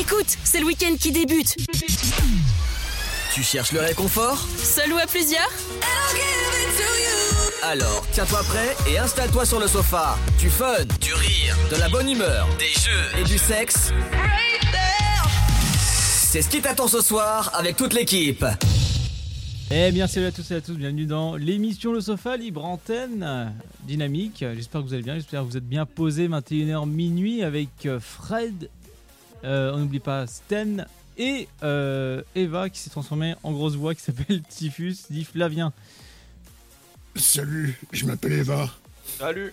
Écoute, c'est le week-end qui débute. Tu cherches le réconfort Seul ou à plusieurs Alors, tiens-toi prêt et installe-toi sur le sofa. Du fun, du rire, de la bonne humeur, des jeux et du sexe. C'est ce qui t'attend ce soir avec toute l'équipe. Eh bien, salut à tous et à tous, bienvenue dans l'émission Le Sofa Libre Antenne Dynamique. J'espère que vous allez bien, j'espère que vous êtes bien posé 21h minuit avec euh, Fred, on n'oublie pas Sten et euh, Eva qui s'est transformée en grosse voix qui s'appelle Typhus, dit Flavien. Salut, je m'appelle Eva. Salut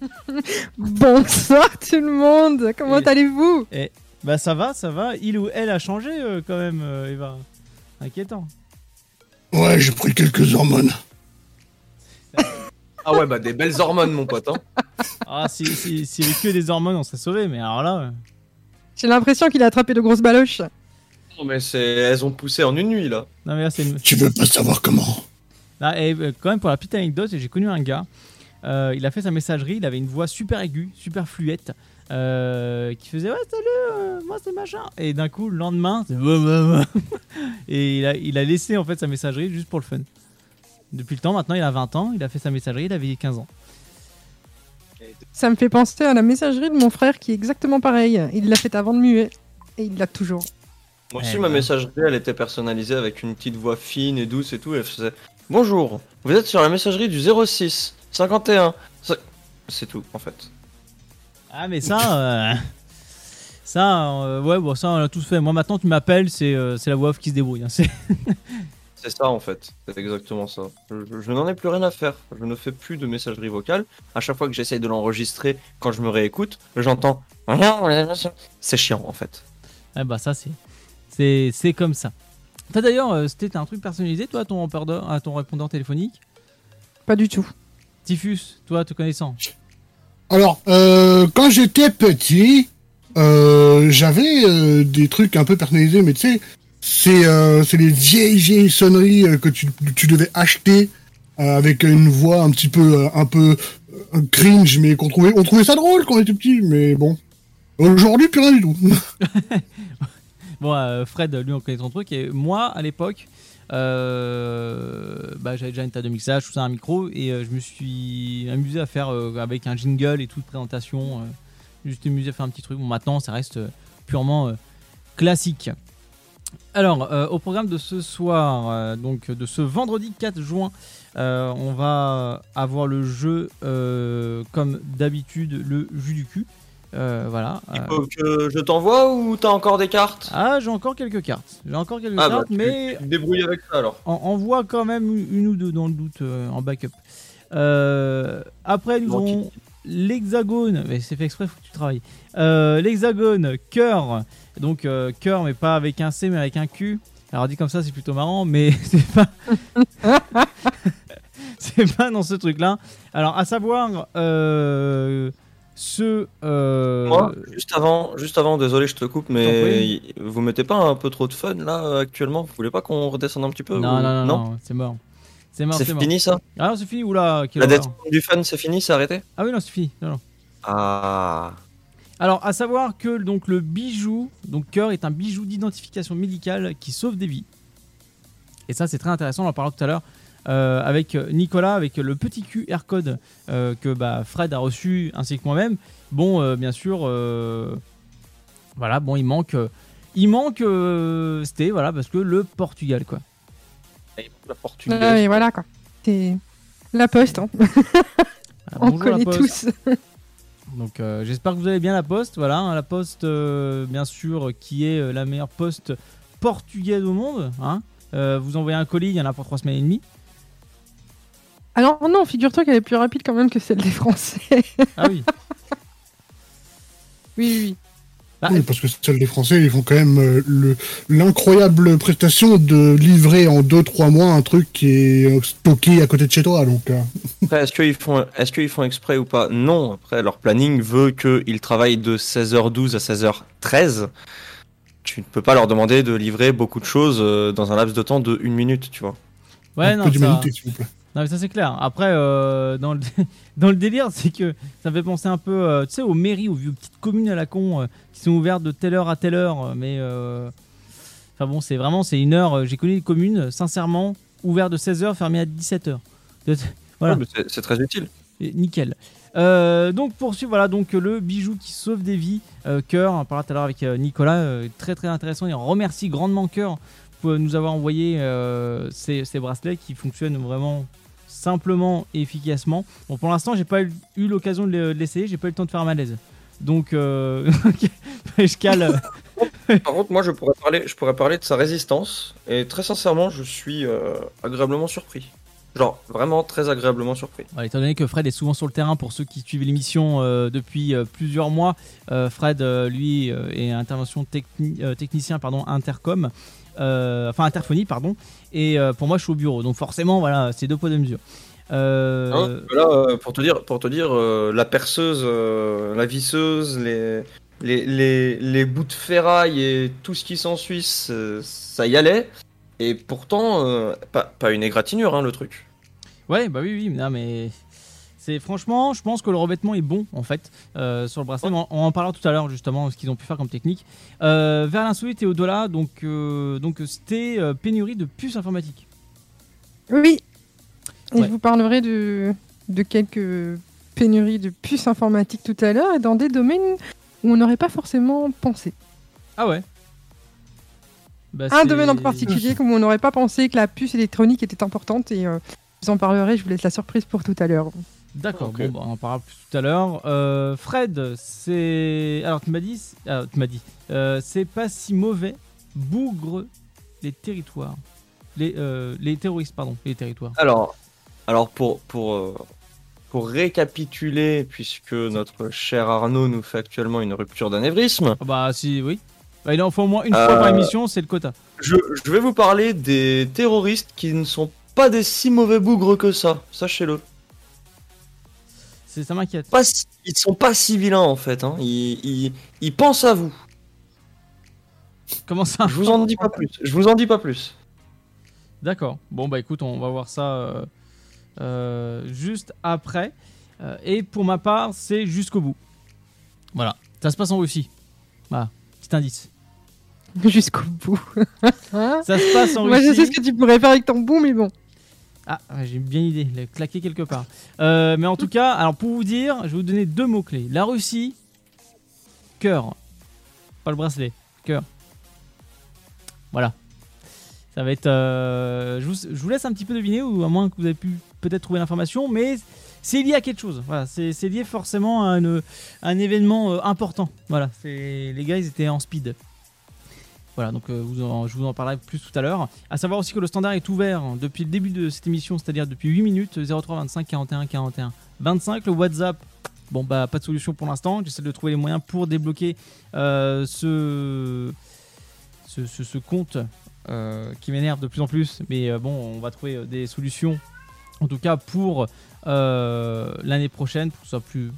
Bonsoir tout le monde, comment Et- allez-vous? Bah ça va, ça va, il ou elle a changé euh, quand même euh, Eva. Inquiétant. Ouais, j'ai pris quelques hormones. Ah ouais, bah des belles hormones, mon pote. Hein. Ah, si, si, s'il y avait que des hormones, on serait sauvé, mais alors là... euh, J'ai l'impression qu'il a attrapé de grosses baloches. Non, mais c'est... elles ont poussé en une nuit, là. Non mais là c'est une... Tu veux pas savoir comment? Là, et, euh, quand même, pour la petite anecdote, j'ai connu un gars. euh, il a fait sa messagerie, il avait une voix super aiguë, super fluette, euh, qui faisait Ouais, salut, euh, moi c'est machin. Et d'un coup, le lendemain, c'est Ouais, ouais, ouais. Et il a, il a laissé en fait sa messagerie juste pour le fun. Depuis le temps, maintenant il a 20 ans, il a fait sa messagerie, il avait 15 ans. Ça me fait penser à la messagerie de mon frère qui est exactement pareil. Il l'a fait avant de muer et il l'a toujours. Moi Eh aussi, ma messagerie, elle était personnalisée avec une petite voix fine et douce et tout. Elle faisait Bonjour, vous êtes sur la messagerie du 06 51. Ça- C'est tout, en fait. Ah, mais ça, euh, ça, euh, ouais, bon, ça on l'a tous fait. Moi maintenant, tu m'appelles, c'est euh, c'est la voix off qui se débrouille. hein. C'est- ça, en fait. C'est exactement ça. Je, je- je n'en ai plus rien à faire. Je ne fais plus de messagerie vocale. À chaque fois que j'essaye de l'enregistrer, quand je me réécoute, j'entends. C'est chiant, en fait. Ah bah ça c'est c'est c'est comme ça. Toi d'ailleurs, euh, c'était un truc personnalisé toi à ton répondeur, à ton répondeur téléphonique? Pas du tout. Typhus, toi te connaissant? Alors, euh, quand j'étais petit, euh, j'avais euh, des trucs un peu personnalisés, mais tu sais, c'est euh, les vieilles, sonneries euh, que tu, tu devais acheter euh, avec une voix un petit peu, euh, un peu cringe, mais qu'on trouvait, on trouvait ça drôle quand on était petit, mais bon. Aujourd'hui, plus rien du tout. Bon, Fred, lui on connaît ton truc et moi à l'époque, bah, j'avais déjà une table de mixage, tout ça, un micro et je me suis amusé à faire avec un jingle et toute présentation. Juste amusé à faire un petit truc. Bon maintenant ça reste purement classique. Alors, euh, au programme de ce soir, euh, donc de ce vendredi 4 juin, euh, on va avoir le jeu, comme d'habitude, le jus du cul. Voilà. Faut que je t'envoie ou t'as encore des cartes? Ah, j'ai encore quelques cartes. J'ai encore quelques Ah bah, cartes, tu- mais tu te débrouilles avec ça, alors. en envoie quand même une ou deux dans le doute en backup. Après, nous Bon, aurons l'hexagone. Mais c'est fait exprès, faut que tu travailles. L'hexagone, cœur. Donc, euh, cœur, mais pas avec un C, mais avec un Q. Alors, dit comme ça, c'est plutôt marrant, mais c'est pas. c'est pas dans ce truc-là. Alors, à savoir. Euh, ce. euh, Moi, juste avant, juste avant, désolé, je te coupe, mais vous mettez pas un peu trop de fun là actuellement? Vous voulez pas qu'on redescende un petit peu non, ou- non, non, non, c'est mort. C'est mort, C'est c'est mort. fini ça? Ah non, c'est fini, oula, La descente du fun, c'est fini, c'est arrêté? Ah oui, non, c'est fini. Non, non. Ah. Alors, à savoir que donc le bijou, donc cœur, est un bijou d'identification médicale qui sauve des vies. Et ça, c'est très intéressant. On en parlera tout à l'heure euh, avec Nicolas, avec le petit QR code euh, que bah, Fred a reçu ainsi que moi-même. Bon, euh, bien sûr, euh, voilà. Bon, il manque, euh, il manque, euh, c'était voilà parce que le Portugal, quoi. La portugaise. Ah, et voilà quoi. C'est la poste, hein. Voilà, on la connaît Poste. tous. Donc euh, j'espère que vous allez bien la poste, voilà, hein, la poste euh, bien sûr qui est euh, la meilleure poste portugaise au monde. Hein. Vous envoyez un colis, il y en a pour trois semaines et demie. Alors non, figure-toi qu'elle est plus rapide quand même que celle des Français. Ah oui. oui, oui, oui. Bah, Oui, parce que celles des Français, ils font quand même euh, le- l'incroyable prestation de livrer en 2-3 mois un truc qui est euh, stocké à côté de chez toi. Donc, euh, Après, est-ce qu'ils font, est-ce qu'ils font exprès ou pas? Non. Après, leur planning veut qu'ils travaillent de 16h12 à 16h13. Tu ne peux pas leur demander de livrer beaucoup de choses dans un laps de temps de une minute, tu vois. Ouais, un non, peu ça, d'humanité, s'il vous plaît. Non, mais ça c'est clair. Après, euh, dans, le, dans le délire, c'est que ça me fait penser un peu, euh, tu sais, aux mairies, aux vieux petites communes à la con euh, qui sont ouvertes de telle heure à telle heure. Mais, enfin bon, c'est vraiment, c'est une heure. J'ai connu des communes, sincèrement, ouvertes de 16h, fermées à 17h. Voilà. Ouais, c'est- très utile. Et Nickel. Euh, donc poursuivre voilà donc le bijou qui sauve des vies euh, cœur on parlera tout à l'heure avec Nicolas euh, très très intéressant et on remercie grandement cœur pour nous avoir envoyé ces, ces bracelets qui fonctionnent vraiment simplement et efficacement bon pour l'instant j'ai pas eu, l'occasion de le- de l'essayer j'ai pas eu le temps de faire un malaise donc euh, je cale Par contre, moi, je pourrais parler, je pourrais parler de sa résistance. Et très sincèrement, je suis euh, agréablement surpris. Genre, vraiment très agréablement surpris. Étant donné que Fred est souvent sur le terrain, pour ceux qui suivent l'émission euh, depuis plusieurs mois, Fred, lui, est intervention techni- technicien pardon, intercom, euh, enfin interphonie, pardon. Et euh, pour moi, je suis au bureau, donc forcément, voilà, c'est deux poids deux mesures. Euh, Là, euh, pour te dire, pour te dire la perceuse, la visseuse, les, les, les, les bouts de ferraille et tout ce qui s'ensuit, c'est- ça y allait. Et pourtant, pas, pas une égratignure, hein, le truc. Ouais, bah oui, oui, non, mais c'est franchement, je pense que le revêtement est bon en fait euh, sur le bracelet. On, on en parlera tout à l'heure justement ce qu'ils ont pu faire comme technique. Euh, vers l'insolite et au-delà, donc euh, donc c'était euh, pénurie de puces informatiques. Oui. Et Ouais. je vous parlerai de, de quelques pénuries de puces informatiques tout à l'heure et dans des domaines où on n'aurait pas forcément pensé. Ah ouais. Bah, Un domaine en particulier comme on n'aurait pas pensé que la puce électronique était importante et euh, je vous en parlerai, je vous laisse la surprise pour tout à l'heure. D'accord, bon, bah, on en parlera plus tout à l'heure. Euh, Fred, c'est. Alors, tu m'as dit. ah, tu m'as dit. Euh, c'est pas si mauvais. Bougre les territoires. Les, euh, les terroristes, pardon. Les territoires. Alors, alors pour, pour, pour récapituler, puisque notre cher Arnaud nous fait actuellement une rupture d'anévrisme, Ah bah, si, oui. Bah, il en faut au moins une fois par émission, c'est le quota. je, je vais vous parler des terroristes qui ne sont pas des si mauvais bougres que ça, sachez-le. C'est, ça m'inquiète. Pas si- ils sont pas si vilains en fait, hein. ils, ils, ils pensent à vous. Comment ça Je vous en dis pas plus. Je vous en dis pas plus. D'accord. Bon, bah écoute, on va voir ça euh, euh, juste après. Euh, et pour ma part, c'est jusqu'au bout. Voilà. Ça se passe en Russie. Voilà. Petit indice. Jusqu'au bout. Ça se passe en Moi Russie. je sais ce que tu pourrais faire avec ton bout, mais bon. Ah, j'ai bien idée, le claquer quelque part. Euh, mais en tout cas, alors pour vous dire, je vais vous donner deux mots-clés. La Russie, cœur. Pas le bracelet, cœur. Voilà. Ça va être... euh, je, vous, laisse un petit peu deviner, ou à moins que vous avez pu peut-être trouver l'information, mais c'est lié à quelque chose. Voilà, c'est lié forcément à, un événement euh, important. Voilà, les gars, ils étaient en speed. Voilà, donc euh, je vous en parlerai plus tout à l'heure. À savoir aussi que le standard est ouvert depuis le début de cette émission, c'est-à-dire depuis 8 minutes, 03 25 41 41 25. Le WhatsApp, bon bah pas de solution pour l'instant. J'essaie de trouver les moyens pour débloquer euh, ce, compte euh, qui m'énerve de plus en plus. Mais bon, on va trouver des solutions, en tout cas pour l'année prochaine, pour que ce soit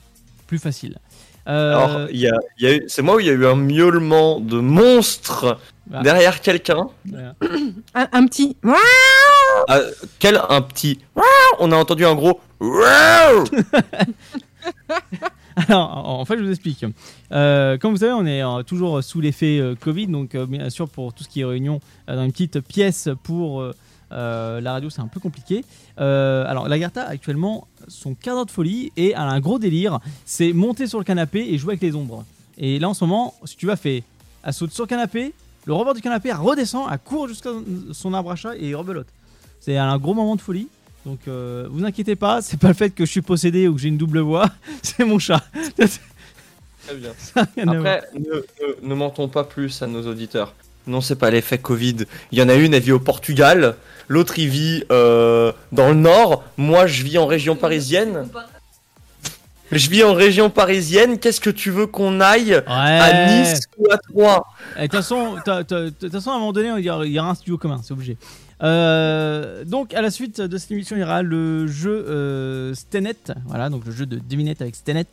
plus facile. Euh, Alors, il y a, il y a eu- c'est moi où il y a eu un miaulement de monstre Ah. derrière quelqu'un. voilà. Un, un petit. Ah, quel un petit. On a entendu un gros. Alors, en fait, je vous explique. Euh, comme vous savez, on est euh, toujours sous l'effet euh, Covid, donc euh, bien sûr, pour tout ce qui est réunion euh, dans une petite pièce pour euh, la radio, c'est un peu compliqué. Euh, alors, Lagarta, actuellement, son cadre de folie et elle a un gros délire, c'est monter sur le canapé et jouer avec les ombres. Et là, en ce moment, si tu vas faire, elle saute sur le canapé, le rebord du canapé, elle redescend, elle court jusqu'à son arbre à chat et rebelote. C'est un gros moment de folie. Donc, euh, vous inquiétez pas, c'est pas le fait que je suis possédé ou que j'ai une double voix, c'est mon chat. Très bien. Après, ne, ne- ne mentons pas plus à nos auditeurs. Non, c'est pas l'effet Covid. Il y en a une, elle vit au Portugal. L'autre, il vit euh, dans le Nord. Moi, je vis en région parisienne. Je vis en région parisienne. Qu'est-ce que tu veux qu'on aille à. Nice ou à Troyes? Eh, De toute façon, à un moment donné, il y aura, il y aura un studio commun, c'est obligé. Euh, donc, à la suite de cette émission, il y aura le jeu euh, Stenet. Voilà, donc le jeu de devinette avec Stenet.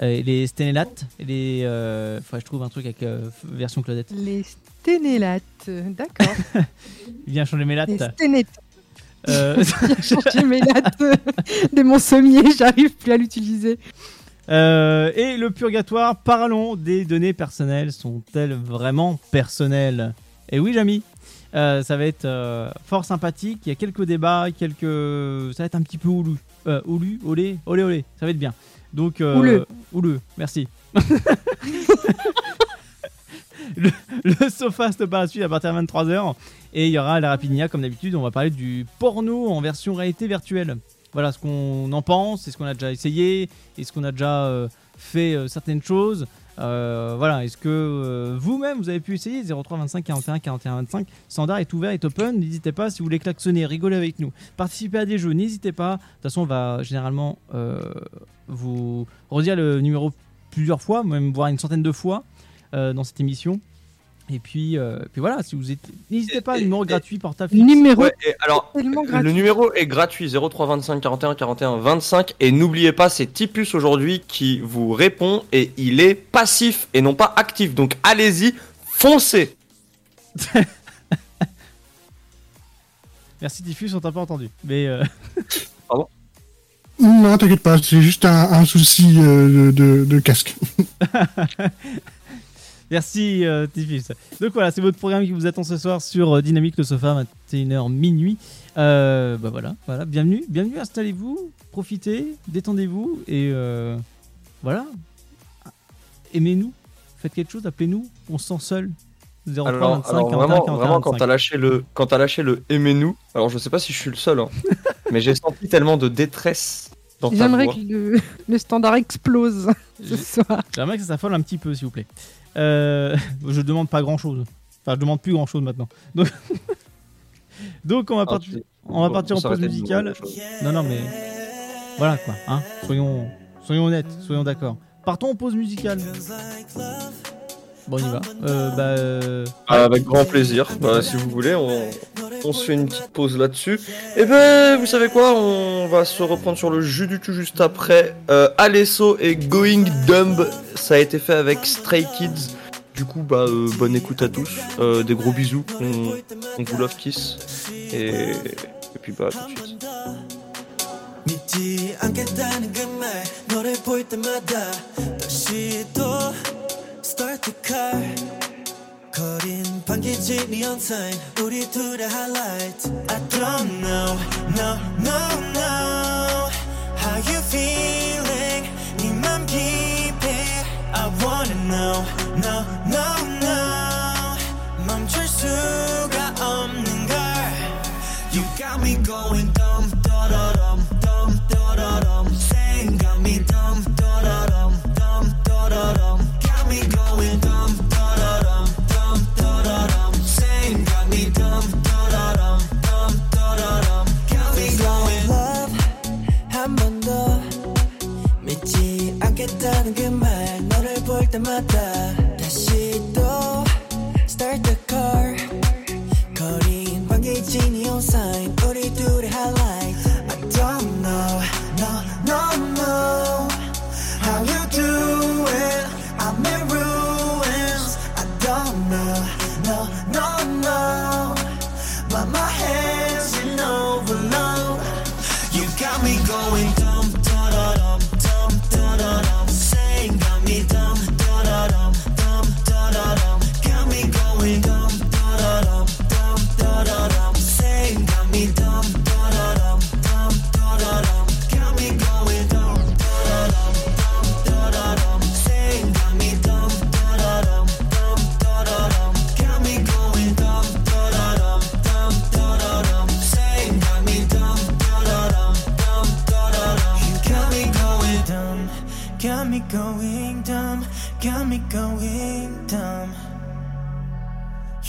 euh, les Stenelat. Les. Euh, faudrait que je trouve un truc avec euh, version Claudette. Les sténélates. D'accord. Il vient changer mes lattes. Euh, J'ai changé mes lattes de mon sommier, j'arrive plus à l'utiliser. euh, et le purgatoire, parlons des données personnelles. Sont-elles vraiment personnelles? Et oui, Jamy, euh, ça va être euh, fort sympathique. Il y a quelques débats, quelques. Ça va être un petit peu houlu. Euh, houlu, olé, olé, olé. Ça va être bien. Donc, Houleux. houleux, merci. le, le Sofast par la suite à partir de 23h. Et il y aura la Rapinia, comme d'habitude. On va parler du porno en version réalité virtuelle. Voilà ce qu'on en pense, est-ce qu'on a déjà essayé, est-ce qu'on a déjà euh, fait euh, certaines choses. Euh, voilà, est-ce que vous-même vous avez pu essayer? 03 25 41 41 25 Standard est ouvert, est open. N'hésitez pas si vous voulez klaxonner, rigoler avec nous, participer à des jeux, n'hésitez pas. De toute façon, on va généralement vous redire le numéro plusieurs fois, même voire une centaine de fois dans cette émission. Et puis, euh, puis voilà, si vous êtes, n'hésitez pas, Et- numéro et- gratuit portable. Numéro Ouais, et alors, tellement le gratuit. numéro est gratuit 03 25 41 41 25 et n'oubliez pas c'est Tipus aujourd'hui qui vous répond et il est passif et non pas actif donc allez-y foncez Merci Diffus, on t'a pas entendu. Mais euh, Non, t'inquiète pas, c'est juste un, un souci euh, de, de- de casque. Merci euh, Tiffus. Donc voilà, c'est votre programme qui vous attend ce soir sur euh, Dynamique le Sofa, 21h minuit. Euh, bah voilà, voilà, bienvenue, bienvenue, installez-vous, profitez, détendez-vous et euh, voilà. Aimez-nous, faites quelque chose, appelez-nous, on se sent seul. 03 alors, 25 alors 41 vraiment, 41 vraiment quand 25. t'as lâché le quand t'as lâché le aimez-nous alors je sais pas si je suis le seul hein, mais j'ai senti tellement de détresse J'aimerais que le, le standard explose ce soir. J'aimerais que ça s'affole un petit peu, s'il vous plaît. Euh, je demande pas grand chose. Enfin, je demande plus grand chose maintenant. Donc, Donc on va Ah, partir. On va en pause musicale. Non, non, mais voilà quoi. Hein soyons, soyons honnêtes, soyons d'accord. Partons en pause musicale. Bon, on y va. Euh, bah, euh, Ah, avec grand plaisir. Bah, si vous voulez, on, on se fait une petite pause là-dessus. Et ben, vous savez quoi On va se reprendre sur le jus du tout juste après. Euh, Alesso et Going Dumb, ça a été fait avec Stray Kids. Du coup, bah, euh, bonne écoute à tous. Euh, des gros bisous. On, on vous love kiss. Et, et puis, bah, à tout de suite. 믿지 않겠다는 그 말 너를 볼 때마다 다시 또 start the car 거린 반기지 neon sign 우리 둘의 highlight I don't know no no no how you feeling 네맘 깊이 I wanna know no no no 않겠다는 그 말 너를 볼 때마다 다시 또 start the car. 거린 sign 우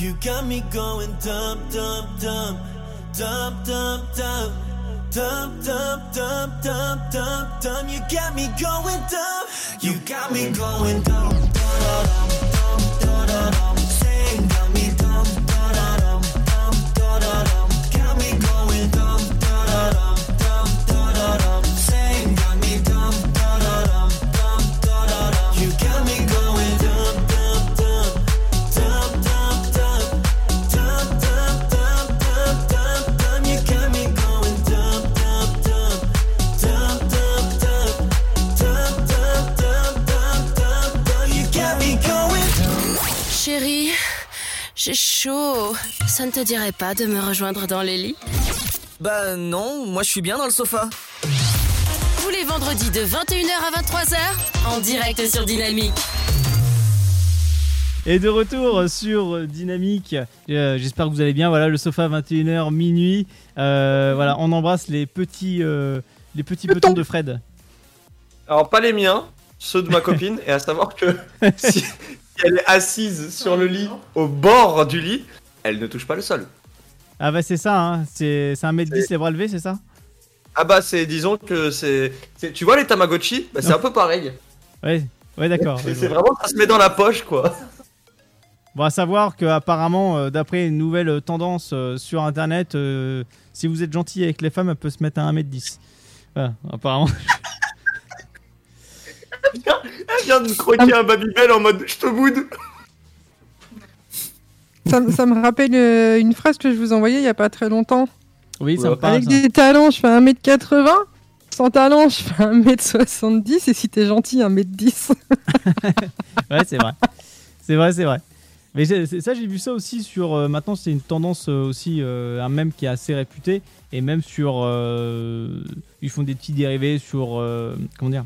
you got me going dumb, dumb, dumb, dumb, dumb, dumb, dumb, dumb, dumb, dumb, dumb, dumb. You got me going dumb. You got me going dumb. Da j'ai chaud. Ça ne te dirait pas de me rejoindre dans les lits Bah non, moi je suis bien dans le sofa. Tous les vendredis de 21h à 23h, en direct sur Dynamique. Et de retour sur Dynamique. Euh, J'espère que vous allez bien. Voilà, le sofa 21h minuit. Euh, voilà, on embrasse les petits, euh, les petits petons de Fred. Alors, pas les miens, ceux de ma copine, et à savoir que si, elle est assise sur le lit, au bord du lit, elle ne touche pas le sol. Ah bah c'est ça, hein. c'est c'est 1m10 les bras levés, c'est ça? Ah bah, c'est, disons que c'est. Tu vois les Tamagotchi? Bah, C'est un peu pareil. Ouais, ouais d'accord. C'est, c'est vraiment, ça se met dans la poche, quoi. Bon, à savoir que apparemment, euh, d'après une nouvelle tendance euh, sur internet, euh, si vous êtes gentil avec les femmes, elle peut se mettre à 1m10. Voilà, apparemment. Elle vient de croquer un Babybel en mode je te boude. Ça, me- ça me rappelle euh, une phrase que je vous envoyais il y a pas très longtemps. Oui, ça me parle. Avec ça. des talents, je fais 1m80. Sans talent, je fais 1m70. Et si t'es gentil, 1m10. Ouais, c'est vrai. c'est vrai, c'est vrai. Mais ça, j'ai vu ça aussi sur. euh, maintenant, c'est une tendance euh, aussi, euh, un mème qui est assez réputé. Et même sur. euh, ils font des petits dérivés sur. euh, comment dire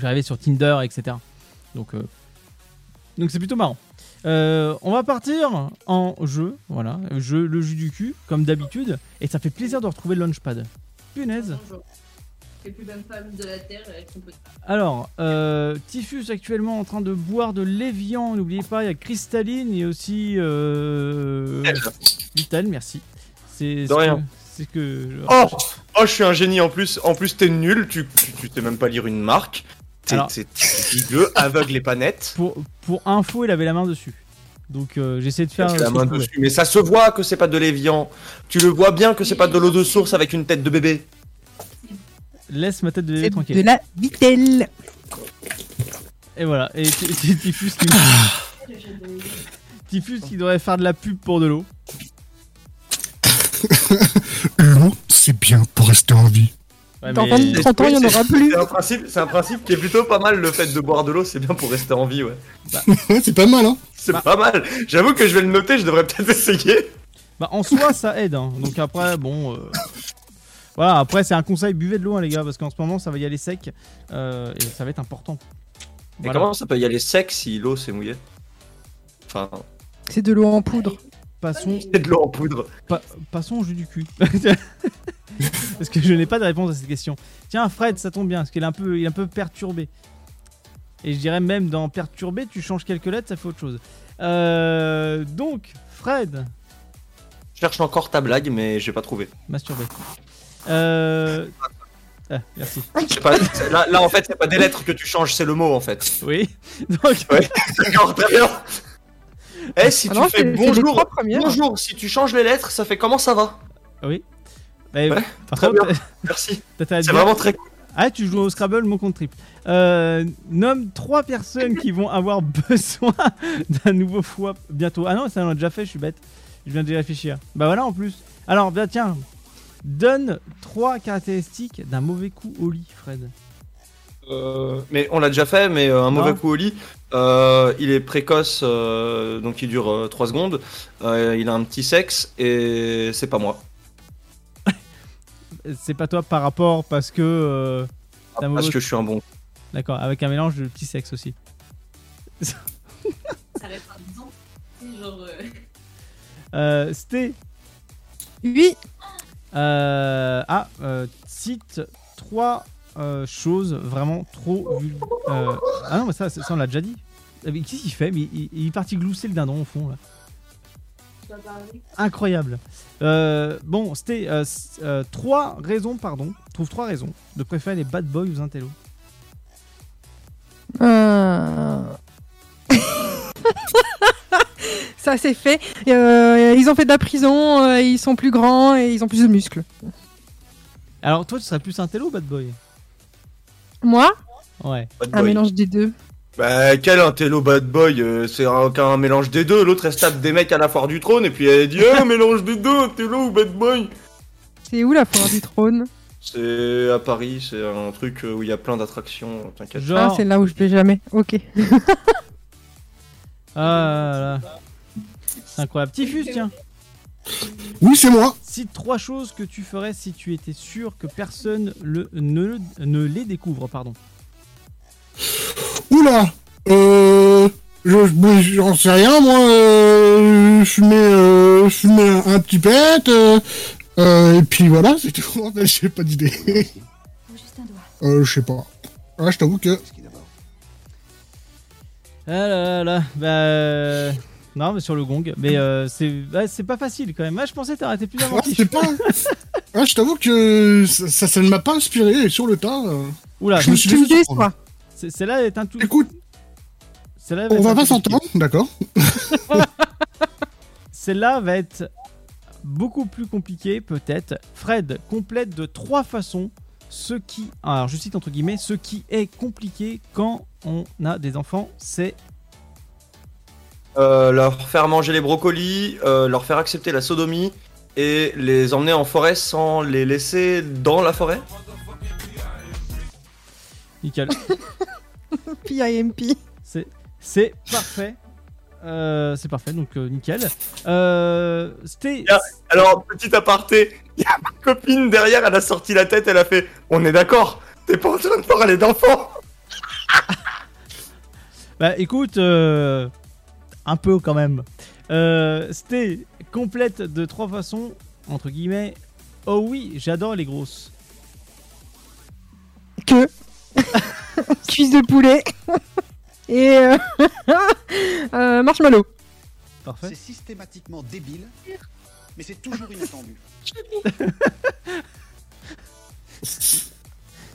J'arrivais sur Tinder, etc. Donc, euh, donc c'est plutôt marrant. Euh, on va partir en jeu, voilà, jeu, le jus du cul, comme d'habitude, et ça fait plaisir de retrouver le launchpad. Punaise. Alors, euh, Typhus actuellement en train de boire de l'évian. N'oubliez pas, il y a Cristalline et aussi euh, Vital, merci. C'est De ce rien. que- C'est que. Oh, oh, je suis un génie en plus. En plus, t'es nul. Tu, tu, tu sais même pas lire une marque. Dégueu, aveugle et pas net. Pour, pour info, il avait la main dessus. Donc euh, j'essaie de faire. Euh, la main dessus. Mais ça se voit que c'est pas de l'évian. Tu le vois bien que c'est pas de l'eau de source avec une tête de bébé. Laisse ma tête de bébé C'est tranquille. de la vitelle. Et voilà. Et Ty- Ty- Typhus qui. Typhus qui devrait faire de la pub pour de l'eau. L'eau, c'est bien pour rester en vie. Ouais, Dans mais- 20 30 ans, il n'y en aura plus. C'est un principe, c'est un principe qui est plutôt pas mal. Le fait de boire de l'eau, c'est bien pour rester en vie, ouais. Ouais, c'est pas mal, hein C'est Bah. pas mal. J'avoue que je vais le noter. Je devrais peut-être essayer. Bah en soi ça aide hein. donc après bon euh, voilà après c'est un conseil buvez de l'eau hein, les gars parce qu'en ce moment ça va y aller sec euh, et ça va être important. Mais Voilà. comment ça peut y aller sec si l'eau s'est mouillée Enfin, C'est de l'eau en poudre. Passons, c'est de l'eau en poudre. pa- passons au jus du cul. parce que je n'ai pas de réponse à cette question. Tiens Fred ça tombe bien parce qu'il est un peu il est un peu perturbé. Et je dirais même dans perturbé tu changes quelques lettres ça fait autre chose. Euh, donc Fred Je cherche encore ta blague, mais j'ai pas trouvé. masturbé. Euh... Ah, merci. Pas- là, là, en fait, c'est pas des lettres que tu changes, c'est le mot en fait. Oui. Donc, Ouais. D'accord, très bien. Eh, si Ah tu non, fais bonjour, bonjour, si tu changes les lettres, ça fait comment ça va? Oui. Bah, Ouais, par très contre, Merci. C'est bien- vraiment très cool. Ah, tu joues au Scrabble, mon compte triple. Euh, nomme trois personnes qui vont avoir besoin d'un nouveau foie bientôt. Ah non, ça on l'a déjà fait, je suis bête. Je viens d'y réfléchir. Bah voilà en plus. Alors, bah, tiens, donne trois caractéristiques d'un mauvais coup au lit, Fred. Euh, mais on l'a déjà fait, mais euh, un mauvais Non. coup au lit. euh, il est précoce, euh, donc il dure 3 secondes. Euh, il a un petit sexe et c'est pas moi. C'est pas toi par rapport parce que. euh, Parce mauvais- que je suis un bon. D'accord, avec un mélange de petit sexe aussi. Ça reste un genre. euh, Euh, Sté, Oui. Euh, ah, euh, cite trois euh, choses vraiment trop. vul- euh, ah non, mais ça, ça, on l'a déjà dit. Mais Qu'est-ce qu'il fait? Mais il, il est parti glousser le dindon au fond là. Incroyable. Euh, bon, c'était euh, euh, trois raisons, pardon. Trouve trois raisons de préférer les bad boys aux intellos. Euh. Ça c'est fait. Euh, ils ont fait de la prison, euh, ils sont plus grands et ils ont plus de muscles. Alors, toi, tu serais plus intello ou bad boy? Moi, Ouais. Bad un mélange des deux. Bah, quel intello bad boy euh, C'est un, qu'un mélange des deux. L'autre, elle se tape des mecs à la foire du trône et puis elle dit Eh, mélange des deux, intello ou bad boy C'est où la foire du trône? C'est à Paris, c'est un truc euh, où il y a plein d'attractions, t'inquiète. Ah, Genre. c'est là où je vais jamais. Ok. Ah là là. C'est incroyable. Tifus, tiens. Oui, c'est moi. Cite trois choses que tu ferais si tu étais sûr que personne le, ne, ne les découvre, pardon. Oula Euh... Je, je- j'en sais rien, moi. Euh, je mets, euh, je mets un, un petit pet. Euh, euh, et puis voilà, c'est tout. J'ai pas d'idée. Euh, je sais pas. Ah, je t'avoue que... Ah là là là, bah... euh, Non, mais sur le gong. Mais euh, c'est ouais, c'est pas facile quand même. Moi, je pensais t'arrêter plus Ah, inventif. c'est pas... Ah, je t'avoue que ça, ça, ça ne m'a pas inspiré. Sur le tas... euh, Oula, je me suis Tu me celle-là est un tout. Écoute, Celle-là on être va pas s'entendre, d'accord Celle-là va être beaucoup plus compliquée, peut-être. Fred complète de trois façons ce qui, alors je cite entre guillemets, ce qui est compliqué quand on a des enfants, c'est Euh, leur faire manger les brocolis, euh, leur faire accepter la sodomie et les emmener en forêt sans les laisser dans la forêt. Nickel. PIMP. C'est c'est parfait. Euh, c'est parfait, donc euh, nickel. Euh, C'était. Alors, petit aparté, il y a ma copine derrière, elle a sorti la tête, elle a fait On est d'accord, t'es pas en train de parler d'enfant Bah écoute, euh, un peu quand même. Euh, C'était complète de trois façons, entre guillemets. Oh oui, j'adore les grosses. Que. Cuisse de poulet. Et. euh, euh, marshmallow. Parfait. C'est systématiquement débile, mais c'est toujours inattendu.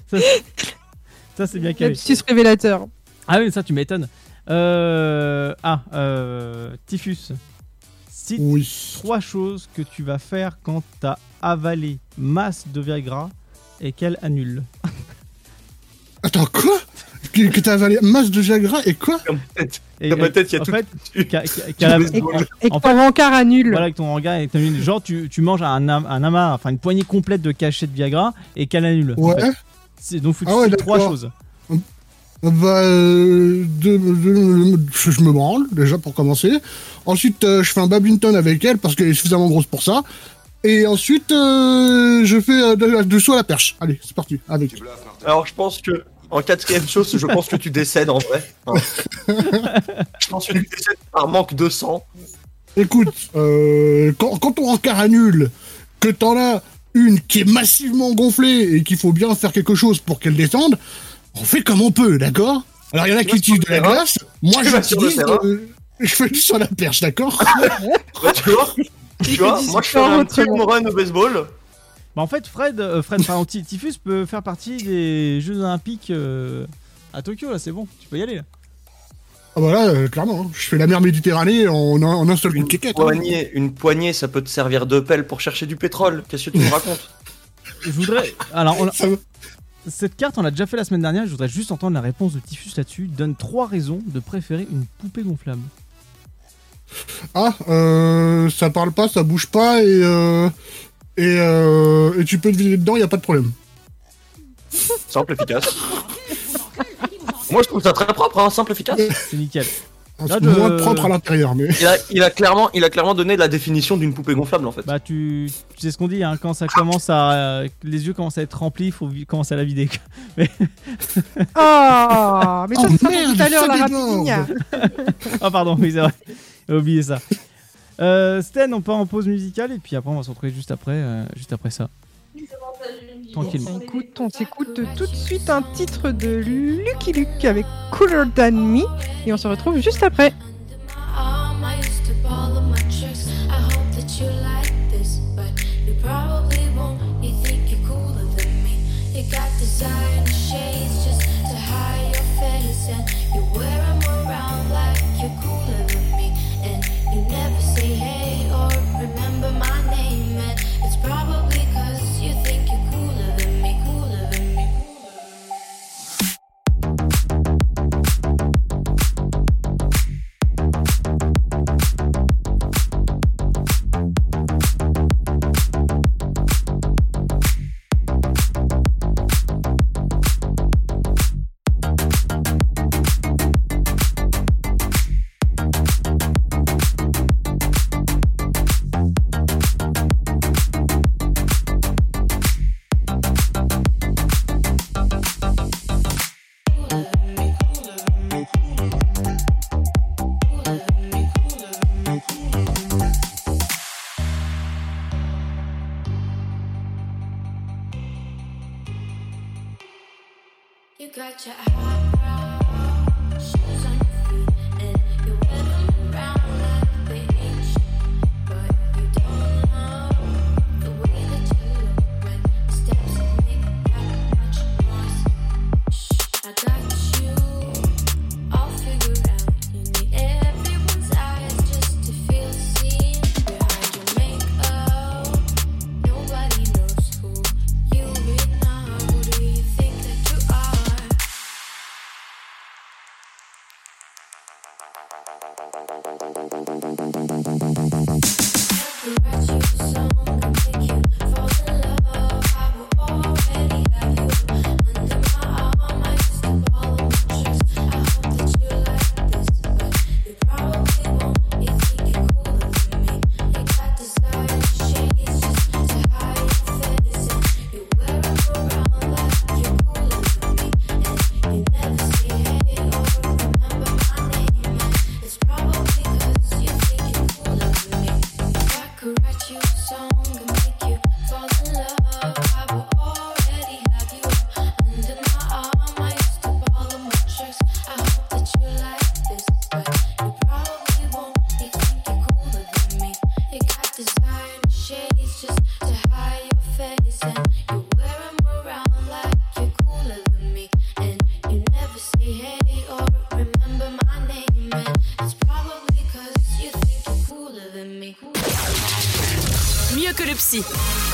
Ça, ça, c'est bien calé. Lapsus révélateur. Ah oui, ça tu m'étonnes. Euh... Ah, euh... Typhus. Cite Oui. trois choses que tu vas faire quand t'as avalé masse de Viagra et qu'elle annule. Attends, quoi Que, que t'as avalé masse de Jagra et quoi Dans ma tête, il y a en tout. fait, Et, et que ton rencard annule. Voilà, avec ton. Genre, tu, tu manges un, un amas, enfin une poignée complète de cachets de Viagra et qu'elle annule. en Ouais. fait. C'est- Donc, faut que Ah tu ouais, trois choses. Bah, euh, de, de- je je me branle, déjà, pour commencer. Ensuite, euh, je fais un badminton avec elle, parce qu'elle est suffisamment grosse pour ça. Et ensuite, euh, je fais euh, de, de saut à la perche. Allez, c'est parti, avec. Alors, je pense que, en quatrième chose, je pense que tu décèdes en vrai. hein. je pense que tu décèdes par manque de sang. Écoute, euh, quand, quand ton rencard annule, que t'en as une qui est massivement gonflée et qu'il faut bien faire quelque chose pour qu'elle descende, on fait comme on peut, d'accord? Alors, il y en a qui utilisent de la glace, moi terrain euh, je fais du sur la perche, d'accord? Ouais, tu vois, tu vois moi je fais un petit home run au baseball. Bah, en fait, Fred, euh, Fred pardon, Ty- Typhus peut faire partie des Jeux Olympiques euh, à Tokyo, là, c'est bon, tu peux y aller. Là. Ah bah là, euh, clairement, hein. je fais la mer Méditerranée en, un- en un seul coup de Une hein. poignée, une poignée, ça peut te servir de pelle pour chercher du pétrole. Qu'est-ce que tu me racontes? Je voudrais. Alors, on a- Ça va. cette carte, on l'a déjà fait la semaine dernière, je voudrais juste entendre la réponse de Typhus là-dessus. Donne trois raisons de préférer une poupée gonflable. Ah, euh, ça parle pas, ça bouge pas et euh, et, euh, et tu peux te vider dedans, y a pas de problème. Simple, efficace. Moi je trouve ça très propre, hein, simple, efficace. C'est nickel. Ah, Là, c'est moins propre à l'intérieur, mais Il a, il, a clairement, il a clairement donné la définition d'une poupée gonflable en fait. Bah, tu, tu sais ce qu'on dit, hein, quand ça commence à. euh, les yeux commencent à être remplis, il faut commencer à la vider. quoi. Oh, mais ça, Oh, merde, tout à l'heure, la rapigne. Ah, pardon, oui, c'est vrai. J'ai oublié ça. Euh, Sten, on part en pause musicale et puis après, on va se retrouver juste après, euh, juste après ça. Tranquillement. Écoute, on s'écoute tout de suite un titre de Lucky Luke avec Cooler Than Me et on se retrouve juste après. Um,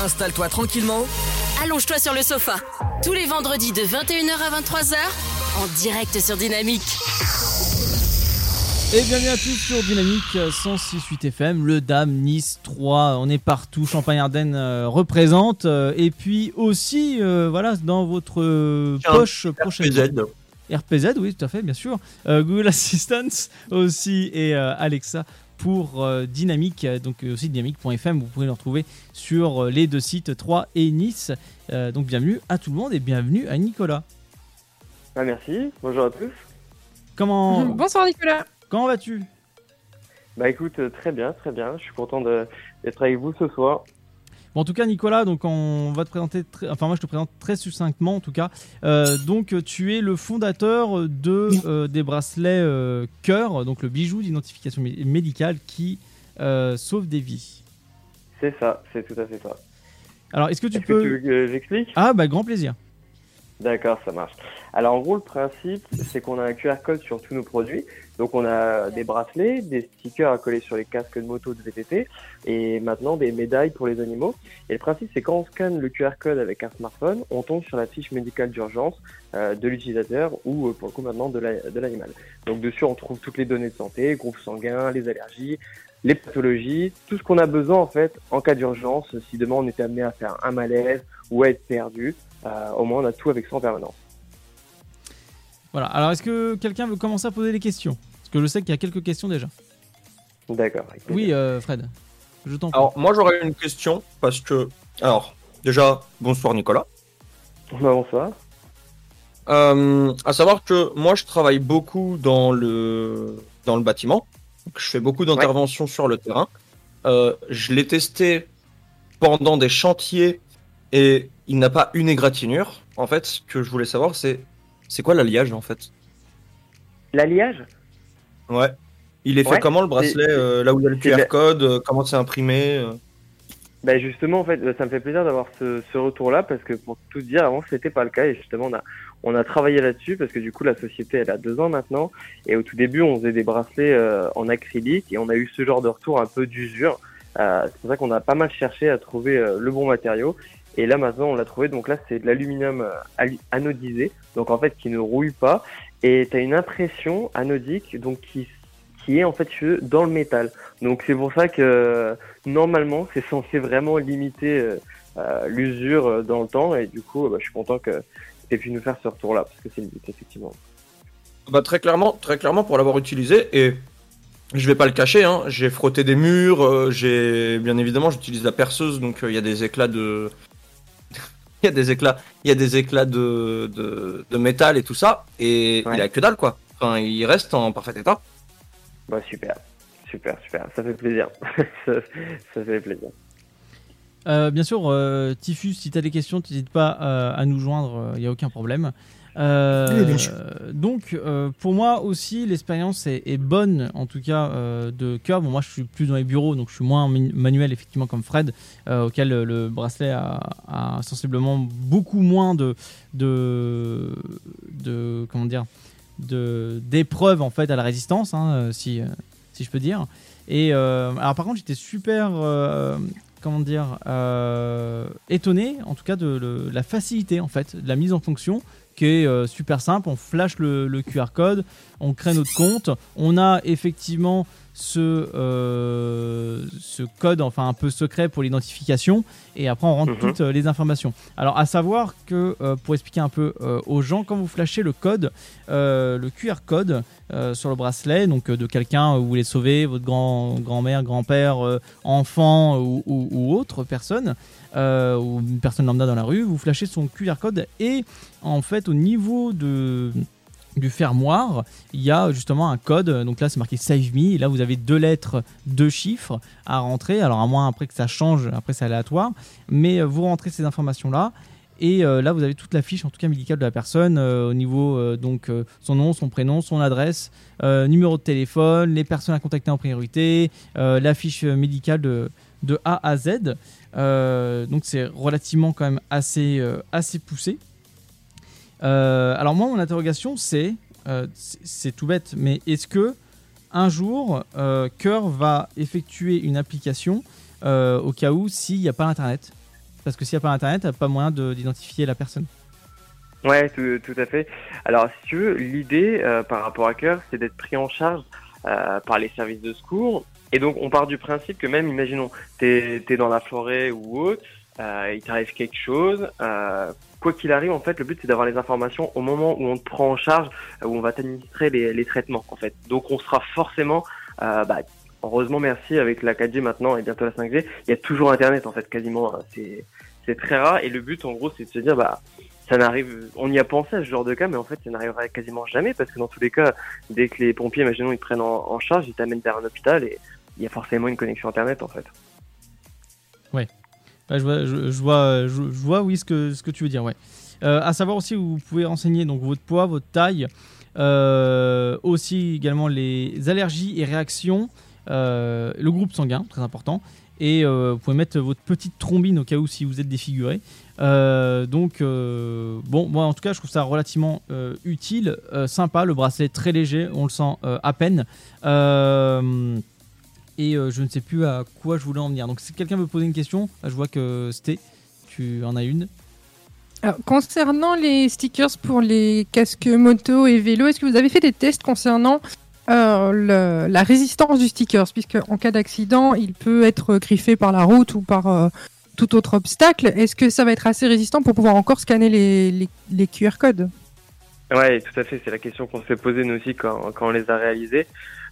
Installe-toi tranquillement. Allonge-toi sur le sofa. Tous les vendredis de 21h à 23h, en direct sur Dynamique. Et bienvenue à tous sur Dynamique 106.8 FM, le Dame, Nice 3, on est partout, Champagne-Ardenne euh, représente, euh, et puis aussi, euh, voilà, dans votre euh, poche prochaine. RPZ. RPZ, oui, tout à fait, bien sûr. Euh, Google Assistant aussi, et euh, Alexa pour euh, Dynamique, euh, donc euh, aussi dynamique.fm, vous pouvez le retrouver sur euh, les deux sites 3 et Nice. Euh, donc bienvenue à tout le monde et bienvenue à Nicolas. Ah, merci, bonjour à tous. Comment, Bonsoir Nicolas. comment vas-tu? Bah écoute, très bien, très bien, je suis content d'être avec vous ce soir. Bon, en tout cas, Nicolas, donc on va te présenter, très- enfin moi je te présente très succinctement en tout cas. Euh, donc tu es le fondateur de euh, des bracelets euh, cœur, donc le bijou d'identification mé- médicale qui sauve des vies. C'est ça, c'est tout à fait ça. Alors est-ce que tu Est-ce peux que tu veux que j'explique? Ah bah grand plaisir. D'accord, ça marche. Alors en gros, le principe, c'est qu'on a un QR code sur tous nos produits. Donc on a des bracelets, des stickers à coller sur les casques de moto de VTT et maintenant des médailles pour les animaux. Et le principe, c'est quand on scanne le QR code avec un smartphone, on tombe sur la fiche médicale d'urgence euh, de l'utilisateur ou euh, pour le coup maintenant de la- de l'animal. Donc dessus, on trouve toutes les données de santé, groupe sanguin, les allergies, les pathologies, tout ce qu'on a besoin en fait en cas d'urgence. Si demain on était amené à faire un malaise ou à être perdu, euh, au moins on a tout avec ça en permanence. Voilà. Alors est-ce que quelqu'un veut commencer à poser des questions? Parce que je sais qu'il y a quelques questions déjà. D'accord. Oui, euh, Fred. Je t'en prie. Alors, moi, j'aurais une question parce que. Alors, déjà, bonsoir Nicolas. Bah, bonsoir. Euh, à savoir que moi, je travaille beaucoup dans le, dans le bâtiment. Donc, je fais beaucoup d'interventions sur le terrain. Euh, je l'ai testé pendant des chantiers et il n'a pas une égratignure. En fait, ce que je voulais savoir, c'est c'est quoi l'alliage en fait? L'alliage? Ouais. Il est fait Ouais, comment le bracelet euh, Là où il y a le QR code euh, Comment c'est imprimé euh? Bah justement, en fait, ça me fait plaisir d'avoir ce, ce retour-là parce que pour tout dire, avant, c'était pas le cas et justement, on a, on a travaillé là-dessus parce que du coup, la société, elle a deux ans maintenant et au tout début, on faisait des bracelets euh, en acrylique et on a eu ce genre de retour un peu d'usure. C'est pour ça qu'on a pas mal cherché à trouver le bon matériau et là, maintenant, on l'a trouvé. Donc là, c'est de l'aluminium euh, anodisé, donc en fait, qui ne rouille pas et tu as une impression anodique donc qui qui est en fait dans le métal. Donc c'est pour ça que euh, normalement c'est censé vraiment limiter euh, l'usure dans le temps et du coup bah, je suis content que tu aies pu nous faire ce retour là parce que c'est le but effectivement. Bah très clairement, très clairement pour l'avoir utilisé et je vais pas le cacher, hein, j'ai frotté des murs, j'ai bien évidemment j'utilise la perceuse donc il y a des éclats de il y a des éclats, il y a des éclats de, de, de métal et tout ça et il a que dalle quoi. Enfin il reste en parfait état. Bah super, super, super, ça fait plaisir, ça, ça fait plaisir. Euh, bien sûr, euh, Tifus, si tu as des questions, n'hésite pas euh, à nous joindre, il n'y a aucun problème. Euh, Oui, bien sûr. donc, euh, pour moi aussi, l'expérience est, est bonne, en tout cas, euh, de cœur. Bon, moi, je suis plus dans les bureaux, donc je suis moins manuel, effectivement, comme Fred, auquel le bracelet a, a sensiblement beaucoup moins de, de, de comment dire, de d'épreuves en fait à la résistance, hein, si, si je peux dire. Et alors, par contre, j'étais super, comment dire, euh, étonné, en tout cas, de la facilité en fait de la mise en fonction qui est euh, super simple. On flash le, le QR code, on crée notre compte, on a effectivement ce, euh, ce code, enfin un peu secret pour l'identification, et après on rentre Mhm. toutes euh, les informations. Alors à savoir que, euh, pour expliquer un peu aux gens, quand vous flashez le code, le QR code sur le bracelet, donc de quelqu'un où vous voulez sauver, votre grand, grand-mère, grand-père, enfant ou, ou- ou autre personne, euh, ou une personne lambda dans la rue, vous flashez son QR code et en fait au niveau de du fermoir, il y a justement un code. Donc là, c'est marqué Save Me. Là, vous avez deux lettres, deux chiffres à rentrer. Alors, à moins après que ça change, après c'est aléatoire. Mais euh, vous rentrez ces informations-là. Et euh, là, vous avez toute la fiche, en tout cas médicale de la personne, au niveau donc son nom, son prénom, son adresse, numéro de téléphone, les personnes à contacter en priorité, la fiche médicale de A à Z. Euh, donc c'est relativement quand même assez, euh, assez poussé. Euh, alors moi, mon interrogation, c'est, c'est tout bête, mais est-ce que un jour, Cœur va effectuer une application au cas où s'il n'y a pas Internet? Parce que s'il n'y a pas Internet, il n'y a pas moyen de- d'identifier la personne. Ouais, tout, à fait. Alors, si tu veux, l'idée par rapport à Cœur, c'est d'être pris en charge par les services de secours. Et donc, on part du principe que même, imaginons, t'es es dans la forêt ou autre, euh, il t'arrive quelque chose. euh, quoi qu'il arrive, en fait, le but c'est d'avoir les informations au moment où on te prend en charge, euh, où on va t'administrer les, les traitements, en fait. Donc, on sera forcément, euh, bah, heureusement, merci avec la 4G maintenant et bientôt la 5G, il y a toujours Internet, en fait, quasiment. hein. C'est c'est très rare. Et le but, en gros, c'est de se dire, bah ça n'arrive, on y a pensé à ce genre de cas, mais en fait, ça n'arrivera quasiment jamais parce que dans tous les cas, dès que les pompiers, imaginons, ils te prennent en, en charge, ils t'amènent vers un hôpital et il y a forcément une connexion internet en fait. Ouais. Je, vois, je, vois, je, oui, ce que, ce que tu veux dire, ouais. Euh, à savoir aussi, vous pouvez renseigner donc votre poids, votre taille, euh, aussi également les allergies et réactions, euh, le groupe sanguin, très important, et vous pouvez mettre votre petite trombine au cas où si vous êtes défiguré. Donc, bon, moi en tout cas, je trouve ça relativement utile, sympa, le bracelet très léger, on le sent à peine. Et euh, je ne sais plus à quoi je voulais en venir. Donc si quelqu'un veut poser une question, je vois que Sté, tu en as une. Alors, concernant les stickers pour les casques moto et vélo, est-ce que vous avez fait des tests concernant euh, le- la résistance du sticker Puisque en cas d'accident, il peut être griffé par la route ou par euh, tout autre obstacle. Est-ce que ça va être assez résistant pour pouvoir encore scanner les, les- les QR codes? Ouais, tout à fait. C'est la question qu'on s'est posée nous aussi quand, quand on les a réalisés.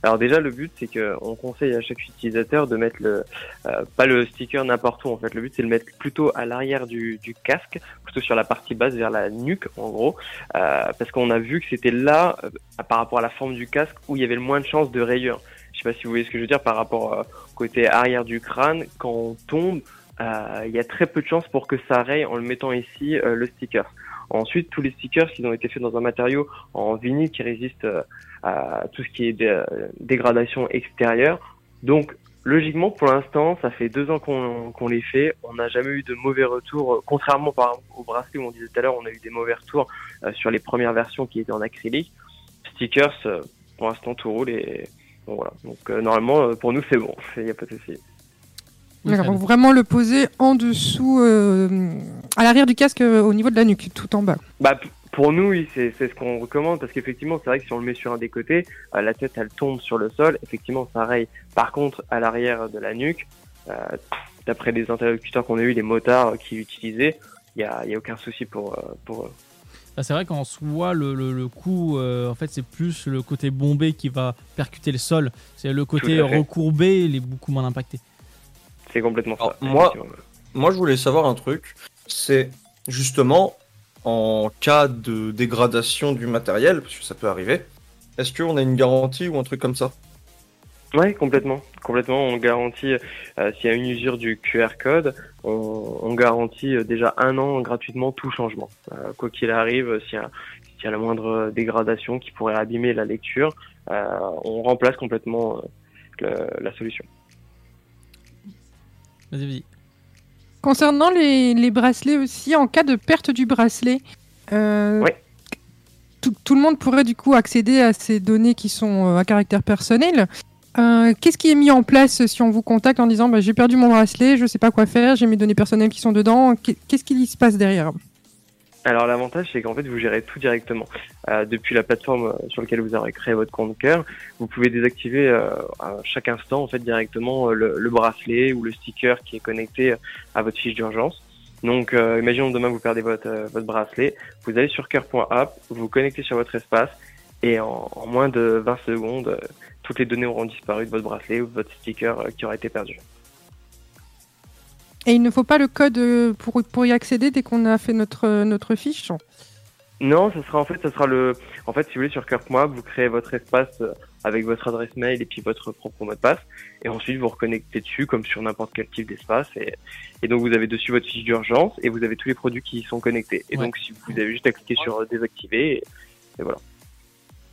Alors déjà, le but, c'est que on conseille à chaque utilisateur de mettre le, euh, pas le sticker n'importe où. En fait, le but, c'est de le mettre plutôt à l'arrière du, casque, plutôt sur la partie basse, vers la nuque, en gros, euh, parce qu'on a vu que c'était là, euh, par rapport à la forme du casque, où il y avait le moins de chances de rayures. Je sais pas si vous voyez ce que je veux dire par rapport au côté arrière du crâne. Quand on tombe, il y a très peu de chances pour que ça raye en le mettant ici le sticker. Ensuite, tous les stickers, ils ont été faits dans un matériau en vinyle qui résiste euh, à tout ce qui est dé- dégradation extérieure. Donc, logiquement, pour l'instant, ça fait deux ans qu'on qu'on les fait. On n'a jamais eu de mauvais retours. euh, Contrairement par exemple, au bracelet où on disait tout à l'heure, on a eu des mauvais retours euh, sur les premières versions qui étaient en acrylique. Stickers, euh, pour l'instant, tout roule et bon, voilà. Donc, euh, normalement, euh, pour nous, c'est bon. Il n'y a pas de souci. D'accord, donc vraiment le poser en dessous, euh, à l'arrière du casque, euh, au niveau de la nuque, tout en bas. Bah, pour nous, oui, c'est c'est ce qu'on recommande parce qu'effectivement, c'est vrai que si on le met sur un des côtés, euh, la tête elle tombe sur le sol. Effectivement, ça raye. Par contre, à l'arrière de la nuque, euh, d'après les interlocuteurs qu'on a eu, les motards euh, qui l'utilisaient, il y a, il y a aucun souci pour euh, pour eux. Bah, c'est vrai qu'en soi, le, le, le coup, euh, en fait, c'est plus le côté bombé qui va percuter le sol. C'est le côté recourbé, il est beaucoup moins impacté. C'est complètement ça. Moi, moi, je voulais savoir un truc. C'est justement en cas de dégradation du matériel, parce que ça peut arriver. Est-ce qu'on a une garantie ou un truc comme ça? Ouais, complètement. Complètement. On garantit, euh, s'il y a une usure du QR code, on, on garantit euh, déjà un an gratuitement tout changement. Euh, quoi qu'il arrive, s'il y a, s'il y a la moindre dégradation qui pourrait abîmer la lecture, euh, on remplace complètement le- la solution. Vas-y, vas-y. Concernant les, les bracelets aussi, en cas de perte du bracelet, euh, Ouais. tout, tout le monde pourrait du coup accéder à ces données qui sont euh, à caractère personnel. Euh, Qu'est-ce qui est mis en place si on vous contacte en disant bah, j'ai perdu mon bracelet, je sais pas quoi faire, j'ai mes données personnelles qui sont dedans Qu'est- Qu'est-ce qui se passe derrière? Alors l'avantage c'est qu'en fait vous gérez tout directement Euh, depuis la plateforme euh, sur laquelle vous aurez créé votre compte cœur. Vous pouvez désactiver euh, à chaque instant en fait directement le, le bracelet ou le sticker qui est connecté à votre fiche d'urgence. Donc euh, imaginons demain vous perdez votre votre bracelet, vous allez sur cœur.app, vous vous connectez sur votre espace et en, moins de 20 secondes toutes les données auront disparu de votre bracelet ou de votre sticker qui aura été perdu. Et il ne faut pas le code euh, pour, pour y accéder dès qu'on a fait notre, euh, notre fiche Non, ça sera en fait, ça sera le, en fait, si vous voulez, sur Cœur.app, vous créez votre espace euh, avec votre adresse mail et puis votre propre mot de passe, et ensuite vous reconnectez dessus comme sur n'importe quel type d'espace, et, et donc vous avez dessus votre fiche d'urgence et vous avez tous les produits qui y sont connectés. Et Ouais. donc si vous avez juste à cliquer sur désactiver, et, et voilà.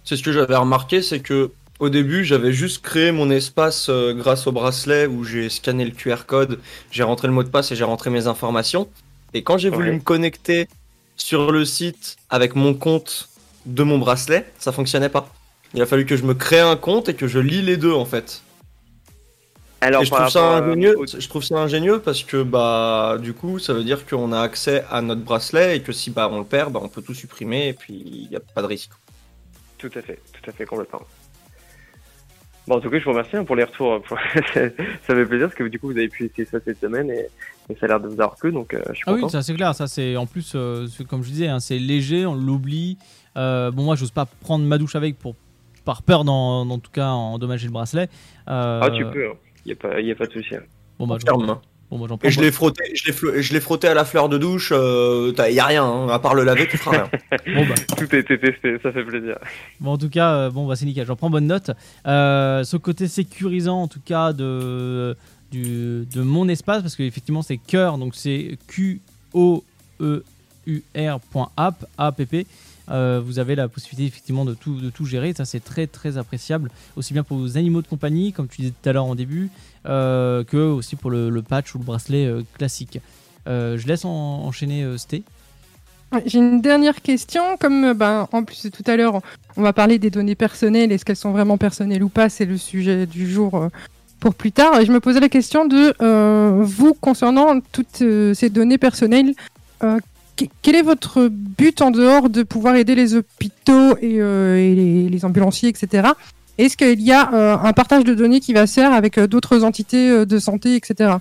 C'est ce que j'avais remarqué, c'est que au début, j'avais juste créé mon espace euh, grâce au bracelet où j'ai scanné le QR code, j'ai rentré le mot de passe et j'ai rentré mes informations. Et quand j'ai voulu me connecter sur le site avec mon compte de mon bracelet, ça fonctionnait pas. Il a fallu que je me crée un compte et que je lis les deux en fait. Alors et je trouve ça à- ingénieux. Je trouve ça ingénieux parce que bah du coup, ça veut dire qu'on a accès à notre bracelet et que si bah on le perd, bah on peut tout supprimer et puis il n'y a pas de risque. Tout à fait, tout à fait, complètement. Bon, en tout cas, je vous remercie hein, pour les retours. Pour- ça fait plaisir parce que du coup, vous avez pu essayer ça cette semaine et, et ça a l'air de vous avoir plu, donc euh, je suis Ah oui, ça c'est clair. Ça c'est en plus, euh, comme je disais, hein, c'est léger, on l'oublie. Euh, bon, moi, j'ose pas prendre ma douche avec pour par peur, dans, en tout cas, endommager le bracelet. Euh, Ah, tu peux, il n'y a, a pas de souci. hein. Bon, bah, hein. Bon, j'en prends Et je l'ai frotté, je l'ai flo- je l'ai frotté à la fleur de douche. Euh, t'as- y a rien, hein, à part le laver, tu feras rien. Bon, bah. Tout a été testé, ça fait plaisir. Bon, en tout cas, euh, bon, bah, c'est nickel. J'en prends bonne note. Euh, ce côté sécurisant, en tout cas, de, du, de mon espace, parce qu'effectivement, c'est cœur, donc c'est Q-O-E-U-R.app, app. Euh, vous avez la possibilité effectivement de tout, de tout gérer. Ça, c'est très très appréciable, aussi bien pour vos animaux de compagnie, comme tu disais tout à l'heure en début, euh, que aussi pour le, patch ou le bracelet euh, classique. Euh, je laisse en- enchaîner euh, Sté. J'ai une dernière question. Comme euh, ben, en plus tout à l'heure, on va parler des données personnelles. Est-ce qu'elles sont vraiment personnelles ou pas C'est le sujet du jour euh, pour plus tard. Et je me posais la question de euh, vous concernant toutes euh, ces données personnelles. Que- quel est votre but en dehors de pouvoir aider les hôpitaux et, euh, les, ambulanciers, etc. Est-ce qu'il y a euh, un partage de données qui va se faire avec euh, d'autres entités de santé, etc.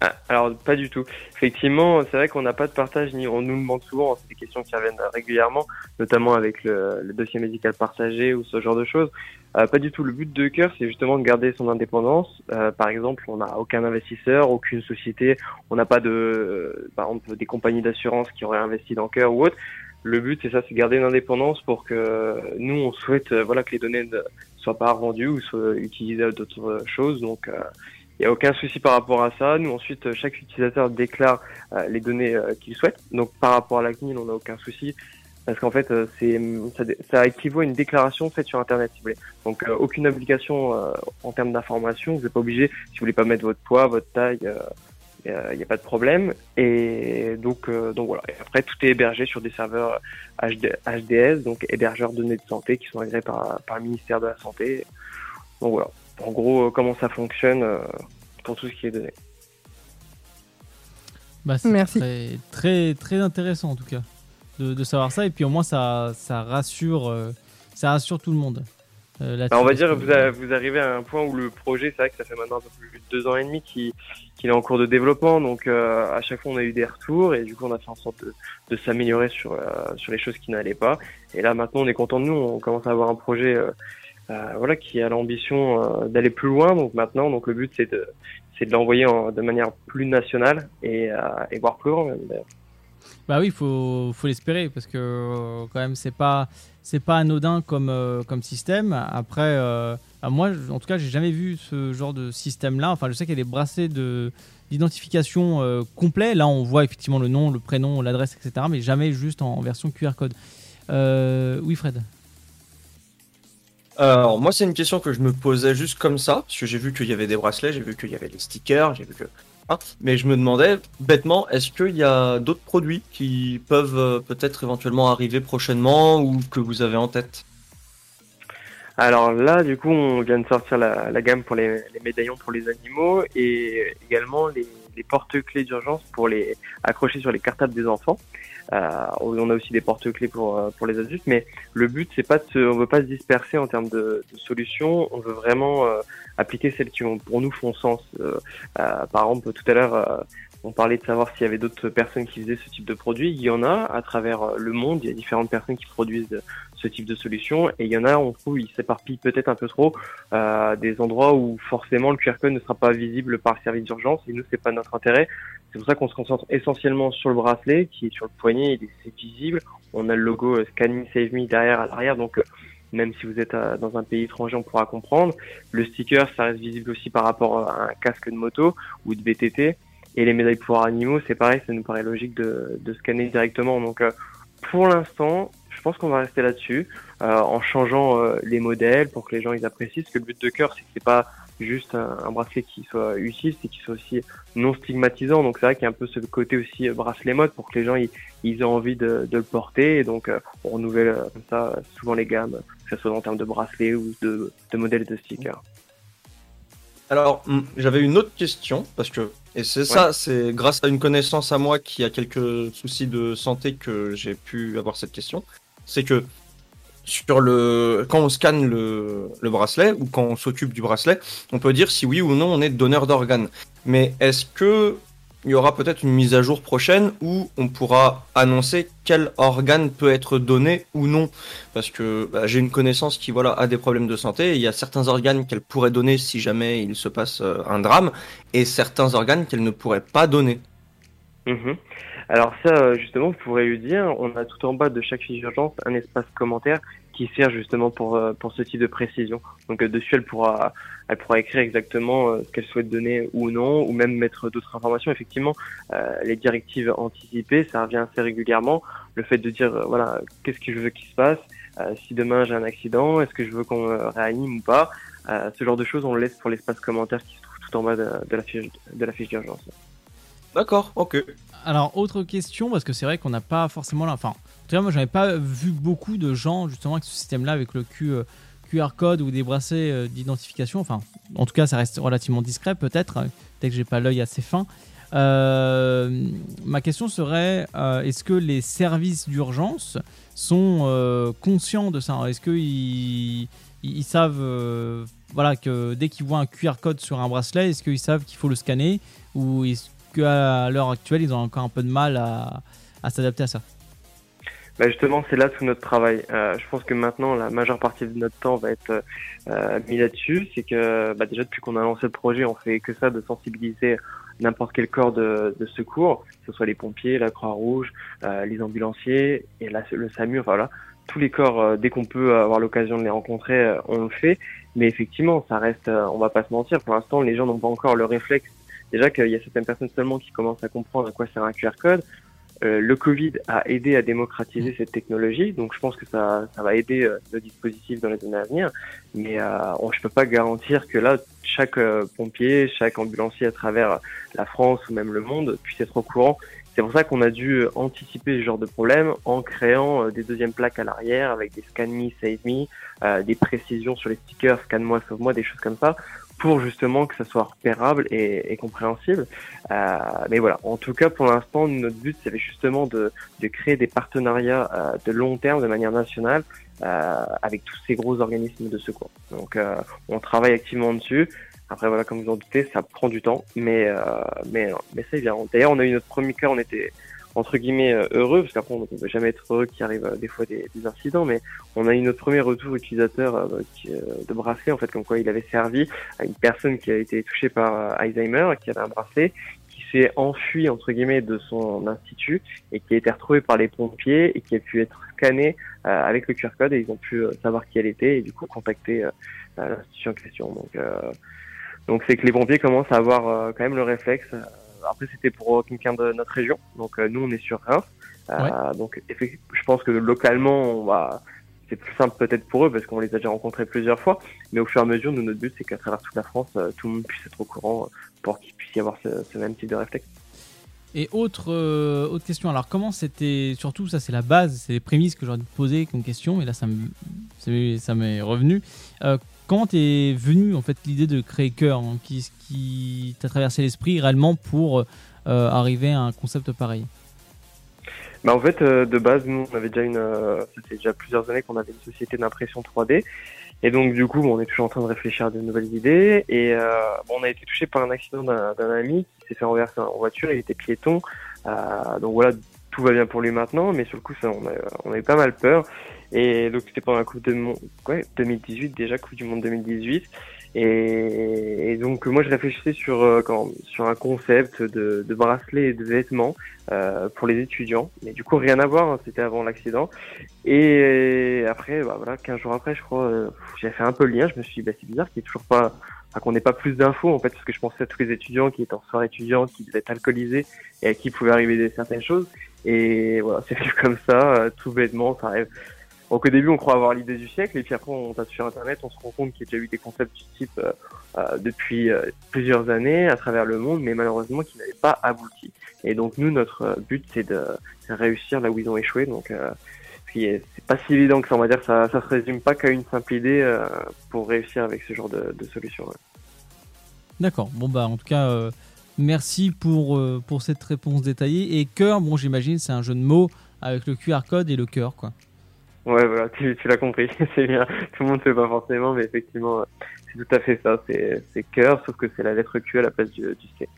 Ah, alors, pas du tout. Effectivement, c'est vrai qu'on n'a pas de partage, ni on nous demande souvent, c'est des questions qui reviennent régulièrement, notamment avec le dossier médical partagé ou ce genre de choses. Euh, pas du tout. Le but de cœur, c'est justement de garder son indépendance. Euh, par exemple, on n'a aucun investisseur, aucune société, on n'a pas de, euh, par exemple, des compagnies d'assurance qui auraient investi dans cœur ou autre. Le but, c'est ça, c'est garder une indépendance pour que nous, on souhaite, euh, voilà, que les données ne soient pas revendues ou soient utilisées à d'autres choses. Donc, euh, il n'y a aucun souci par rapport à ça. Nous, ensuite, euh, chaque utilisateur déclare euh, les données euh, qu'il souhaite. Donc, par rapport à la CNIL, on n'a aucun souci. Parce qu'en fait, euh, c'est ça, ça équivaut à une déclaration faite sur Internet, si vous voulez. Donc, euh, aucune obligation euh, en termes d'information. Vous n'êtes pas obligé, si vous voulez pas mettre votre poids, votre taille, il n'y a pas de problème. Et donc, euh, donc voilà. Et après, tout est hébergé sur des serveurs HD, HDS, donc hébergeurs de données de santé, qui sont agréés par, par le ministère de la Santé. Donc voilà. En gros, euh, comment ça fonctionne euh, pour tout ce qui est donné. Bah, c'est Merci. Très, très, très intéressant en tout cas de, de savoir ça. Et puis au moins, ça, ça, rassure, euh, ça rassure tout le monde. euh, Bah, on va dire, que- vous, a- vous arrivez à un point où le projet, c'est vrai que ça fait maintenant un peu plus de deux ans et demi qu'il qu'il est en cours de développement. Donc, euh, à chaque fois, on a eu des retours et du coup, on a fait en sorte de, de s'améliorer sur, euh, sur les choses qui n'allaient pas. Et là, maintenant, on est content de nous. On commence à avoir un projet voilà, qui a l'ambition d'aller plus loin. Donc, maintenant, donc le but, c'est de, c'est de l'envoyer en- de manière plus nationale et, et voir plus loin. même, d'ailleurs. Bah oui, faut, faut l'espérer parce que euh, quand même c'est pas c'est pas anodin comme euh, comme système. Après, euh, moi, en tout cas, j'ai jamais vu ce genre de système là. Enfin, je sais qu'il y a des bracelets de d'identification complet. Là, on voit effectivement le nom, le prénom, l'adresse, etc. Mais jamais juste en, version QR code. Oui, Fred. Alors, moi, c'est une question que je me posais juste comme ça, parce que j'ai vu qu'il y avait des bracelets, j'ai vu qu'il y avait des stickers, j'ai vu que. Ah, mais je me demandais, bêtement, est-ce qu'il y a d'autres produits qui peuvent euh, peut-être éventuellement arriver prochainement ou que vous avez en tête? Alors là, du coup, on vient de sortir la, gamme pour les, les médaillons pour les animaux et également les, les porte-clés d'urgence pour les accrocher sur les cartables des enfants. Euh, on a aussi des porte-clés pour, euh, pour les adultes, mais le but, c'est pas de se, on veut pas se disperser en termes de, de solutions. On veut vraiment euh, appliquer celles qui, ont, pour nous, font sens. Par exemple, tout à l'heure, on parlait de savoir s'il y avait d'autres personnes qui faisaient ce type de produit. Il y en a à travers le monde. Il y a différentes personnes qui produisent ce type de solution. Et il y en a, on trouve, ils s'éparpillent peut-être un peu trop euh, des endroits où forcément le QR code ne sera pas visible par service d'urgence. Et nous, c'est pas notre intérêt. C'est pour ça qu'on se concentre essentiellement sur le bracelet qui est sur le poignet. Il est c'est visible. On a le logo euh, Scan Save Me derrière à l'arrière. Donc euh, même si vous êtes euh, dans un pays étranger, on pourra comprendre. Le sticker, ça reste visible aussi par rapport à un casque de moto ou de VTT. Et les médailles pour animaux, c'est pareil, ça nous paraît logique de, de scanner directement. Donc, pour l'instant, je pense qu'on va rester là-dessus, euh, en changeant euh, les modèles pour que les gens ils apprécient. Parce que le but de cœur, c'est que c'est pas juste un, un bracelet qui soit utile, c'est qu'il soit aussi non stigmatisant. Donc, c'est vrai qu'il y a un peu ce côté aussi euh, bracelet mode pour que les gens ils, ils aient envie de, de le porter. Et donc, euh, on renouvelle euh, comme ça souvent les gammes, que ce soit en termes de bracelet ou de, de modèles de stickers. Alors, hmm, j'avais une autre question, parce que, et c'est ça, c'est grâce à une connaissance à moi qui a quelques soucis de santé que j'ai pu avoir cette question. C'est que, sur le, quand on scanne le, le bracelet, ou quand on s'occupe du bracelet, on peut dire si oui ou non on est donneur d'organes. Mais est-ce que il y aura peut-être une mise à jour prochaine où on pourra annoncer quel organe peut être donné ou non? Parce que bah, j'ai une connaissance qui voilà a des problèmes de santé. Il y a certains organes qu'elle pourrait donner si jamais il se passe euh, un drame, et certains organes qu'elle ne pourrait pas donner. Mhm. Alors ça, euh, justement, vous pourrez lui dire, on a tout en bas de chaque fiche d'urgence un espace commentaire qui sert justement pour euh, pour ce type de précision. Donc euh, dessus, elle pourra elle pourra écrire exactement ce qu'elle souhaite donner ou non, ou même mettre d'autres informations. Effectivement, euh, les directives anticipées, ça revient assez régulièrement. Le fait de dire, voilà, qu'est-ce que je veux qu'il se passe euh, si demain j'ai un accident, est-ce que je veux qu'on me réanime ou pas Ce genre de choses, on le laisse pour l'espace commentaire qui se trouve tout en bas de, de la fiche de la fiche d'urgence. D'accord, ok. Alors, autre question, parce que c'est vrai qu'on n'a pas forcément là. Enfin, en tout cas, moi, j'avais pas vu beaucoup de gens justement avec ce système-là, avec le Q, euh, QR code ou des bracelets euh, d'identification. Enfin, en tout cas, ça reste relativement discret, peut-être, euh, dès que j'ai pas l'œil assez fin. Euh, ma question serait est-ce que les services d'urgence sont conscients de ça? Est-ce qu'ils ils, savent voilà, que dès qu'ils voient un QR code sur un bracelet, est-ce qu'ils savent qu'il faut le scanner Ou qu'à l'heure actuelle, ils ont encore un peu de mal à, s'adapter à ça Bah justement, c'est là tout notre travail. Euh, je pense que maintenant, la majeure partie de notre temps va être euh, mis là-dessus. C'est que bah, déjà depuis qu'on a lancé le projet, on fait que ça de sensibiliser n'importe quel corps de, secours, que ce soit les pompiers, la Croix-Rouge, euh, les ambulanciers et le SAMU. Enfin, voilà, tous les corps, euh, dès qu'on peut avoir l'occasion de les rencontrer, on le fait. Mais effectivement, ça reste, on va pas se mentir. Pour l'instant, les gens n'ont pas encore le réflexe. Déjà qu'il y a certaines personnes seulement qui commencent à comprendre à quoi sert un QR code. Euh, le Covid a aidé à démocratiser cette technologie, donc je pense que ça, ça va aider euh, le dispositif dans les années à venir. Mais euh, on, je peux pas garantir que là, chaque euh, pompier, chaque ambulancier à travers la France ou même le monde puisse être au courant. C'est pour ça qu'on a dû anticiper ce genre de problème en créant euh, des deuxièmes plaques à l'arrière avec des Scan Me, Save Me, euh, des précisions sur les stickers, Scan-moi, sauve-moi, des choses comme ça, pour justement que ça soit repérable et, et compréhensible. Euh, mais voilà, en tout cas pour l'instant, notre but c'est justement de, de créer des partenariats euh, de long terme de manière nationale euh, avec tous ces gros organismes de secours. Donc euh, on travaille activement dessus. Après voilà, comme vous en doutez, ça prend du temps, mais euh, mais mais c'est bien. D'ailleurs, on a eu notre premier cas, on était entre guillemets euh, heureux parce qu'après on ne peut jamais être heureux qu'il arrive euh, des fois des, des incidents, mais on a eu notre premier retour utilisateur euh, de bracelet en fait, comme quoi il avait servi à une personne qui a été touchée par Alzheimer, qui avait un bracelet qui s'est enfui entre guillemets de son institut et qui a été retrouvé par les pompiers et qui a pu être scanné avec le QR code et ils ont pu savoir qui elle était et du coup contacter l'institution en question. Donc euh, donc c'est que les pompiers commencent à avoir quand même le réflexe. Après c'était pour quelqu'un de notre région, donc euh, nous on est sur Reims. Euh, Donc, je pense que localement, on va, c'est plus simple peut-être pour eux parce qu'on les a déjà rencontrés plusieurs fois. Mais au fur et à mesure, nous, notre but, c'est qu'à travers toute la France, euh, tout le monde puisse être au courant pour qu'il puisse y avoir ce, ce même type de réflexe. Et autre, euh, autre question, alors comment c'était, surtout ça c'est la base, c'est les prémices que j'aurais dû poser comme question, et là ça me- c'est- ça m'est revenu. Euh, comment t'es venu en fait l'idée de créer Cœur hein, Qu'est-ce qui t'a traversé l'esprit réellement pour euh, arriver à un concept pareil? Bah en fait, euh, de base, nous, on avait déjà une, euh, ça fait déjà plusieurs années qu'on avait une société d'impression 3D. Et donc, du coup, bon, on est toujours en train de réfléchir à de nouvelles idées. Et euh, on a été touché par un accident d'un ami qui s'est fait renverser en voiture. Il était piéton. Euh, donc voilà, tout va bien pour lui maintenant. Mais sur le coup, ça, on a, on a eu pas mal peur. Et donc, c'était pendant la Coupe de Monde, ouais, 2018, déjà, Coupe du Monde 2018. Et, donc, moi, je réfléchissais sur, euh, quand, sur un concept de, de bracelet et de vêtements euh, pour les étudiants. Mais du coup, rien à voir, hein, c'était avant l'accident. Et après, bah, voilà, 15 jours après, je crois, euh, j'ai fait un peu le lien. Je me suis dit, bah, c'est bizarre qu'il n'y toujours pas, enfin, qu'on n'ait pas plus d'infos, en fait, parce que je pensais à tous les étudiants qui étaient en soirée étudiante, qui devaient être alcoolisés et à qui pouvait arriver des, certaines choses. Et voilà, c'est comme ça, euh, tout bêtement, ça arrive. Donc au début, on croit avoir l'idée du siècle, et puis après, on tape sur Internet, on se rend compte qu'il y a déjà eu des concepts du type euh, euh, depuis euh, plusieurs années à travers le monde, mais malheureusement qui n'avaient pas abouti. Et donc nous, notre but, c'est de, réussir là où ils ont échoué. Donc c'est pas si évident que ça, on va dire, ça, ça se résume pas qu'à une simple idée pour réussir avec ce genre de, solution. D'accord, bon bah en tout cas, merci pour, pour cette réponse détaillée. Et cœur, bon j'imagine c'est un jeu de mots avec le QR code et le cœur quoi. Ouais, voilà, tu, tu l'as compris, c'est bien. Tout le monde ne sait pas forcément, mais effectivement, euh, c'est tout à fait ça. C'est cœur, sauf que c'est la lettre Q à la place du, du C.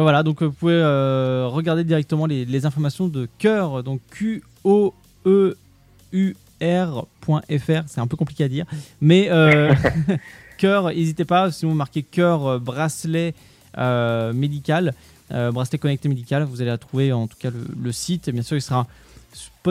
Voilà, donc euh, vous pouvez euh, regarder directement les, les informations de cœur, donc E Q-O-E-U-R.fr, c'est un peu compliqué à dire, mais euh, cœur, n'hésitez pas, si vous marquez cœur bracelet euh, médical, bracelet connecté médical, vous allez trouver en tout cas le, le site, bien sûr il sera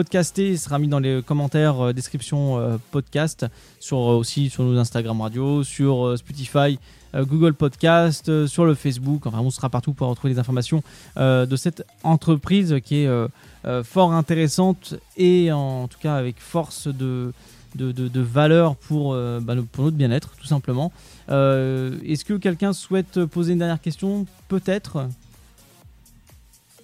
podcasté, il sera mis dans les commentaires, euh, description euh, podcast, sur, euh, aussi sur nos Instagram radio, sur euh, Spotify, euh, Google Podcast, euh, sur le Facebook, enfin on sera partout pour retrouver les informations euh, de cette entreprise qui est euh, euh, fort intéressante et en tout cas avec force de, de, de- de valeur pour, euh, bah, pour notre bien-être tout simplement. Euh, Est-ce que quelqu'un souhaite poser une dernière question? Peut-être?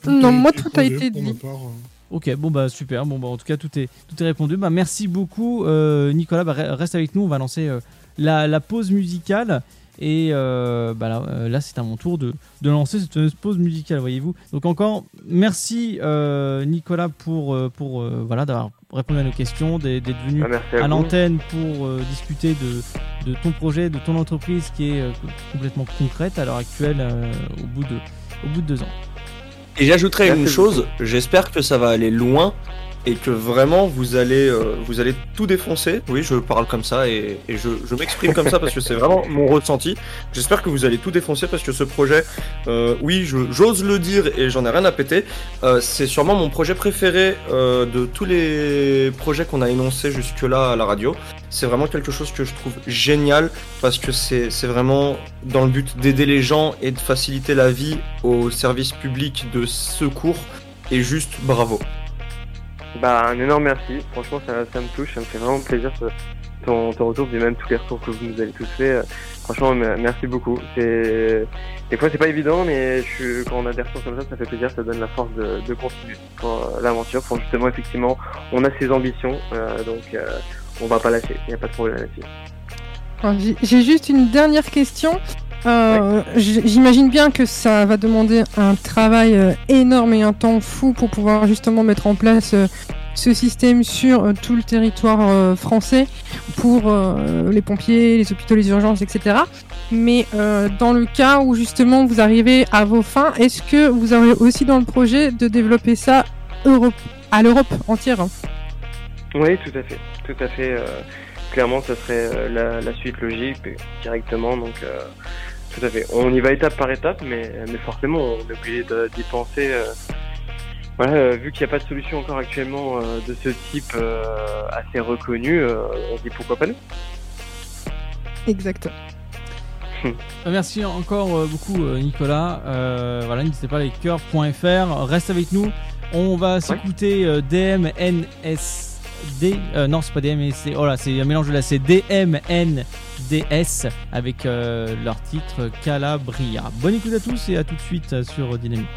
Non, moi tout a été pour ma dit. part, euh. Ok, bon bah super. Bon bah en tout cas tout est tout est répondu. Bah merci beaucoup euh, Nicolas. Bah, re- reste avec nous. On va lancer euh, la, la pause musicale et euh, bah là, là c'est à mon tour de, de lancer cette pause musicale. Voyez-vous. Donc encore merci Nicolas pour pour voilà d'avoir répondu à nos questions, d'être venu merci à l'antenne pour discuter de, de ton projet, de ton entreprise qui est complètement concrète à l'heure actuelle au bout de au bout de deux ans. Et j'ajouterais Merci une chose, j'espère que ça va aller loin et que vraiment vous allez, euh, vous allez tout défoncer. Oui, je parle comme ça et, je, m'exprime comme ça parce que c'est vraiment mon ressenti. J'espère que vous allez tout défoncer parce que ce projet, euh, oui, j'ose le dire et j'en ai rien à péter. euh, c'est sûrement mon projet préféré de tous les projets qu'on a énoncés jusque-là à la radio. C'est vraiment quelque chose que je trouve génial parce que c'est vraiment dans le but d'aider les gens et de faciliter la vie au service public de secours. Et juste bravo. Bah, un énorme merci. Franchement, ça, ça me touche, ça me fait vraiment plaisir ce- ton, ton retour, puis même tous les retours que vous nous avez tous fait. Euh, Franchement, me- merci beaucoup. Des fois c'est pas évident, mais je quand on a des retours comme ça, ça fait plaisir, ça donne la force de, de continuer pour euh, l'aventure. Pour justement, effectivement, on a ses ambitions, euh, donc euh, on va pas lâcher. Il n'y a pas de problème là-dessus. J'ai juste une dernière question. Euh, J'imagine bien que ça va demander un travail euh, énorme et un temps fou pour pouvoir justement mettre en place euh, ce système sur euh, tout le territoire français pour les pompiers, les hôpitaux, les urgences, etc. Mais dans le cas où justement vous arrivez à vos fins, est-ce que vous avez aussi dans le projet de développer ça Europe, à l'Europe entière hein? Oui, tout à fait, tout à fait. clairement, ça serait la, la suite logique directement. Donc, tout à fait. On y va étape par étape, mais, mais forcément, on est obligé de- d'y penser. euh, voilà, euh, vu qu'il n'y a pas de solution encore actuellement euh, de ce type euh, assez reconnu, euh, on se dit pourquoi pas nous. Exact. Euh, Merci encore euh, beaucoup euh, Nicolas. Euh, voilà, n'hésitez pas à aller cœur.fr. Reste avec nous. On va s'écouter euh, DMNSD. euh, non, c'est pas DMNSD. Oh là, c'est un mélange de la c'est DMNDS avec euh, leur titre Calabria. Bonne écoute à tous et à tout de suite sur Dynamique.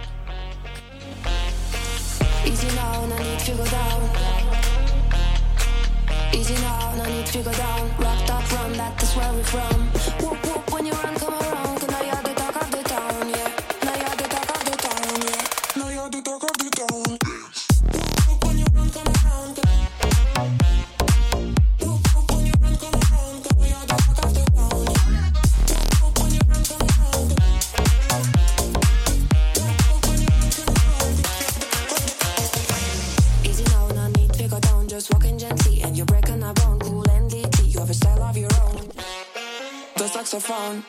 Saxophone,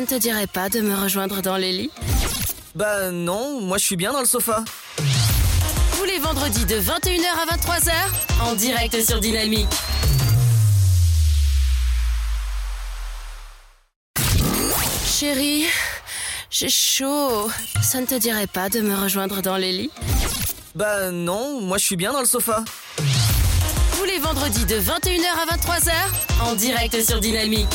Ça ne te dirait pas de me rejoindre dans les lits Bah non, moi je suis bien dans le sofa. Tous les vendredis de 21h à 23h, en direct sur Dynamique. Chérie, j'ai chaud. Ça ne te dirait pas de me rejoindre dans les lits Bah non, moi je suis bien dans le sofa. Tous les vendredis de 21h à 23h, en direct sur Dynamique.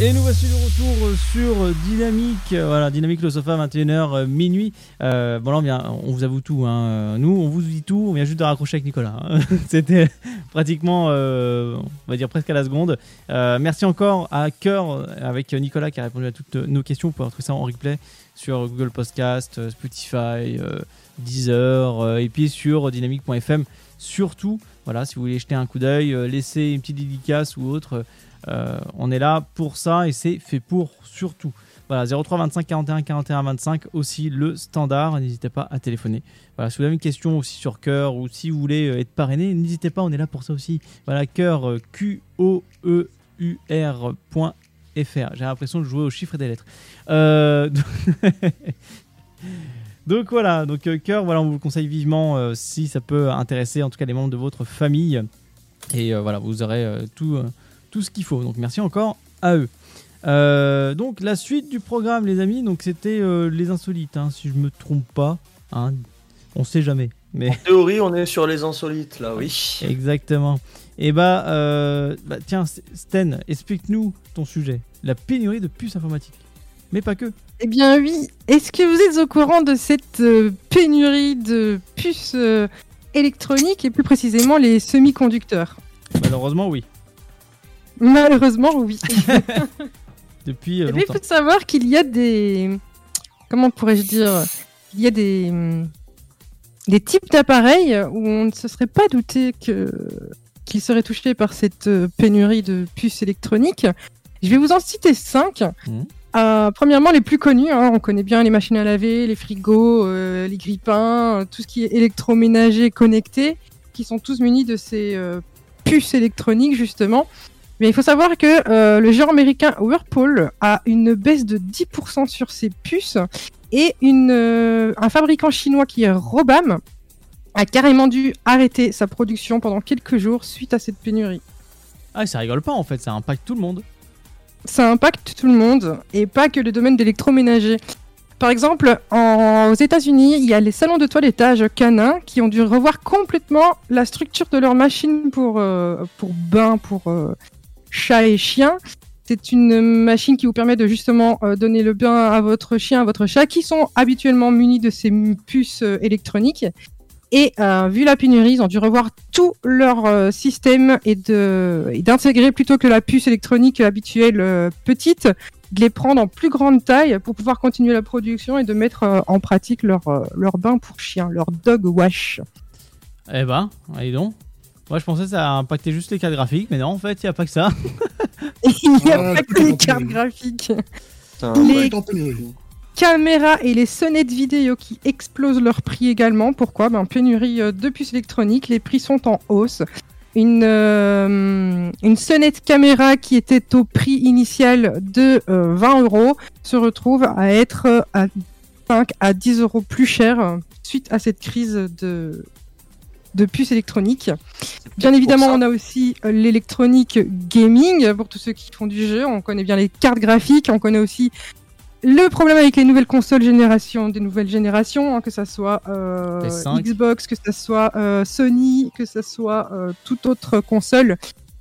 Et nous voici de retour sur Dynamique, euh, voilà, Dynamique le sofa, 21h euh, minuit. Euh, bon là on, vous avoue tout, hein. Nous on vous dit tout, on vient juste de raccrocher avec Nicolas. hein. C'était pratiquement, on va dire presque à la seconde. Merci encore à Cœur avec Nicolas qui a répondu à toutes nos questions. Vous pouvez retrouver ça en replay sur Google Podcast, Spotify, Deezer et puis sur dynamique.fm. Surtout, voilà, si vous voulez jeter un coup d'œil, laisser une petite dédicace ou autre. Euh, on est là pour ça et c'est fait pour surtout. Voilà, 03 25 41 41 25, aussi le standard. N'hésitez pas à téléphoner. Voilà, si vous avez une question aussi sur cœur ou si vous voulez euh, être parrainé, n'hésitez pas, on est là pour ça aussi. Voilà, cœur, euh, Q-O-E-U-R point FR. J'ai l'impression de jouer aux chiffres et des lettres. Euh, donc voilà, donc cœur, voilà, on vous le conseille vivement si ça peut intéresser en tout cas les membres de votre famille. Et voilà, vous aurez tout, tout ce qu'il faut. Donc merci encore à eux. Euh, donc la suite du programme, les amis, donc c'était euh, les insolites, hein, si je me trompe pas. Hein, on sait jamais. Mais En théorie, on est sur les insolites là, oui. exactement. Et bah, euh, bah, tiens, Sten, explique-nous ton sujet. La pénurie de puces informatiques. Mais pas que. Eh bien oui, est-ce que vous êtes au courant de cette euh, pénurie de puces électroniques et plus précisément les semi-conducteurs? Malheureusement, oui. Malheureusement, oui. Depuis euh, Eh bien, il longtemps. faut savoir qu'il y a des... Comment pourrais-je dire Il y a des... Des types d'appareils où on ne se serait pas douté que qu'ils seraient touchés par cette euh, pénurie de puces électroniques. Je vais vous en citer cinq. Mhm. Euh, premièrement, les plus connus, hein, on connaît bien les machines à laver, les frigos, euh, les grippins, euh, tout ce qui est électroménager connecté, qui sont tous munis de ces euh, puces électroniques justement. Mais il faut savoir que euh, le géant américain Whirlpool a une baisse de 10% sur ses puces et une, euh, un fabricant chinois qui est Robam a carrément dû arrêter sa production pendant quelques jours suite à cette pénurie. Ah, ça rigole pas en fait, ça impacte tout le monde. Ça impacte tout le monde et pas que le domaine d'électroménager. Par exemple, en- aux États-Unis, il y a les salons de toilettage canins qui ont dû revoir complètement la structure de leur machine pour, euh, pour bain, pour euh, chat et chien. C'est une machine qui vous permet de justement euh, donner le bain à votre chien, à votre chat, qui sont habituellement munis de ces puces euh, électroniques. Et euh, vu la pénurie, ils ont dû revoir tout leur système et d'intégrer plutôt que la puce électronique habituelle petite, de les prendre en plus grande taille pour pouvoir continuer la production et de mettre en pratique leur, leur bain pour chien, leur dog wash. Eh ben, allez donc. Moi je pensais que ça impactait juste les cartes graphiques, mais non, en fait, il n'y a pas que ça. Il n'y a Ah, pas que les cartes graphiques. Les- caméras et les sonnettes vidéo qui explosent leur prix également. Pourquoi? Ben, Pénurie euh, de puces électroniques, les prix sont en hausse. Une, euh, une sonnette caméra qui était au prix initial de euh, 20 euros se retrouve à être euh, à 5 à 10 euros plus cher euh, suite à cette crise de, de puces électroniques. Bien évidemment, on a aussi euh, l'électronique gaming pour tous ceux qui font du jeu. On connaît bien les cartes graphiques, on connaît aussi le problème avec les nouvelles consoles génération, des nouvelles générations, hein, que ça soit euh, PS5. Xbox, que ça soit euh, Sony, que ça soit euh, toute autre console,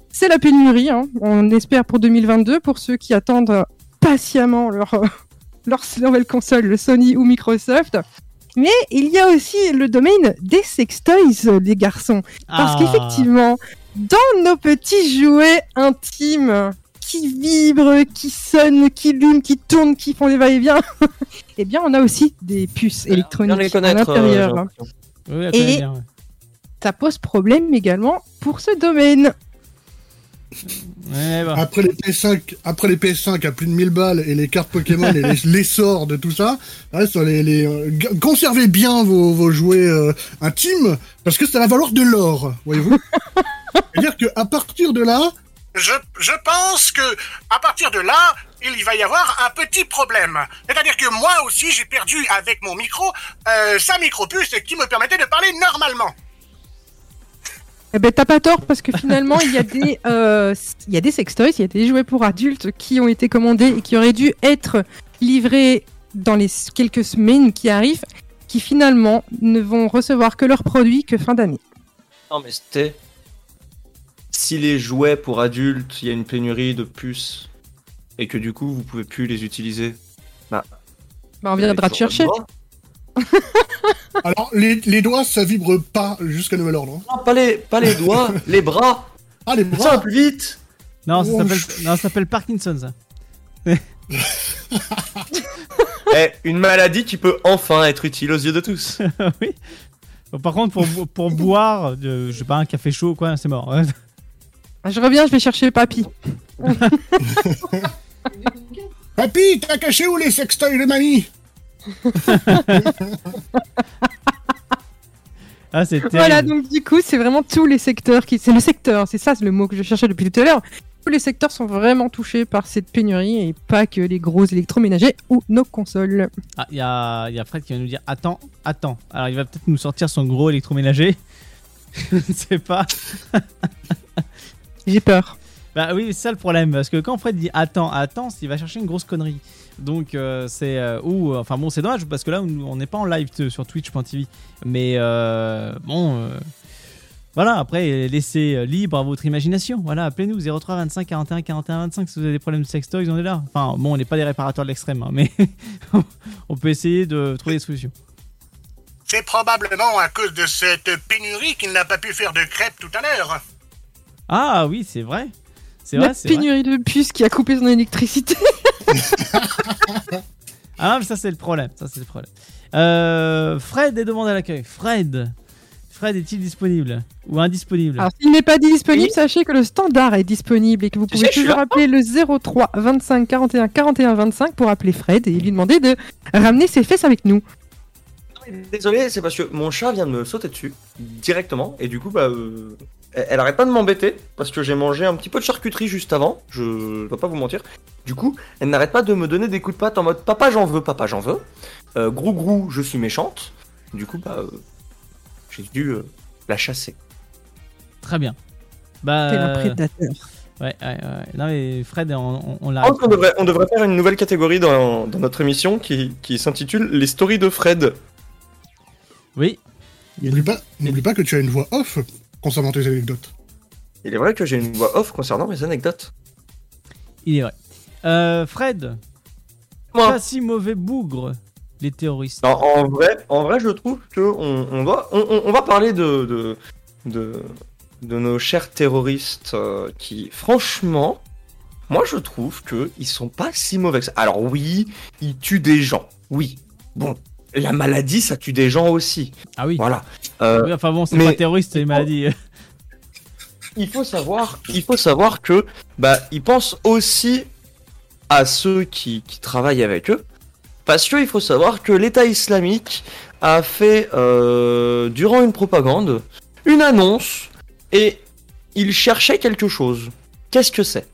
c'est la pénurie. hein. On espère pour 2022 pour ceux qui attendent patiemment leur leur nouvelle console, le Sony ou Microsoft. Mais il y a aussi le domaine des sextoys, euh, les garçons. Parce Ah. qu'effectivement, dans nos petits jouets intimes qui vibrent, qui sonnent, qui allument, qui tournent, qui font des va-et-vient, eh bien, on a aussi des puces électroniques Bien les à euh, l'intérieur. Oui, elle Et- connaît bien, ouais. Ça pose problème également pour ce domaine. Ouais, bah. Après les PS5, après les PS5 à plus de 1000 balles et les cartes Pokémon et les- l'essor de tout ça, ouais, sur les, les, euh, conservez bien vos, vos jouets euh, intimes parce que ça va valoir de l'or, voyez-vous. C'est-à-dire que à partir de là, Je, je pense que à partir de là, il va y avoir un petit problème. C'est-à-dire que moi aussi, j'ai perdu avec mon micro euh, sa micropuce qui me permettait de parler normalement. Eh ben, t'as pas tort parce que finalement, il y a des, euh, il y a des sextoys, il y a des jouets pour adultes qui ont été commandés et qui auraient dû être livrés dans les quelques semaines qui arrivent, qui finalement ne vont recevoir que leurs produits que fin d'année. Non, mais c'était. Si les jouets pour adultes, il y a une pénurie de puces et que du coup vous pouvez plus les utiliser, bah. Bah, on viendra te chercher. alors les, les doigts ça vibre pas jusqu'à nouvel ordre. hein. Non, pas les, pas les doigts, les bras. Ah les bras. Simple, vite. Non, ça Oh, s'appelle je- non, ça s'appelle Parkinson, ça. Eh, une maladie qui peut enfin être utile aux yeux de tous. oui. Bon, par contre, pour, bo- pour boire, de, je sais pas, un café chaud, quoi, c'est mort. Ouais. Je reviens, je vais chercher papy. Papy, t'as caché où les sextoys de mamie Ah, c'est. Voilà, donc du coup, c'est vraiment tous les secteurs qui. C'est le secteur, c'est ça c'est le mot que je cherchais depuis tout à l'heure. Tous les secteurs sont vraiment touchés par cette pénurie et pas que les gros électroménagers ou nos consoles. Ah, il y a, il y a Fred qui va nous dire Attends, attends. Alors, il va peut-être nous sortir son gros électroménager. je ne sais pas. J'ai peur. Bah oui, c'est ça le problème. Parce que quand Fred dit Attends, attends, il va chercher une grosse connerie. Donc, euh, c'est. euh, ou, enfin bon, c'est dommage parce que là, on n'est pas en live sur Twitch.tv. Mais euh, bon. euh, voilà, après, laissez euh, libre à votre imagination. Voilà, appelez-nous 03 25 41 41 25 si vous avez des problèmes de sextoys, on est là. Enfin, bon, on n'est pas des réparateurs de l'extrême, hein, mais on peut essayer de trouver des solutions. C'est probablement à cause de cette pénurie qu'il n'a pas pu faire de crêpes tout à l'heure. Ah oui, c'est vrai. C'est La vrai, c'est vrai. pénurie de puces qui a coupé son électricité. Ah, mais ça, c'est le problème. Ça, c'est le problème. Euh, Fred est demandé à l'accueil. Fred. Fred est-il disponible Ou indisponible Alors, s'il n'est pas disponible, sachez que le standard est disponible et que vous pouvez sais, toujours appeler le 03 25 41 41 25 pour appeler Fred et lui demander de ramener ses fesses avec nous. Désolé, c'est parce que mon chat vient de me sauter dessus directement et du coup, bah, euh, elle, elle arrête pas de m'embêter parce que j'ai mangé un petit peu de charcuterie juste avant. Je dois pas vous mentir. Du coup, elle n'arrête pas de me donner des coups de patte en mode papa j'en veux, papa j'en veux. Euh, grou grou, je suis méchante. Du coup, bah, euh, j'ai dû euh, la chasser. Très bien. Bah, T'es un prédateur. Ouais, ouais, ouais. Non, mais Fred, on, on, on Je l'a. pense qu'on devrait, on devrait faire une nouvelle catégorie dans, dans notre émission qui, qui s'intitule Les stories de Fred. Oui. N'oublie pas, n'oublie pas que tu as une voix off concernant tes anecdotes. Il est vrai que j'ai une voix off concernant mes anecdotes. Il est vrai. Euh, Fred. Pas si mauvais bougre, les terroristes. Non, en vrai, en vrai, je trouve que on, on doit, on, on- on va parler de, de, de, de nos chers terroristes euh, qui, franchement, moi je trouve que ils sont pas si mauvais que ça. Alors oui, ils tuent des gens. Oui. Bon, la maladie, ça tue des gens aussi. Ah oui. Voilà. Euh, Oui, enfin bon, c'est pas terroriste, c'est une maladie. il faut savoir, il faut savoir que bah ils pensent aussi à ceux qui, qui travaillent avec eux, parce qu'il faut savoir que l'État islamique a fait euh, durant une propagande une annonce et il cherchait quelque chose. Qu'est-ce que c'est?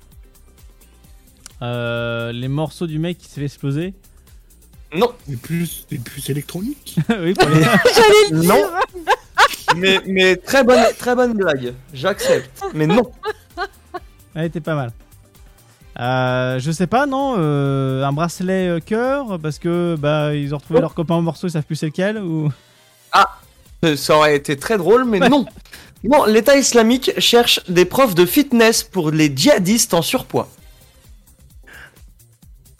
Euh, les morceaux du mec qui s'est fait exploser? Non. Des plus électroniques. oui, pour les... J'allais le Non. dire. Mais mais très bonne très bonne blague, j'accepte. Mais non. Elle était pas mal. Euh, je sais pas, non euh, Un bracelet euh, cœur Parce que bah ils ont retrouvé leur copain en morceaux, ils savent plus c'est lequel ou... Ah, ça aurait été très drôle, mais non. Non, l'État islamique cherche des profs de fitness pour les djihadistes en surpoids.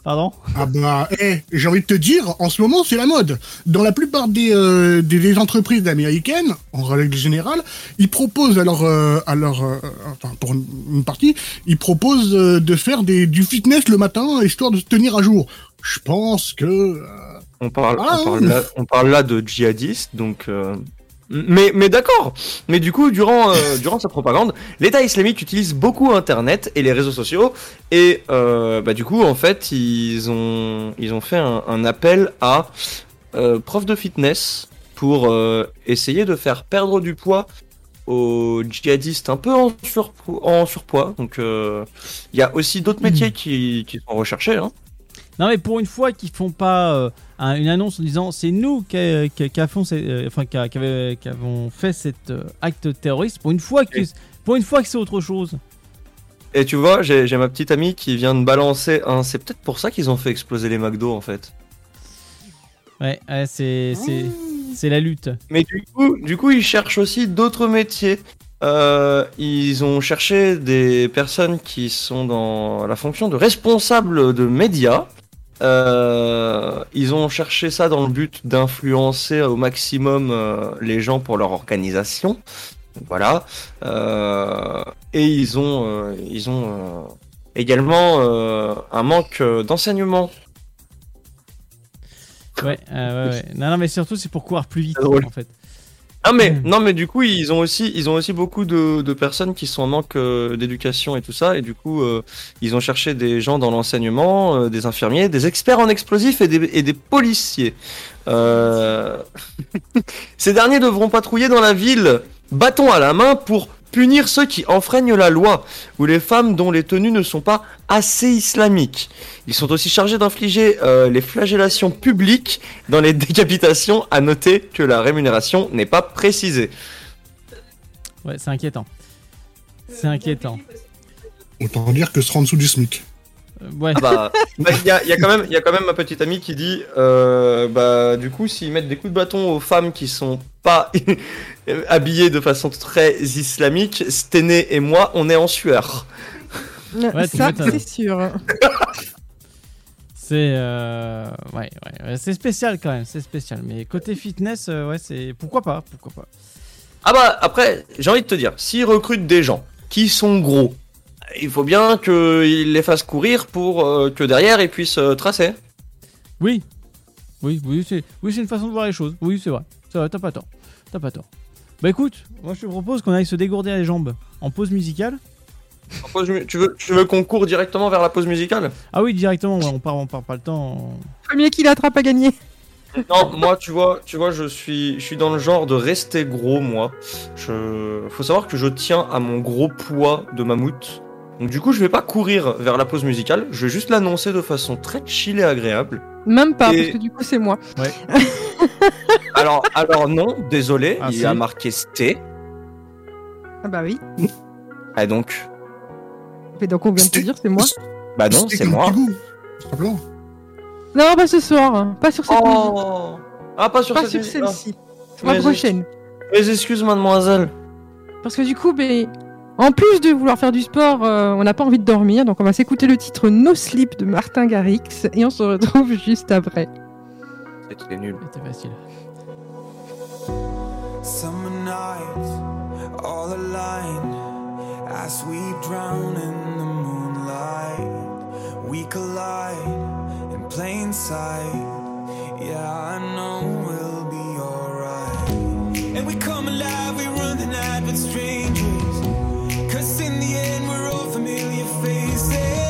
Pardon Ah bah, eh, j'ai envie de te dire, en ce moment, c'est la mode. Dans la plupart des, euh, des, des entreprises américaines, en règle générale, ils proposent à leur, euh, à leur, euh, enfin, pour une, partie, ils proposent euh, de faire des, du fitness le matin, histoire de se tenir à jour. Je pense que... euh, On parle, Ah, on parle, ouais. là, on parle là de djihadistes, donc. Mais, mais d'accord. Mais du coup, durant, euh, durant sa propagande, l'État islamique utilise beaucoup Internet et les réseaux sociaux. Et euh, bah, du coup, en fait, ils ont, ils ont fait un, un appel à euh, profs de fitness pour euh, essayer de faire perdre du poids aux djihadistes un peu en, surpo- en surpoids. Donc, il y a aussi d'autres métiers qui, qui sont recherchés. Hein. Non mais pour une fois qu'ils font pas un- une annonce en disant c'est nous qui, enfin, avons fait cet euh, acte terroriste, pour une fois que, pour une fois que c'est autre chose. Et tu vois, j'ai ma petite amie qui vient de balancer un. C'est peut-être pour ça qu'ils ont fait exploser les McDo en fait. Ouais, ouais, c'est c'est c'est la lutte. Mais du coup, du coup, ils cherchent aussi d'autres métiers. Euh, ils ont cherché des personnes qui sont dans la fonction de responsable de médias. Euh, ils ont cherché ça dans le but d'influencer au maximum euh, les gens pour leur organisation. Voilà. Euh, et ils ont, ils ont également un manque d'enseignement. Ouais, ouais, ouais. Non, non, mais surtout c'est pour courir plus vite en fait. Ah mais non mais du coup ils ont aussi ils ont aussi beaucoup de, de personnes qui sont en manque euh, d'éducation et tout ça et du coup euh, ils ont cherché des gens dans l'enseignement, euh, des infirmiers, des experts en explosifs et des, et des policiers. Ces derniers devront patrouiller dans la ville, bâton à la main pour punir ceux qui enfreignent la loi ou les femmes dont les tenues ne sont pas assez islamiques. Ils sont aussi chargés d'infliger euh, les flagellations publiques dans les décapitations. À noter que la rémunération n'est pas précisée. Ouais, c'est inquiétant. C'est inquiétant. Autant dire que ce sera en dessous du SMIC. Euh, ouais. Ah bah, bah, il y, a, il y a quand même, il y a quand même ma petite amie qui dit, euh, bah, du coup, s'ils mettent des coups de bâton aux femmes qui sont pas habillées de façon très islamique, Stené et moi, on est en sueur. Ouais, ça, c'est sûr. C'est euh... ouais, ouais, ouais, c'est spécial quand même, c'est spécial. Mais côté fitness, euh, ouais, c'est pourquoi pas, pourquoi pas. Ah bah, après, j'ai envie de te dire, s'ils recrutent des gens qui sont gros, il faut bien qu'ils les fassent courir pour euh, que derrière ils puissent euh, tracer. Oui, oui, oui, c'est oui, c'est une façon de voir les choses. Oui, c'est vrai, c'est vrai, t'as pas tort, t'as pas tort. Bah écoute, moi je te propose qu'on aille se dégourdir les jambes en pause musicale. En pause mu- tu veux, tu veux qu'on court directement vers la pause musicale? Ah oui, directement, ouais, on part, on part pas le temps. Premier qui l'attrape à gagner. Non, moi, tu vois, tu vois, je suis, je suis dans le genre de rester gros, moi. Je, faut savoir que je tiens à mon gros poids de mammouth. Donc du coup, je vais pas courir vers la pause musicale. Je vais juste l'annoncer de façon très chill et agréable. Même pas, Et- parce que du coup, c'est moi. Ouais. alors, alors non, désolé, Ah, il si. a marqué ST. Ah bah oui. Et donc, Mais donc on vient de te dire, c'est moi? bah non, c'est moi. Simplement. Non, pas ce soir. hein. Pas sur cette musique. Oh Ah, pas sur Pas cette sur musique, celle-ci. ah. La prochaine. Mes excuses, mademoiselle. Parce que du coup, ben, en plus de vouloir faire du sport, euh, on n'a pas envie de dormir. Donc on va s'écouter le titre No Sleep de Martin Garrix. Et on se retrouve juste après. C'était nul. C'était facile. Summer nights, all aligned, as we drown in the moonlight. We collide in plain sight. Yeah, I know we'll be alright. And we come alive, we run the night with strangers. Cause in the end, we're all familiar faces.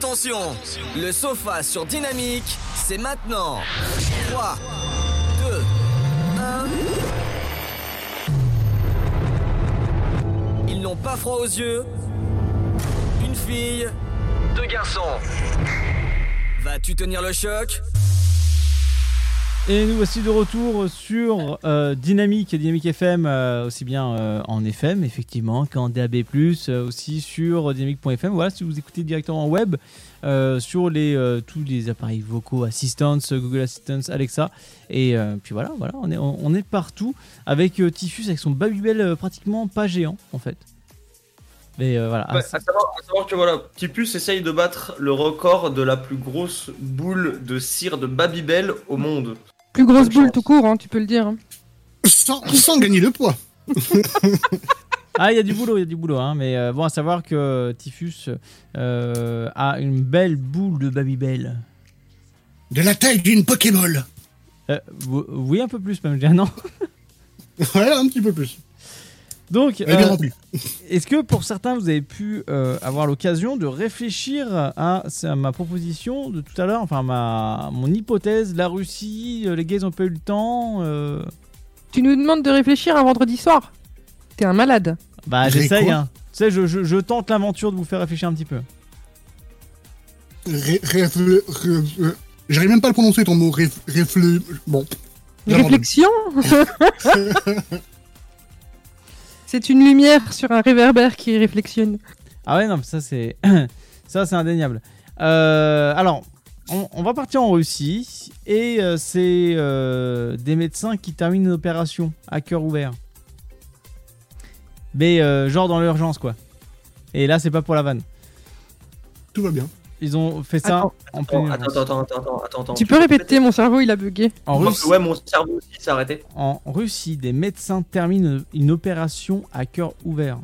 Attention, Le sofa sur Dynamique, c'est maintenant 3, 2, 1... Ils n'ont pas froid aux yeux. Une fille, deux garçons. Vas-tu tenir le choc? Et nous voici de retour sur euh, Dynamique et Dynamique FM, euh, aussi bien euh, en FM, effectivement, qu'en DAB, euh, aussi sur dynamique.fm. Voilà, si vous écoutez directement en web, sur les, tous les appareils vocaux, Assistance, Google Assistant, Alexa. Et puis voilà, voilà on, est, on, on est partout avec Typhus, avec son Babybel pratiquement pas géant, en fait. Mais euh, voilà. Ouais, à, savoir, à savoir que voilà, Tipus essaye de battre le record de la plus grosse boule de cire de Babybel au monde. Plus grosse boule tout court, hein, tu peux le dire. hein. Sans, sans gagner le poids. Ah, il y a du boulot, il y a du boulot. Hein, mais euh, bon, à savoir que Typhus euh, a une belle boule de Babybel. De la taille d'une Pokéball. Euh, vous- oui, un peu plus même, je dirais, non? Ouais, un petit peu plus. Donc, euh, est-ce que pour certains, vous avez pu euh, avoir l'occasion de réfléchir à, à ma proposition de tout à l'heure, enfin ma mon hypothèse, la Russie, euh, les gays ont pas eu le temps. euh, Tu nous demandes de réfléchir un vendredi soir T'es un malade. Bah j'essaye. Hein. Tu sais, je, je- je tente l'aventure de vous faire réfléchir un petit peu. J'arrive même pas à le prononcer ton mot. Réf- réfle- Bon. Réflexion C'est une lumière sur un réverbère qui réflexionne. Ah ouais, non, mais ça c'est ça c'est indéniable. Euh, alors, on, on va partir en Russie et euh, c'est euh, des médecins qui terminent une opération à cœur ouvert. Mais euh, genre dans l'urgence quoi. Et là, c'est pas pour la vanne. Tout va bien. Ils ont fait ça Attends. en pleine Attends, attends, attends, attends, attends, attends. Tu peux répéter, mon cerveau il a bugué. En Russie, Ouais, mon cerveau aussi s'est arrêté. en Russie, des médecins terminent une opération à cœur ouvert.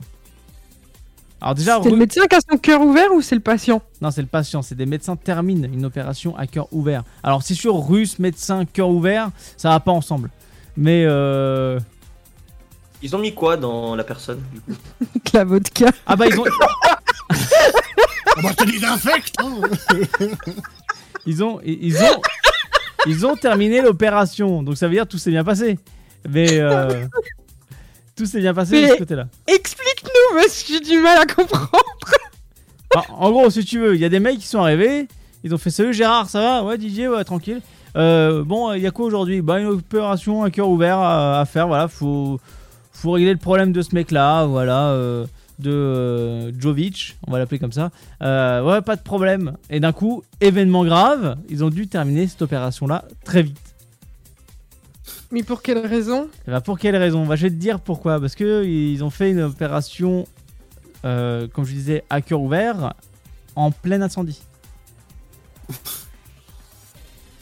Alors déjà, C'est le médecin qui a son cœur ouvert ou c'est le patient Non, c'est le patient. C'est des médecins terminent une opération à cœur ouvert. Alors, c'est sûr, russe, médecin, cœur ouvert, ça va pas ensemble. Mais euh... Ils ont mis quoi dans la personne du coup? La vodka. ah bah ils ont Ah bah, ça désinfecte, hein ils ont ils ont ils ont terminé l'opération. Donc ça veut dire que tout s'est bien passé. Mais euh... tout s'est bien passé de ce côté-là. Explique-nous, parce que j'ai du mal à comprendre. En, en gros, si tu veux, il y a des mecs qui sont arrivés. Ils ont fait salut Gérard, ça va? Ouais, Didier, ouais, tranquille. Euh, bon, il y a quoi aujourd'hui? Bah, une opération à cœur ouvert à, à faire. Voilà, faut, faut régler le problème de ce mec-là. Voilà, euh, de euh, Jovic, on va l'appeler comme ça. Euh, ouais, pas de problème. Et d'un coup, événement grave, ils ont dû terminer cette opération-là très vite. Mais pour quelle raison? Et bah, pour quelle raison? Bah, Je vais te dire pourquoi. Parce que ils ont fait une opération, euh, comme je disais, à cœur ouvert, en plein incendie.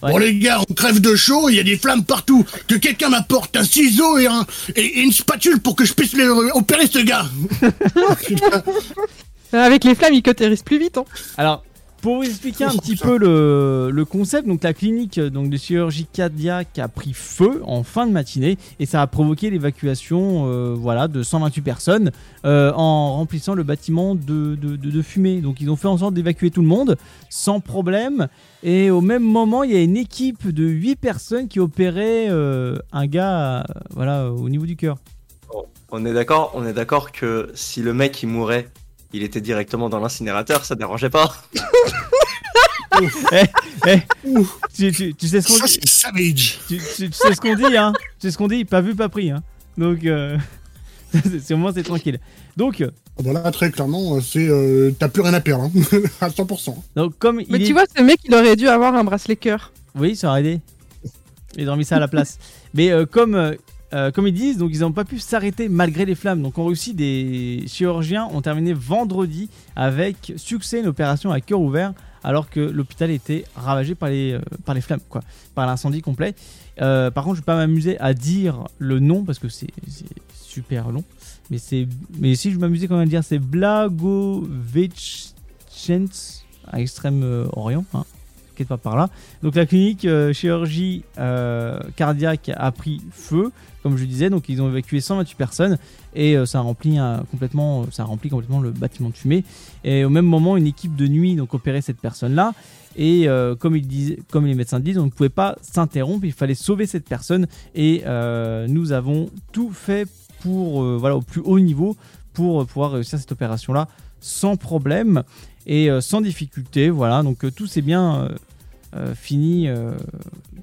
Ouais. Bon les gars, on crève de chaud, il y a des flammes partout. Que quelqu'un m'apporte un ciseau et, un, et, et une spatule pour que je puisse les, euh, opérer ce gars. Avec les flammes, il cautérise plus vite. Hein. Alors, pour vous expliquer un petit peu le, le concept, donc la clinique donc, de chirurgie cardiaque a pris feu en fin de matinée et ça a provoqué l'évacuation euh, voilà, de 128 personnes euh, en remplissant le bâtiment de, de, de- de fumée. Donc ils ont fait en sorte d'évacuer tout le monde sans problème. Et au même moment, il y a une équipe de 8 personnes qui opérait euh, un gars euh, voilà, au niveau du cœur. On est d'accord, on est d'accord que si le mec il mourait, il était directement dans l'incinérateur, ça dérangeait pas. Eh, eh, tu, tu- tu sais ce qu'on dit? savage. tu, sais ce qu'on dit, hein? Tu sais ce qu'on dit, pas vu, pas pris, hein Donc, euh, c'est au moins c'est tranquille. Donc, euh, Ah bah là, très clairement, c'est euh, t'as plus rien à perdre, hein. à 100%. donc comme Mais il tu est- vois, ce mec, il aurait dû avoir un bracelet cœur. Oui, ça aurait aidé. Ils ont mis ça à la place. Mais euh, comme, euh, comme ils disent, donc ils n'ont pas pu s'arrêter malgré les flammes. Donc en Russie, des chirurgiens ont terminé vendredi avec succès une opération à cœur ouvert alors que l'hôpital était ravagé par les, euh, par les flammes, quoi, par l'incendie complet. Euh, par contre, je vais pas m'amuser à dire le nom parce que c'est super long. Mais, mais si je m'amusais quand même à dire, c'est Blagovitchens à Extrême-Orient. Hein pas par là. Donc la clinique chirurgie cardiaque a pris feu, comme je disais. Donc ils ont évacué 128 personnes et euh, ça a rempli un- complètement, ça a rempli complètement le bâtiment de fumée. Et au même moment, une équipe de nuit donc opérait cette personne-là. Et euh, comme, ils disent, comme les médecins disent, on ne pouvait pas s'interrompre, il fallait sauver cette personne. Et euh, nous avons tout fait pour, euh, voilà, au plus haut niveau pour pouvoir réussir cette opération-là sans problème et euh, sans difficulté. Voilà, donc euh, tout s'est bien euh, euh, fini euh,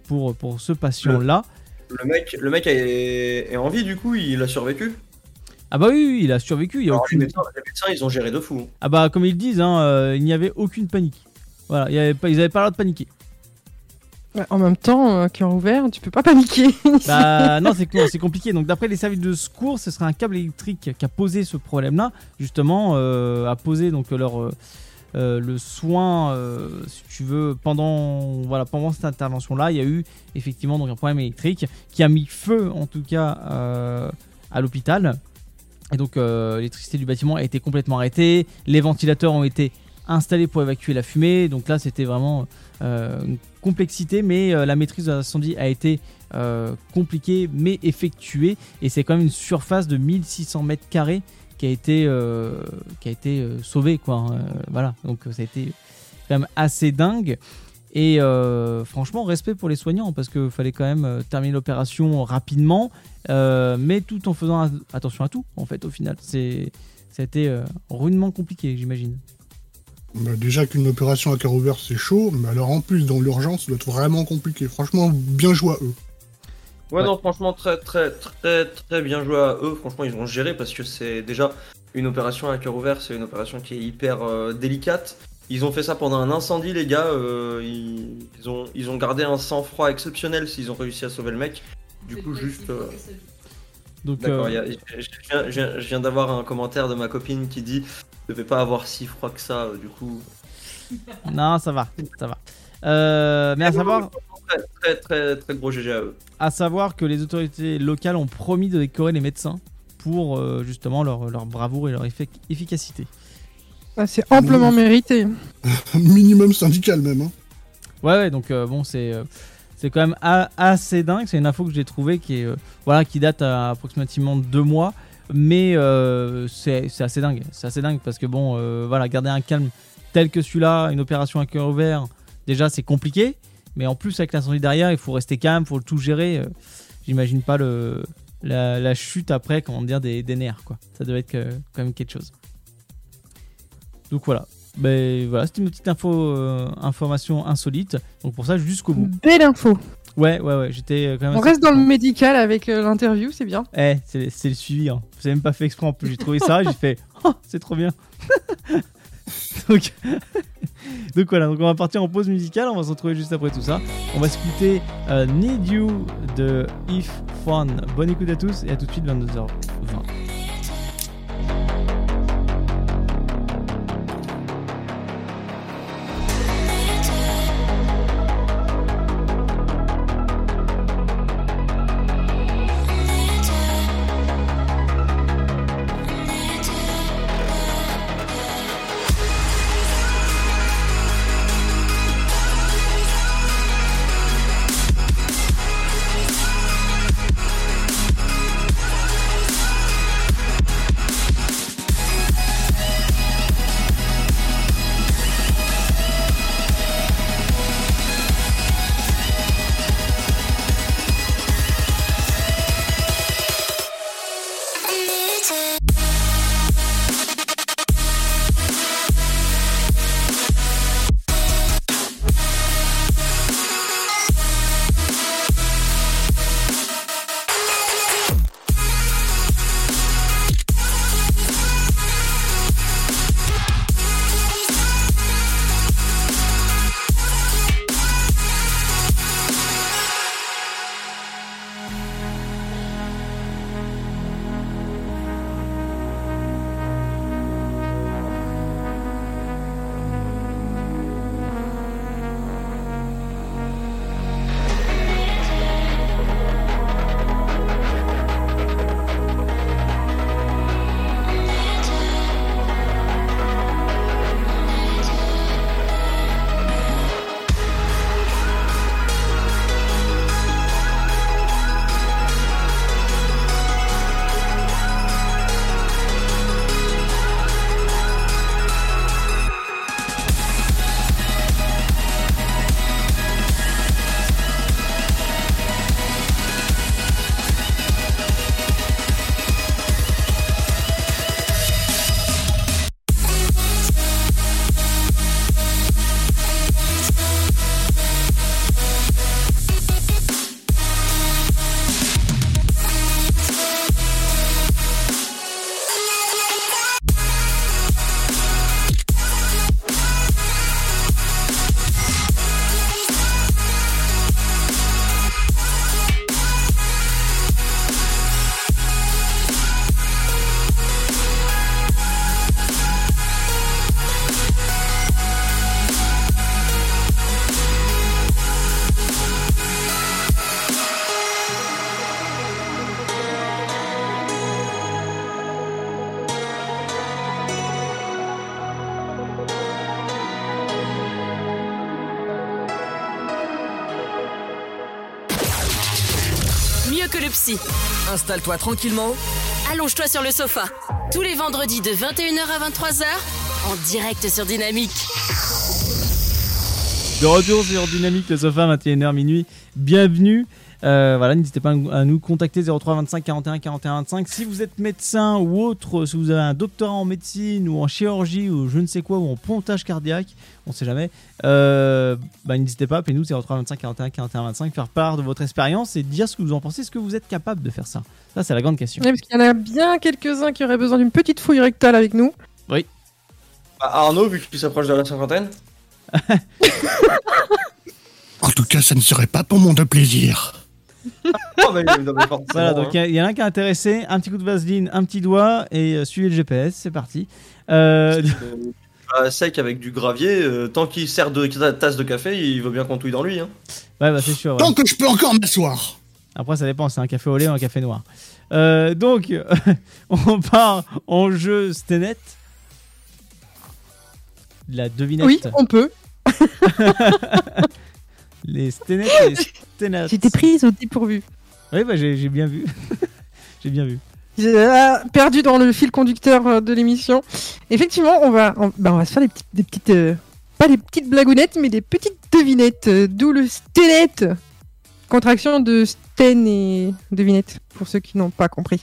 pour, pour ce patient-là. Le mec, le mec est, est en vie du coup, il a survécu. Ah bah oui, oui, il a survécu. Il y a Alors, aucune... les, médecins, les médecins, ils ont géré de fou. Ah bah comme ils disent, hein, euh, il n'y avait aucune panique. Voilà, il y avait pas, ils n'avaient pas l'air de paniquer. Ouais, En même temps, euh, cœur ouvert, tu peux pas paniquer. Bah non, c'est compliqué. Donc d'après les services de secours, ce serait un câble électrique qui a posé ce problème-là, justement, euh, a posé donc leur euh, le soin, euh, si tu veux, pendant voilà pendant cette intervention-là, il y a eu effectivement donc un problème électrique qui a mis feu en tout cas euh, à l'hôpital. Et donc l'électricité du bâtiment a été complètement arrêtée, les ventilateurs ont été installés pour évacuer la fumée. Donc là, c'était vraiment une complexité, mais la maîtrise de l'incendie a été euh, compliqué mais effectué. Et c'est quand même une surface de 1600 mètres carrés qui a été, euh, qui a été euh, sauvée. Quoi, hein. Euh, voilà, donc ça a été quand même assez dingue. Et franchement, respect pour les soignants parce qu'il fallait quand même terminer l'opération rapidement, mais tout en faisant attention à tout en fait au final. C'est, ça a été euh, rudement compliqué, j'imagine. Bah, déjà qu'une opération à cœur ouvert, c'est chaud, mais alors en plus, dans l'urgence, ça doit être vraiment compliqué. Franchement, bien joué à eux. Ouais, non, franchement, très, très, très, très bien joué à eux. Franchement, ils ont géré parce que c'est déjà une opération à cœur ouvert, c'est une opération qui est hyper euh, délicate. Ils ont fait ça pendant un incendie, les gars. euh, ils, ils ont, ils ont gardé un sang-froid exceptionnel s'ils ont réussi à sauver le mec. Du coup, juste. euh, Donc, D'accord, euh, a- je je viens, d'avoir un commentaire de ma copine qui dit Je devais pas avoir si froid que ça, euh, du coup. Non, ça va, ça va. Euh, mais à savoir, Très, très, très, très gros GG à eux. à savoir que les autorités locales ont promis de décorer les médecins pour euh, justement leur, leur bravoure et leur effic- efficacité. Ah, c'est amplement mérité. Minimum syndical même. Hein. Ouais, ouais, donc euh, bon, c'est euh, c'est quand même assez dingue. C'est une info que j'ai trouvée qui est euh, voilà qui date à approximativement deux mois, mais euh, c'est c'est assez dingue. C'est assez dingue parce que bon, euh, voilà, garder un calme tel que celui-là, une opération à cœur ouvert, déjà c'est compliqué, mais en plus avec l'incendie derrière, il faut rester calme, faut tout gérer. euh, J'imagine pas le la, la chute après, comment dire, des, des nerfs quoi. Ça devait être que- quand même quelque chose. Donc voilà. Ben voilà, c'était une petite info, euh, information insolite. Donc pour ça, jusqu'au bout. Belle info. Ouais, ouais, ouais, j'étais euh, quand même. On reste dans le médical avec euh, l'interview, c'est bien. Eh, c'est c'est le suivi. Hein. J'ai même pas fait exprès en plus. J'ai trouvé ça, j'ai fait Oh, c'est trop bien. donc, voilà, donc on va partir en pause musicale. On va se retrouver juste après tout ça. On va écouter euh, Need You de If Fun. Bonne écoute à tous et à tout de suite 22h20. Installe-toi tranquillement. Allonge-toi sur le sofa. Tous les vendredis de 21h à 23h, en direct sur Dynamique. De retour sur Dynamique, le sofa, 21h minuit. Bienvenue. Euh, voilà, n'hésitez pas à nous contacter 03 25 41 41 25. Si vous êtes médecin ou autre, si vous avez un doctorat en médecine ou en chirurgie ou je ne sais quoi, ou en pontage cardiaque, on sait jamais, euh, bah, n'hésitez pas, appelez-nous 03 25 41 41 25, faire part de votre expérience et dire ce que vous en pensez, est-ce que vous êtes capable de faire ça? Ça, c'est la grande question. Ouais, parce qu'il y en a bien quelques-uns qui auraient besoin d'une petite fouille rectale avec nous. Oui. Bah, Arnaud, vu qu'il s'approche de la cinquantaine. En tout cas, ça ne serait pas pour mon de plaisir. Voilà, donc hein. il y en a un qui est intéressé, un petit coup de vaseline, un petit doigt et euh, suivez le GPS, c'est parti. Euh, Euh, sec avec du gravier, euh, tant qu'il sert de ta- tasse de café, il veut bien qu'on touille dans lui. Hein. ouais, bah c'est sûr. ouais. Tant que je peux encore m'asseoir. Après, ça dépend, c'est un café au lait ou un café noir. Euh, donc, on part en jeu Stenet. La devinette. Oui, on peut. Les Stenet et les J'étais prise au dépourvu. Oui, bah j'ai bien vu. j'ai bien vu. Euh, perdu dans le fil conducteur euh, de l'émission. Effectivement, on va, on, bah, on va se faire des petites, des petites euh, pas des petites blagounettes, mais des petites devinettes. euh, D'où le Stenet. Contraction de Sten et devinette, pour ceux qui n'ont pas compris.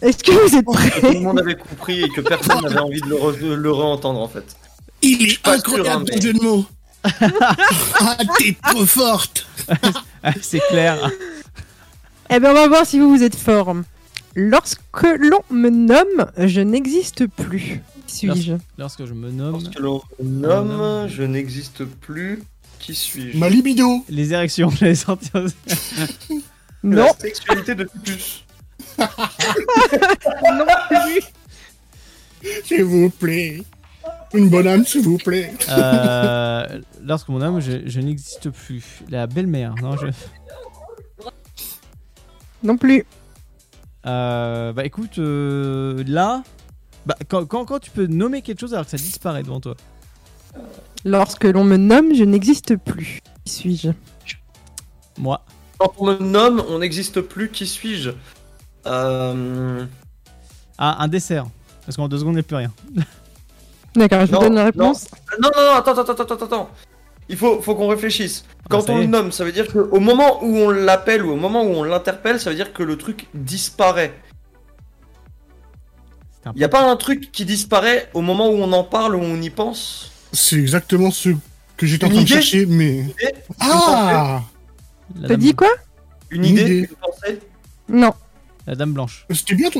Est-ce que vous êtes Tout prêts le monde avait compris et que personne n'avait envie de le, re- le re-entendre en fait. Il est incroyable ton hein, jeu de mots. Ah, t'es trop forte. C'est clair. Eh ben, on va voir si vous, vous êtes fort. Lorsque l'on me nomme, je n'existe plus. Qui suis-je? Lorsque je me nomme. Lorsque l'on me nomme, je n'existe plus. Qui suis-je? Ma libido. Les érections, j'allais sortir. Non, La sexualité de plus. non plus. S'il vous plaît. Une bonne âme, s'il vous plaît. Euh, lorsque mon homme, je, je n'existe plus. La belle-mère, non je... Non plus. Euh, bah écoute, euh, là, bah, quand, quand, quand tu peux nommer quelque chose alors que ça disparaît devant toi. Lorsque l'on me nomme, je n'existe plus. Qui suis-je? Moi. Quand on me nomme, on n'existe plus. Qui suis-je? Euh... Ah, un dessert. Parce qu'en deux secondes, il n'y a plus rien. D'accord, je vous Non, donne la réponse. Non, non, non, attends, attends, attends, attends, attends. Il faut, faut qu'on réfléchisse. Quand ça on le nomme, ça veut dire qu'au moment où on l'appelle ou au moment où on l'interpelle, ça veut dire que le truc disparaît. Il n'y a pas un truc qui disparaît au moment où on en parle, où on y pense? C'est exactement ce que j'étais en train de chercher, mais. Ah T'as dit quoi? Une idée, idée. une pensée? Non. la dame blanche. C'était bien,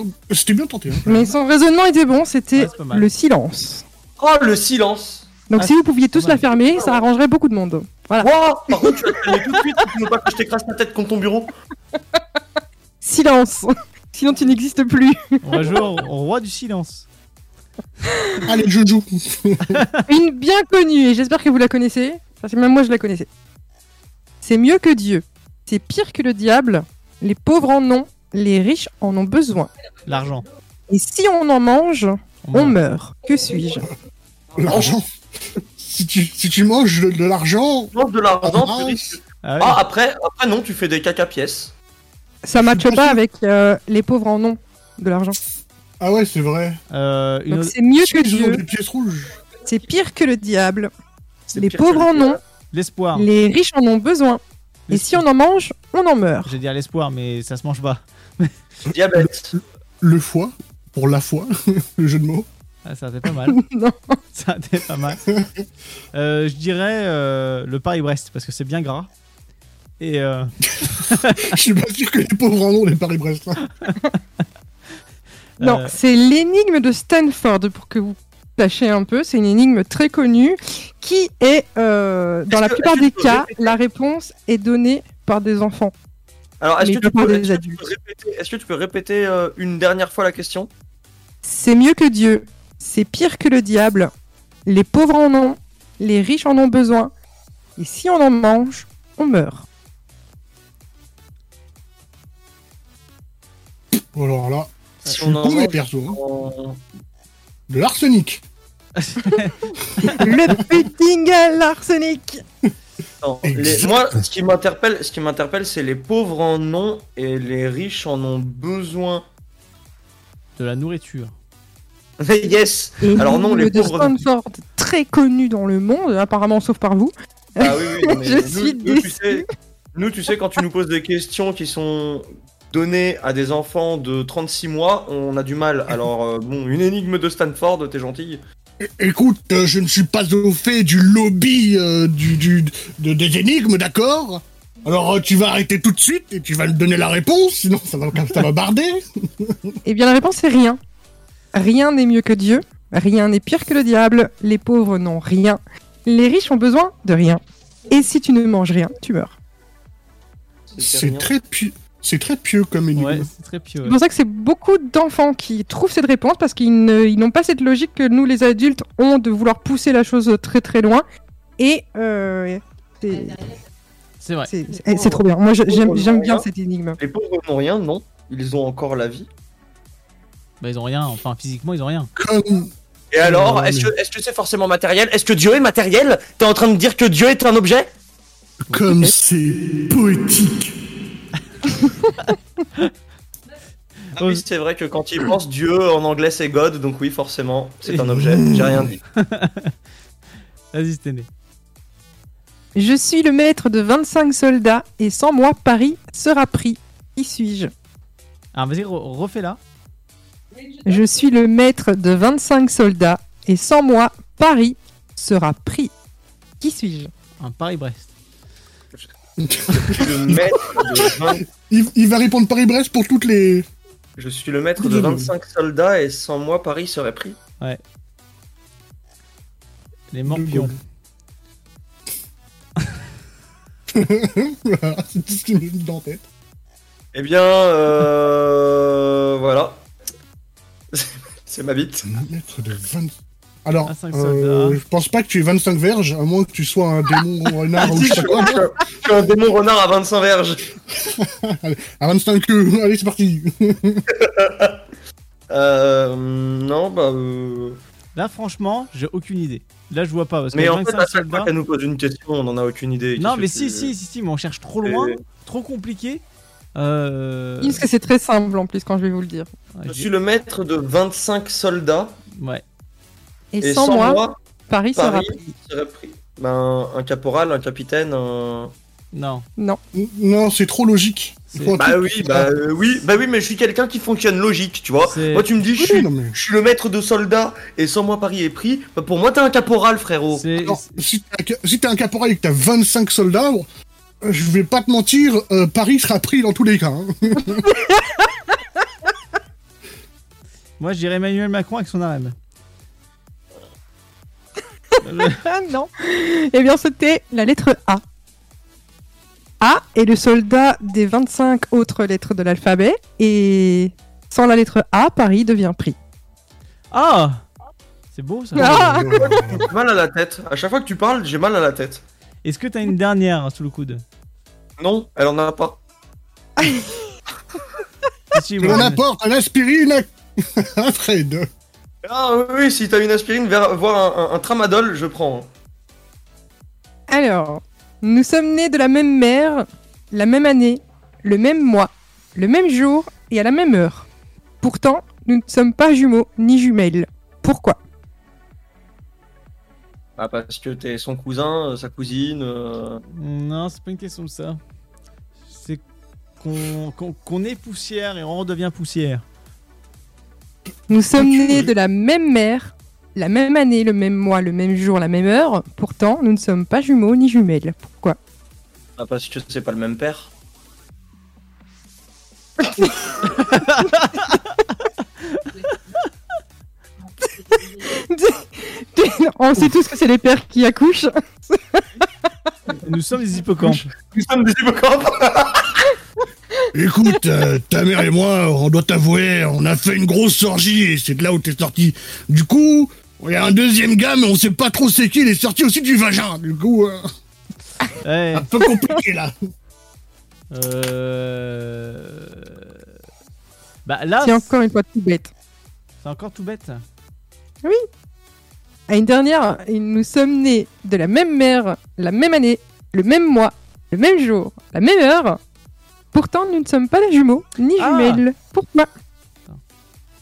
tenté. hein. Mais son raisonnement était bon, c'était Ouais, le silence. Oh, le silence Donc Ah, si vous pouviez tous la fermer, ça arrangerait beaucoup de monde. Voilà. Wow, Par contre, tu vas tout de suite, tu veux pas que je t'écrase la tête contre ton bureau Silence. Sinon tu n'existes plus. On va jouer au, au roi du silence. Allez, je joue. Une bien connue, et j'espère que vous la connaissez, parce que même moi je la connaissais. C'est mieux que Dieu. C'est pire que le diable. Les pauvres en ont, les riches en ont besoin. L'argent. Et si on en mange, On meurt. Que suis-je? L'argent. si, tu, si tu manges de, de l'argent. Tu manges de l'argent, Ah, tu risques. Ah, oui. Ah, après, après, non, tu fais des caca pièces. Ça matche pas avec euh, les pauvres en ont de l'argent. Ah ouais, c'est vrai. Euh, une Donc c'est mieux que Dieu. des pièces rouges. C'est pire que le diable. C'est Les pauvres le en ont, L'espoir. les riches en ont besoin. Et si on en mange, on en meurt. Je vais dire l'espoir, mais ça se mange pas. Diabète. Le foie, pour la foi, le jeu de mots. Ah, ça a été pas mal. Non. Ça a été pas mal. Euh, je dirais euh, le Paris-Brest, parce que c'est bien gras. Et euh, Je suis pas sûr que les pauvres en ont les Paris-Brest. hein. Non, euh, c'est l'énigme de Stanford, pour que vous sachiez un peu. C'est une énigme très connue qui est, euh, dans la plupart des cas, la réponse est donnée par des enfants. Alors, est-ce que, tu peux, des est-ce que tu peux répéter, est-ce que tu peux répéter euh, une dernière fois la question? C'est mieux que Dieu. C'est pire que le diable. Les pauvres en ont, les riches en ont besoin. Et si on en mange, on meurt. Alors là, je Si suis on en con, mais mange perso. hein. De l'arsenic. le pudding à l'arsenic. Les- moi, ce qui m'interpelle, ce qui m'interpelle, c'est les pauvres en ont et les riches en ont besoin. De la nourriture. yes. Et Alors non, les de pauvres. Stanford, très connu dans le monde, apparemment sauf par vous. Ah oui, oui, mais Je nous, suis nous, tu sais, nous, tu sais, quand tu nous poses des questions qui sont données à des enfants de 36 mois, on a du mal. Alors, euh, bon, une énigme de Stanford, t'es gentil. Écoute, euh, je ne suis pas au fait du lobby euh, du, du, de, des énigmes, d'accord? Alors euh, tu vas arrêter tout de suite et tu vas me donner la réponse, sinon ça va, ça va barder. Eh bien, la réponse est rien. Rien n'est mieux que Dieu. Rien n'est pire que le diable. Les pauvres n'ont rien. Les riches ont besoin de rien. Et si tu ne manges rien, tu meurs. C'est très pieux. C'est très pieux comme énigme. Ouais, c'est très pieux. C'est pour ça que c'est beaucoup d'enfants qui trouvent cette réponse parce qu'ils n'ont pas cette logique que nous, les adultes, ont de vouloir pousser la chose très très loin. Et euh, c'est C'est vrai. c'est- c'est- trop bien. Moi, j'aime bien cette énigme. Les pauvres n'ont rien, non. Ils ont encore la vie. Bah, ils ont rien, enfin physiquement ils ont rien. Comme. Et alors, que est-ce que c'est forcément matériel? Est-ce que Dieu est matériel? T'es en train de dire que Dieu est un objet? Comme c'est poétique. Ah oui, c'est vrai que quand il pense, Dieu en anglais c'est God, donc oui, forcément, c'est un objet. J'ai rien dit. Vas-y, Sténé. Je suis le maître de 25 soldats et sans moi, Paris sera pris. Qui suis-je? Alors vas-y, re- refais-la. Je suis le maître de 25 soldats et sans moi, Paris sera pris. Qui suis-je? Un Paris-Brest. le maître de 20 Il, il va répondre Paris-Brest pour toutes les. Je suis le maître de 25 soldats et sans moi Paris serait pris. Ouais. Les morpions. Voilà, c'est tout ce qui me vient en tête. Eh bien, euh... voilà. c'est ma bite. De 20. Alors, 25 euh, je pense pas que tu aies 25 verges, à moins que tu sois un démon renard ou je sais quoi. je suis un démon renard à 25 verges. À 25 queues, allez, c'est parti. Euh... Non, bah... Euh... Là, franchement, j'ai aucune idée. Là, je vois pas. Parce que Mais en fait, 25 à chaque fois qu'elle nous pose une question, on en a aucune idée. Non, mais si, si, si, si, mais on cherche trop loin, Et- trop compliqué. Euh... Parce que c'est très simple en plus quand je vais vous le dire. Je suis le maître de 25 soldats Ouais. Et, et sans, sans moi, moi, Paris sera Paris pris. serait pris. Ben, un caporal, un capitaine, un... Non. Non. Non, c'est trop logique. Bah oui, bah euh, oui, bah oui, mais je suis quelqu'un qui fonctionne logique, tu vois. Moi, tu me dis, je Oui, suis, non, mais- je suis le maître de soldats et sans moi Paris est pris. Bah, pour moi, t'es un caporal, frérot. Alors, si t'es un si caporal et que t'as 25 soldats, bon, euh, je vais pas te mentir, euh, Paris sera pris dans tous les cas. hein. Moi, je dirais Emmanuel Macron avec son. Ah non Eh bien, c'était la lettre A. A est le soldat des 25 autres lettres de l'alphabet, et sans la lettre A, Paris devient pris. Ah C'est beau ça. Ah J'ai mal à la tête. À chaque fois que tu parles, j'ai mal à la tête. Est-ce que t'as une dernière sous le coude? Non, elle en a pas. Si, si, moi, je- apporte un aspirine à- à Fred. Ah oui, oui, si t'as une aspirine, vers- voire un, un- un tramadol, je prends. hein. Alors, nous sommes nés de la même mère, la même année, le même mois, le même jour et à la même heure. Pourtant, nous ne sommes pas jumeaux ni jumelles. Pourquoi? Bah, parce que t'es son cousin, euh, sa cousine. euh, Non, c'est pas une question de ça. C'est qu'on qu'on- qu'on est poussière et on redevient poussière. Nous sommes nés de la même mère, la même année, le même mois, le même jour, la même heure. Pourtant, nous ne sommes pas jumeaux ni jumelles. Pourquoi? Bah, parce que c'est pas le même père. On sait tous que c'est les pères qui accouchent. Nous sommes des hippocampes. Nous sommes des hippocampes. Écoute, euh, ta mère et moi, on doit t'avouer, on a fait une grosse orgie et c'est de là où t'es sorti. Du coup, il y a un deuxième gars, mais on sait pas trop c'est qui, il est sorti aussi du vagin. Du coup, euh, Ouais. un peu compliqué là. Euh... Bah là, C'est encore une fois tout bête. c'est encore tout bête. À une dernière, nous sommes nés de la même mère, la même année le même mois, le même jour, la même heure. Pourtant, nous ne sommes pas des jumeaux, ni Ah. jumelles. Pourquoi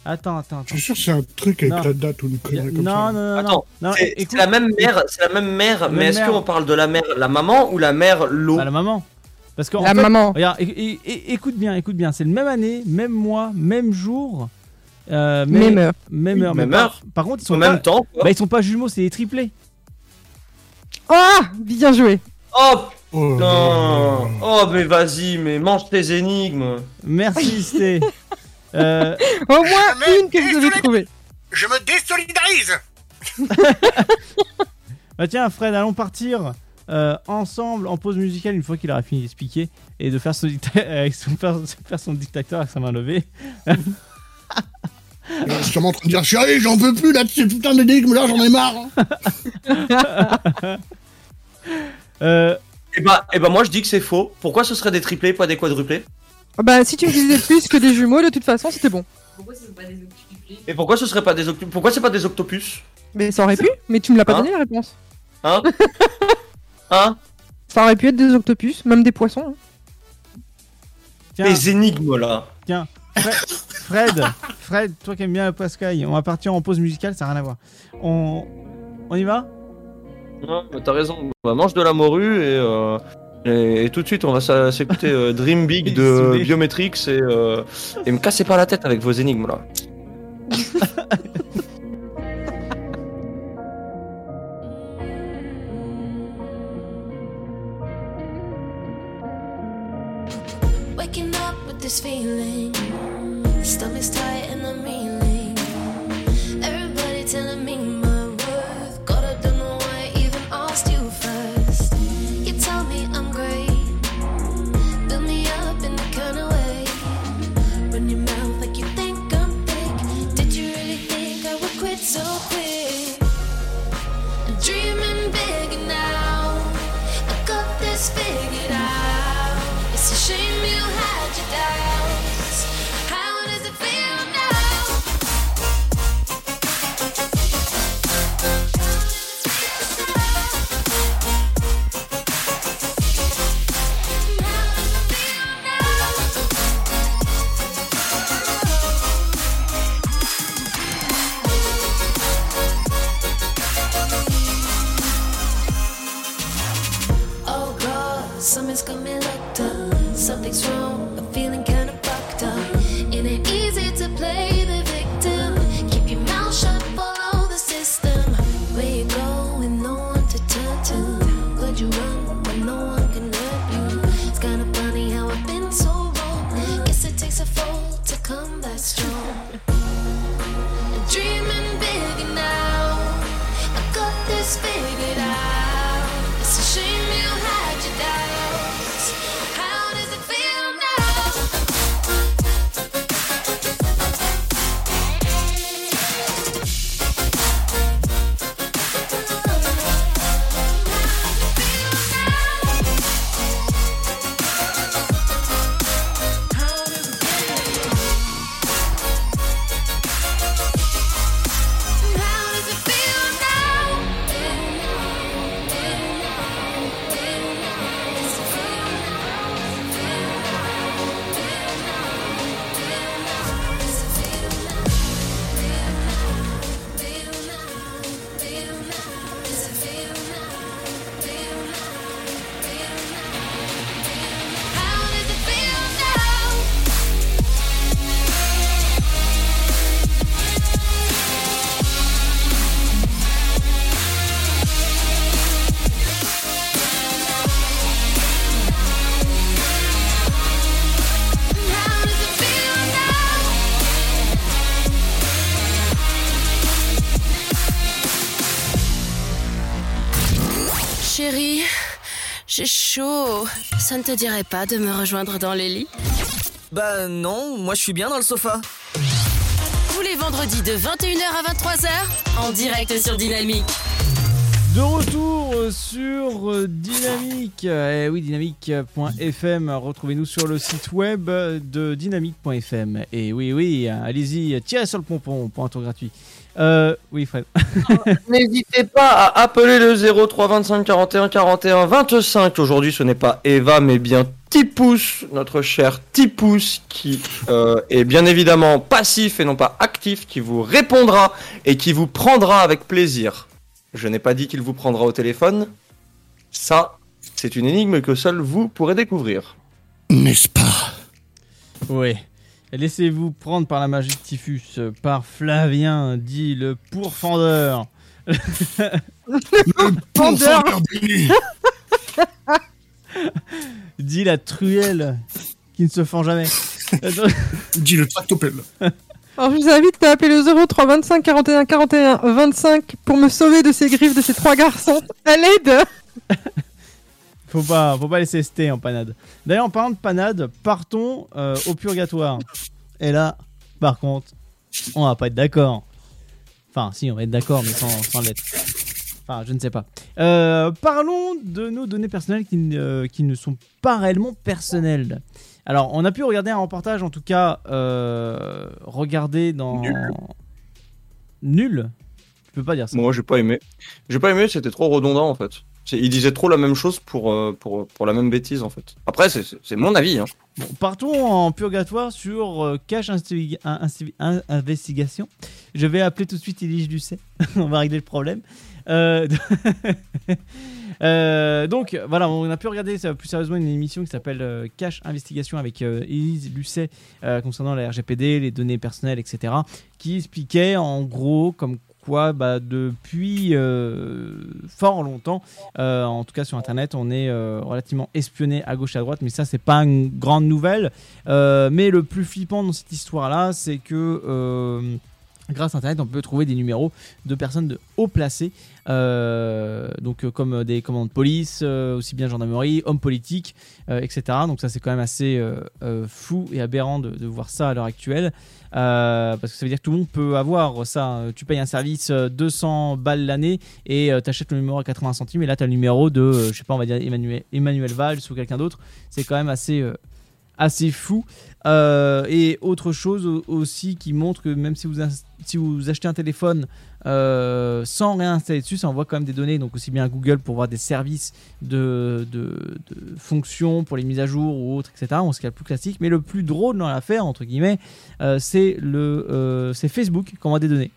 Attends, attends, attends. Je suis sûr que c'est un truc avec Non. la date ou une connerie comme Non, ça. non, non, non. Attends, non. c'est écoute- c'est la même mère, c'est la même mère, La mais même est-ce mère. qu'on parle de la mère, la maman ou la mère l'eau? Ah, la maman. Parce que en La fait, maman. Regarde, é- é- é- écoute bien, écoute bien. C'est le même année, même mois, même jour. euh, mais- Même heure. Même heure. même mais heure. Par, contre, ils sont En pas, même temps, quoi. Bah, ils sont pas jumeaux, c'est des triplés. Ah Bien joué. Oh Oh, putain Oh mais vas-y, mais mange tes énigmes Merci, Sté. Euh, Au moins Mais- une que vous avez trouvée. Je me désolidarise bah, tiens, Fred, allons partir euh, ensemble en pause musicale une fois qu'il aura fini d'expliquer et de faire son, dicta- avec son- faire, son dictateur avec sa main levée. Je suis sûrement en train de dire chérie, j'en peux plus là de ces putains d'énigmes là, j'en ai marre. hein. Euh, Et bah, et bah moi je dis que c'est faux. Pourquoi ce serait des triplés, pas des quadruplés? Bah, si tu me disais plus que des jumeaux, de toute façon, c'était bon. Pourquoi c'est pas des octuplés Et pourquoi ce serait pas des octopus Pourquoi c'est pas des octopus? Mais ça aurait pu, mais tu me l'as pas Hein donné la réponse. Hein Hein Ça aurait pu être des octopus, même des poissons. hein. tiens, Les énigmes là. tiens. Fred, Fred, Fred, toi qui aimes bien le Pascal, on va partir en pause musicale, ça n'a rien à voir. On, on y va? Non, mais t'as raison. Bah, mange de la morue et, euh, et, et tout de suite on va s'écouter euh, Dream Big de. Biometrix et, euh, et me cassez pas la tête avec vos énigmes là. Waking up with this feeling, stomach's tight and I'm reeling. Everybody telling me j'ai chaud. Ça ne te dirait pas de me rejoindre dans les lits? Bah non, moi je suis bien dans le sofa. Tous les vendredis de 21h à 23h, en direct sur Dynamique. De retour euh, sur euh, Dynamique, eh oui dynamique.fm, retrouvez-nous sur le site web de dynamique.fm. Et oui oui, allez-y, tirez sur le pompon pour un tour gratuit. Euh, oui, Fred. N'hésitez pas à appeler le 03 25 41 41 25. Aujourd'hui, ce n'est pas Eva, mais bien Tipous, notre cher Tipous, qui euh, est bien évidemment passif et non pas actif, qui vous répondra et qui vous prendra avec plaisir. Je n'ai pas dit qu'il vous prendra au téléphone. Ça, c'est une énigme que seul vous pourrez découvrir. N'est-ce pas? Oui. Laissez-vous prendre par la magie de Typhus, par Flavien, dit le pourfendeur. Pendeur. dit la truelle qui ne se fend jamais. Dit le tractopelle. Alors, je vous invite à appeler le 03 25 41 41 25 pour me sauver de ces griffes de ces trois garçons. À l'aide Faut pas, faut pas laisser ST en panade. D'ailleurs, en parlant de panade, partons euh, au purgatoire. Et là, par contre, on va pas être d'accord. Enfin, si, on va être d'accord, mais sans, sans l'être. Enfin, je ne sais pas. Euh, parlons de nos données personnelles qui, ne- euh, qui ne sont pas réellement personnelles. Alors, on a pu regarder un reportage, en tout cas, euh, regarder dans. Nul. Nul Tu peux pas dire ça. Moi, j'ai pas aimé. J'ai pas aimé, c'était trop redondant en fait. Il disait trop la même chose pour, euh, pour, pour la même bêtise en fait. Après, c'est- mon avis. Hein. Partons en purgatoire sur euh, Investigation. Je vais appeler tout de suite Elige Lucet. on va régler le problème. Euh, euh, donc voilà, on a pu regarder plus sérieusement une émission qui s'appelle Cache Investigation avec Élise Lucet concernant la RGPD, les données personnelles, etc. Qui expliquait en gros comme bah, depuis euh, fort longtemps, euh, en tout cas sur Internet, on est euh, relativement espionné à gauche et à droite, mais ça c'est pas une grande nouvelle. Mais le plus flippant dans cette histoire-là, c'est que grâce à Internet, on peut trouver des numéros de personnes de haut placés, euh, donc comme des commandants de police, aussi bien gendarmerie, hommes politiques, etc. Donc ça c'est quand même assez fou et aberrant de voir ça à l'heure actuelle. Euh, parce que ça veut dire que tout le monde peut avoir ça. Euh, Tu payes un service euh, 200 balles l'année et tu achètes le numéro à 80 centimes et là tu as le numéro de, euh, je sais pas, on va dire Emmanuel, Emmanuel Valls ou quelqu'un d'autre. C'est quand même assez, euh, assez fou. Euh, et autre chose au- aussi qui montre que même si vous achetez un téléphone euh, sans rien installer dessus, ça envoie quand même des données, donc aussi bien à Google pour voir des services de, de, fonctions pour les mises à jour ou autres, etc. On se calme plus classique. Mais le plus drôle dans l'affaire, entre guillemets, euh, euh, c'est Facebook qui envoie des données.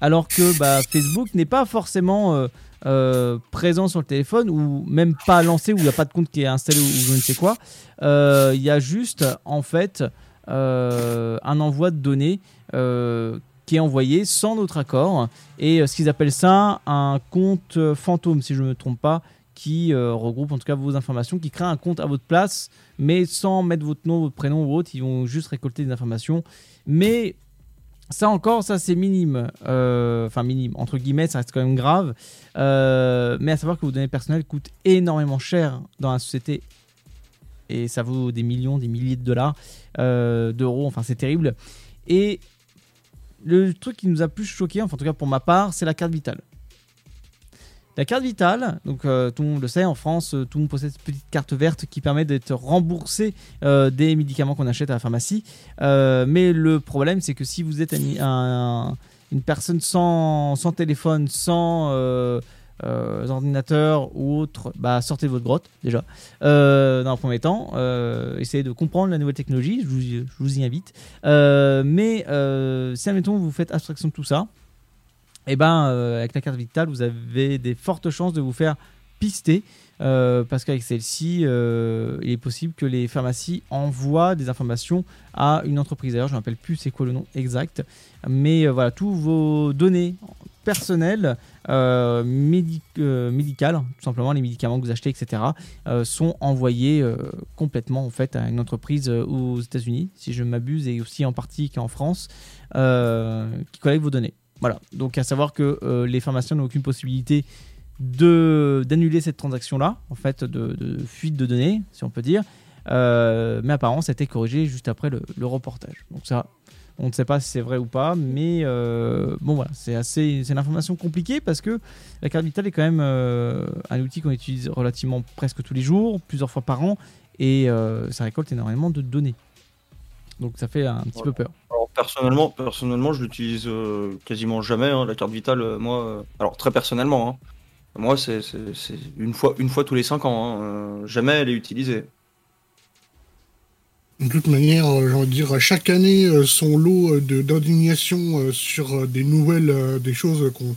Alors que bah, Facebook n'est pas forcément présent sur le téléphone ou même pas lancé, où il n'y a pas de compte qui est installé ou, ou je ne sais quoi. Il y a juste en fait un envoi de données qui est envoyé sans notre accord et euh, ce qu'ils appellent ça un compte euh, fantôme si je ne me trompe pas qui euh, regroupe en tout cas vos informations, qui crée un compte à votre place, mais sans mettre votre nom, votre prénom ou autre, ils vont juste récolter des informations. Mais ça encore, ça c'est minime. Enfin minime, entre guillemets, ça reste quand même grave. Mais à savoir que vos données personnelles coûtent énormément cher dans la société. Et ça vaut des millions, des milliers de dollars, d'euros, enfin c'est terrible. Et le truc qui nous a plus choqué, enfin en tout cas pour ma part, c'est la carte vitale. La carte vitale, donc euh, tout le monde le sait, en France, euh, tout le monde possède cette petite carte verte qui permet d'être remboursé euh, des médicaments qu'on achète à la pharmacie. Mais le problème, c'est que si vous êtes un- un- une personne sans téléphone, sans euh, euh, ordinateur ou autre, bah, sortez de votre grotte déjà. Euh, dans un premier temps, euh, essayez de comprendre la nouvelle technologie, je vous, je vous y invite. Mais si, admettons, vous faites abstraction de tout ça, et ben euh, avec la carte vitale, vous avez des fortes chances de vous faire pister. parce qu'avec celle-ci, il est possible que les pharmacies envoient des informations à une entreprise. D'ailleurs, je ne me rappelle plus c'est quoi le nom exact. Mais voilà, tous vos données personnelles, euh, euh, médicales, tout simplement les médicaments que vous achetez, etc., euh, sont envoyés complètement en fait à une entreprise aux États-Unis, si je m'abuse, et aussi en partie qu'en France, qui collecte vos données. Voilà, donc à savoir que les pharmaciens n'ont aucune possibilité d'annuler cette transaction-là, en fait, de, fuite de données, si on peut dire. Mais apparemment, ça a été corrigé juste après le, le reportage. Donc ça, on ne sait pas si c'est vrai ou pas, mais euh, bon voilà, c'est assez, c'est une information compliquée parce que la carte vitale est quand même euh, un outil qu'on utilise relativement presque tous les jours, plusieurs fois par an, et euh, ça récolte énormément de données. Donc ça fait un petit peu peur. Alors, personnellement, personnellement, je l'utilise quasiment jamais. hein, la carte vitale, moi, alors très personnellement, hein. moi, c'est une fois, une fois tous les 5 ans. hein, jamais elle est utilisée. De toute manière, euh, j'ai envie de dire, chaque année, euh, son lot euh, d'indignation sur des nouvelles, des choses qu'on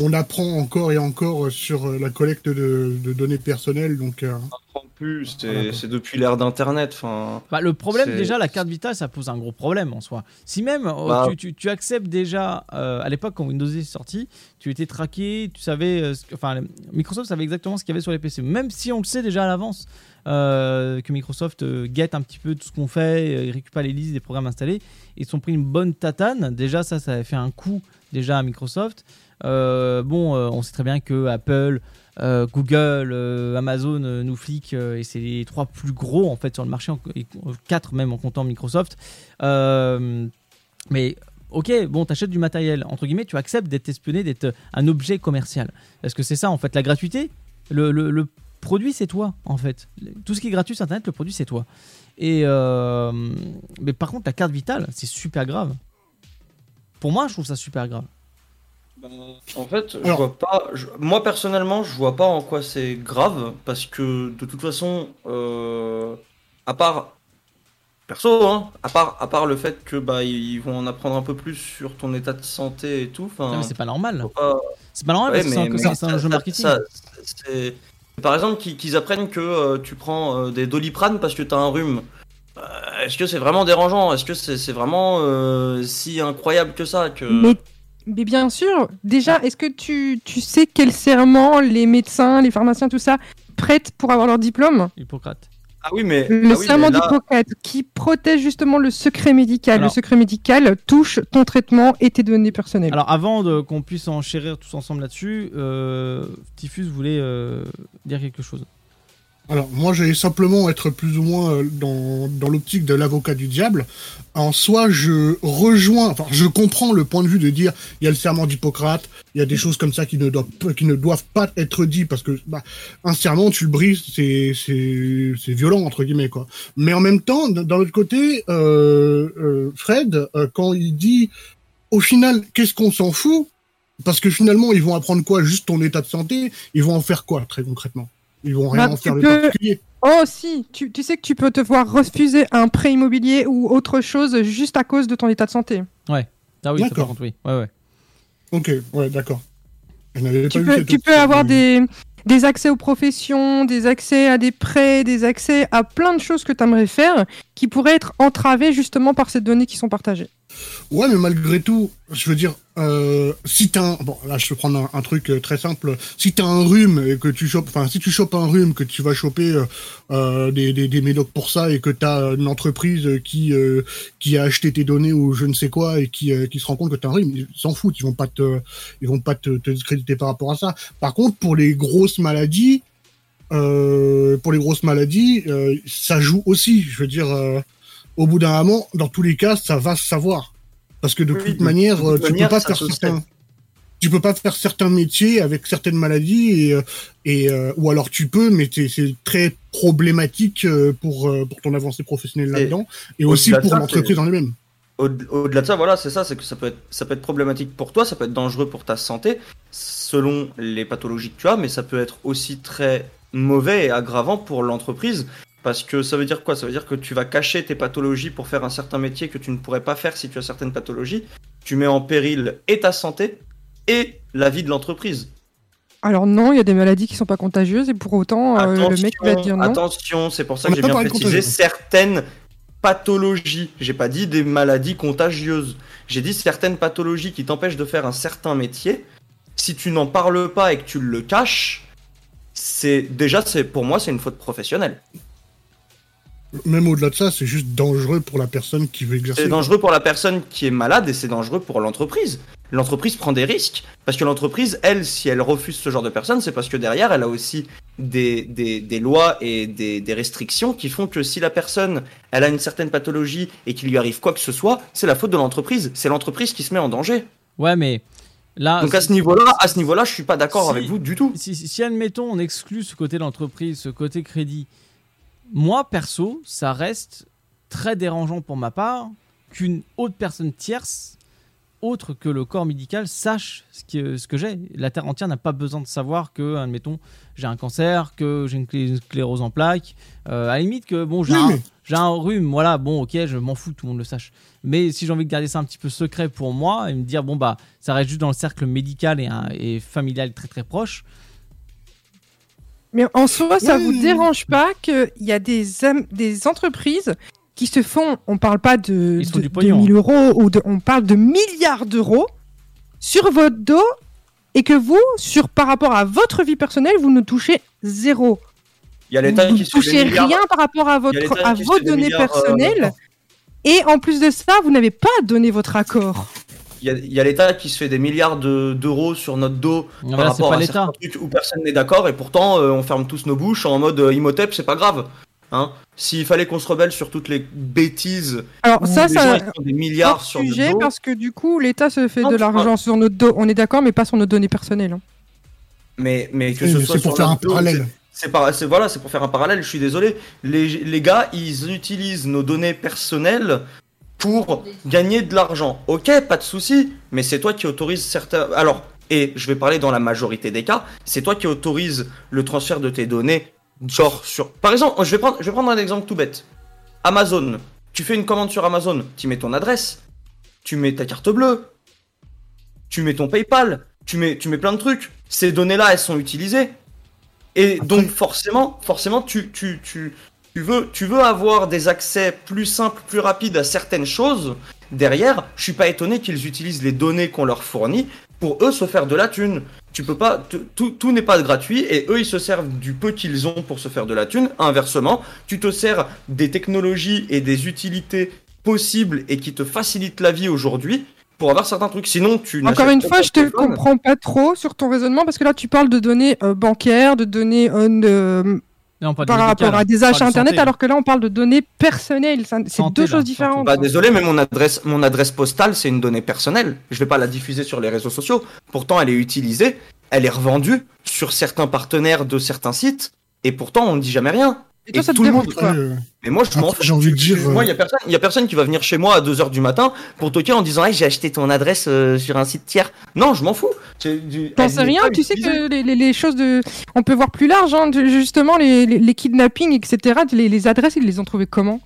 qu'on apprend encore et encore sur la collecte de, de données personnelles. Donc, euh, En plus, c'est c'est depuis l'ère d'Internet. Enfin, Bah, le problème, c'est- déjà, la carte vitale, ça pose un gros problème en soi. Si même euh, Bah- tu, tu- tu acceptes déjà, euh, à l'époque quand Windows est sorti, tu étais traqué, tu savais, euh, que- enfin, Microsoft savait exactement ce qu'il y avait sur les PC. Même si on le sait déjà à l'avance, euh, que Microsoft euh, guette un petit peu tout ce qu'on fait, euh, ils récupèrent les listes des programmes installés, ils se sont pris une bonne tatane. Déjà, ça, ça avait fait un coup déjà à Microsoft. Euh, bon, euh, on sait très bien que Apple, euh, Google, Amazon nous fliquent et c'est les trois plus gros en fait sur le marché, quatre même en comptant Microsoft. Mais ok, bon, t'achètes du matériel, entre guillemets, tu acceptes d'être espionné, d'être un objet commercial. Est-ce que c'est ça en fait la gratuité? Le, produit c'est toi en fait. Tout ce qui est gratuit sur Internet, le produit c'est toi. Et mais par contre la carte vitale, c'est super grave. Pour moi, je trouve ça super grave. En fait, je vois pas. je- moi personnellement, je vois pas en quoi c'est grave parce que de toute façon, euh, à part perso, hein, à part à part le fait que bah ils vont en apprendre un peu plus sur ton état de santé et tout. Enfin, Non, mais c'est pas normal. pas- C'est pas normal Ouais, parce que c'est mais- un- c'est un, jeu marketing. ça- c'est- Par exemple, qu'ils apprennent que euh, tu prends euh, des doliprane parce que t'as un rhume. Euh, Est-ce que c'est vraiment dérangeant? Est-ce que c'est vraiment euh, si incroyable que ça que... Mais, mais bien sûr, déjà, est-ce que tu, tu sais quel serment les médecins, les pharmaciens, tout ça, prêtent pour avoir leur diplôme? Hippocrate. Ah oui, mais Le ah oui, mais serment là- d'Hippocrate qui protège justement le secret médical. Alors- Le secret médical touche ton traitement et tes données personnelles. Alors avant de- qu'on puisse en chérir tous ensemble là-dessus, euh, Typhus voulait euh, dire quelque chose. Alors, moi, j'allais simplement être plus ou moins euh, dans, dans l'optique de l'avocat du diable. En soi, je rejoins, enfin, je comprends le point de vue de dire, il y a le serment d'Hippocrate, il y a des choses comme ça qui ne doivent, qui ne doivent pas être dites parce que, bah, un serment, tu le brises, c'est, violent, entre guillemets, quoi. Mais en même temps, d'un autre côté, euh, euh, Fred, quand il dit, au final, qu'est-ce qu'on s'en fout? Parce que finalement, ils vont apprendre quoi? Juste ton état de santé? Ils vont en faire quoi, très concrètement? Ils vont rien Bah, en faire de particulier. Oh si, tu, tu sais que tu peux te voir refuser un prêt immobilier ou autre chose juste à cause de ton état de santé. Ouais. Ah oui, D'accord. oui. Ouais, ouais. Ok, ouais, d'accord. Je n'avais Tu pas vu peux, cette tu peux option, avoir des, des accès aux professions, des accès à des prêts, des accès à plein de choses que tu aimerais faire qui pourraient être entravées justement par ces données qui sont partagées. Ouais, mais malgré tout, je veux dire, euh, si t'as un... Bon, là, je vais prendre un, truc euh, très simple. Si t'as un rhume et que tu chopes... Enfin, si tu chopes un rhume, que tu vas choper euh, euh, des, des, des médocs pour ça et que t'as une entreprise qui, euh, qui a acheté tes données ou je ne sais quoi et qui, euh, qui se rend compte que t'as un rhume, ils s'en foutent, ils vont pas te, ils vont pas te, te discréditer par rapport à ça. Par contre, pour les grosses maladies, pour les grosses maladies, ça joue aussi. Je veux dire, au bout d'un moment, dans tous les cas, ça va se savoir. Parce que de Oui, toute manière, de toute euh, tu manière, peux pas faire certains, tu peux pas faire certains métiers avec certaines maladies et, euh, et euh, ou alors tu peux, mais c'est- c'est très problématique pour pour ton avancée professionnelle Et là-dedans et aussi au-delà de pour l'entreprise en elle-même. Au- Au-delà de ça, voilà, c'est ça, c'est que ça peut être, ça peut être problématique pour toi, ça peut être dangereux pour ta santé, selon les pathologies que tu as, mais ça peut être aussi très mauvais et aggravant pour l'entreprise, parce que ça veut dire quoi? Ça veut dire que tu vas cacher tes pathologies pour faire un certain métier que tu ne pourrais pas faire si tu as certaines pathologies. Tu mets en péril et ta santé et la vie de l'entreprise. Alors non, il y a des maladies qui sont pas contagieuses et pour autant, euh, le mec va dire non. Attention, c'est pour ça On que j'ai bien précisé certaines pathologies. J'ai pas dit des maladies contagieuses. J'ai dit certaines pathologies qui t'empêchent de faire un certain métier. Si tu n'en parles pas et que tu le caches, c'est déjà c'est pour moi c'est une faute professionnelle. Même au-delà de ça, c'est juste dangereux pour la personne qui veut exercer. C'est dangereux pour la personne qui est malade et c'est dangereux pour l'entreprise. L'entreprise prend des risques parce que l'entreprise, elle, si elle refuse ce genre de personnes, c'est parce que derrière, elle a aussi des, des, des lois et des, des restrictions qui font que si la personne, elle a une certaine pathologie et qu'il lui arrive quoi que ce soit, c'est la faute de l'entreprise. C'est l'entreprise qui se met en danger. Ouais, mais là. Donc à ce niveau-là, à ce niveau-là, je suis pas d'accord Si- avec vous du tout. Si, si- si, admettons, on exclut ce côté de l'entreprise, ce côté crédit, moi, perso, ça reste très dérangeant pour ma part qu'une autre personne tierce, autre que le corps médical, sache ce que, ce que j'ai. La Terre entière n'a pas besoin de savoir que, admettons, j'ai un cancer, que j'ai une clé- une sclérose en plaques. Euh, à la limite que, bon, j'ai un, rhume, voilà, bon, ok, je m'en fous, tout le monde le sache. Mais si j'ai envie de garder ça un petit peu secret pour moi et me dire, bon, bah, ça reste juste dans le cercle médical et familial très très proche, Mais en soi, ça Oui, vous dérange pas qu'il y a des, des entreprises qui se font, on parle pas de, de, du de pognon. 1000 euros, ou de, on parle de milliards d'euros sur votre dos et que vous, sur, par rapport à votre vie personnelle, vous ne touchez zéro. Il y a l'État qui ne touchez milliards. rien par rapport à, votre, à vos données euh, personnelles. Et en plus de ça, vous n'avez pas donné votre accord. Il y a, il y a l'État qui se fait des milliards de- d'euros sur notre dos Non, par là, rapport pas à certains trucs où personne n'est d'accord et pourtant euh, on ferme tous nos bouches en mode euh, Imhotep, c'est pas grave. Hein S'il fallait qu'on se rebelle sur toutes les bêtises Alors ça, les ça, gens des milliards hors sur notre sujet dos, parce que du coup, l'État se fait Non, de l'argent sur notre dos. On est d'accord, mais pas sur nos données personnelles. hein. mais, mais que Oui, ce mais soit c'est pour sur faire un dos, parallèle. c'est- C'est par- c'est- voilà, c'est pour faire un parallèle. Je suis désolé. Les, les gars, ils utilisent nos données personnelles pour gagner de l'argent. Ok, pas de souci. Mais c'est toi qui autorise certains. Alors, et je vais parler dans la majorité des cas, c'est toi qui autorise le transfert de tes données. Genre sur. Par exemple, je vais prendre, je vais prendre un exemple tout bête. Amazon. Tu fais une commande sur Amazon. Tu mets ton adresse. Tu mets ta carte bleue. Tu mets ton PayPal. Tu mets, tu mets plein de trucs. Ces données-là, elles sont utilisées. Et donc forcément, forcément, tu, tu, tu, tu, veux, tu veux avoir des accès plus simples, plus rapides à certaines choses. Derrière, je suis pas étonné qu'ils utilisent les données qu'on leur fournit pour eux se faire de la thune. Tu peux pas, tout, tout n'est pas gratuit et eux ils se servent du peu qu'ils ont pour se faire de la thune. Inversement, tu te sers des technologies et des utilités possibles et qui te facilitent la vie aujourd'hui pour avoir certains trucs. Sinon, tu Encore une fois, je te comprends pas trop sur ton raisonnement parce que là, tu parles de données euh, bancaires, de données euh, non, pas de par médical, rapport à des pas de achats internet, santé. alors que là, on parle de données personnelles. C'est deux là, choses différentes. Bah désolé, mais mon adresse, mon adresse postale, c'est une donnée personnelle. Je vais pas la diffuser sur les réseaux sociaux. Pourtant, elle est utilisée, elle est revendue sur certains partenaires de certains sites, et pourtant, on ne dit jamais rien. Et toi, ça te tout le monde. quoi Euh, Mais moi, je m'en fous. j'ai envie de dire, Moi, il y a personne, il y a personne qui va venir chez moi à 2h du matin pour toquer en disant, hey, j'ai acheté ton adresse euh, sur un site tiers. Non, je m'en fous. Du- T'en sais rien, tu sais que les, les- les choses de. On peut voir plus large, hein, justement, les, les, les kidnappings, etc. Les, les adresses, ils les ont trouvées comment?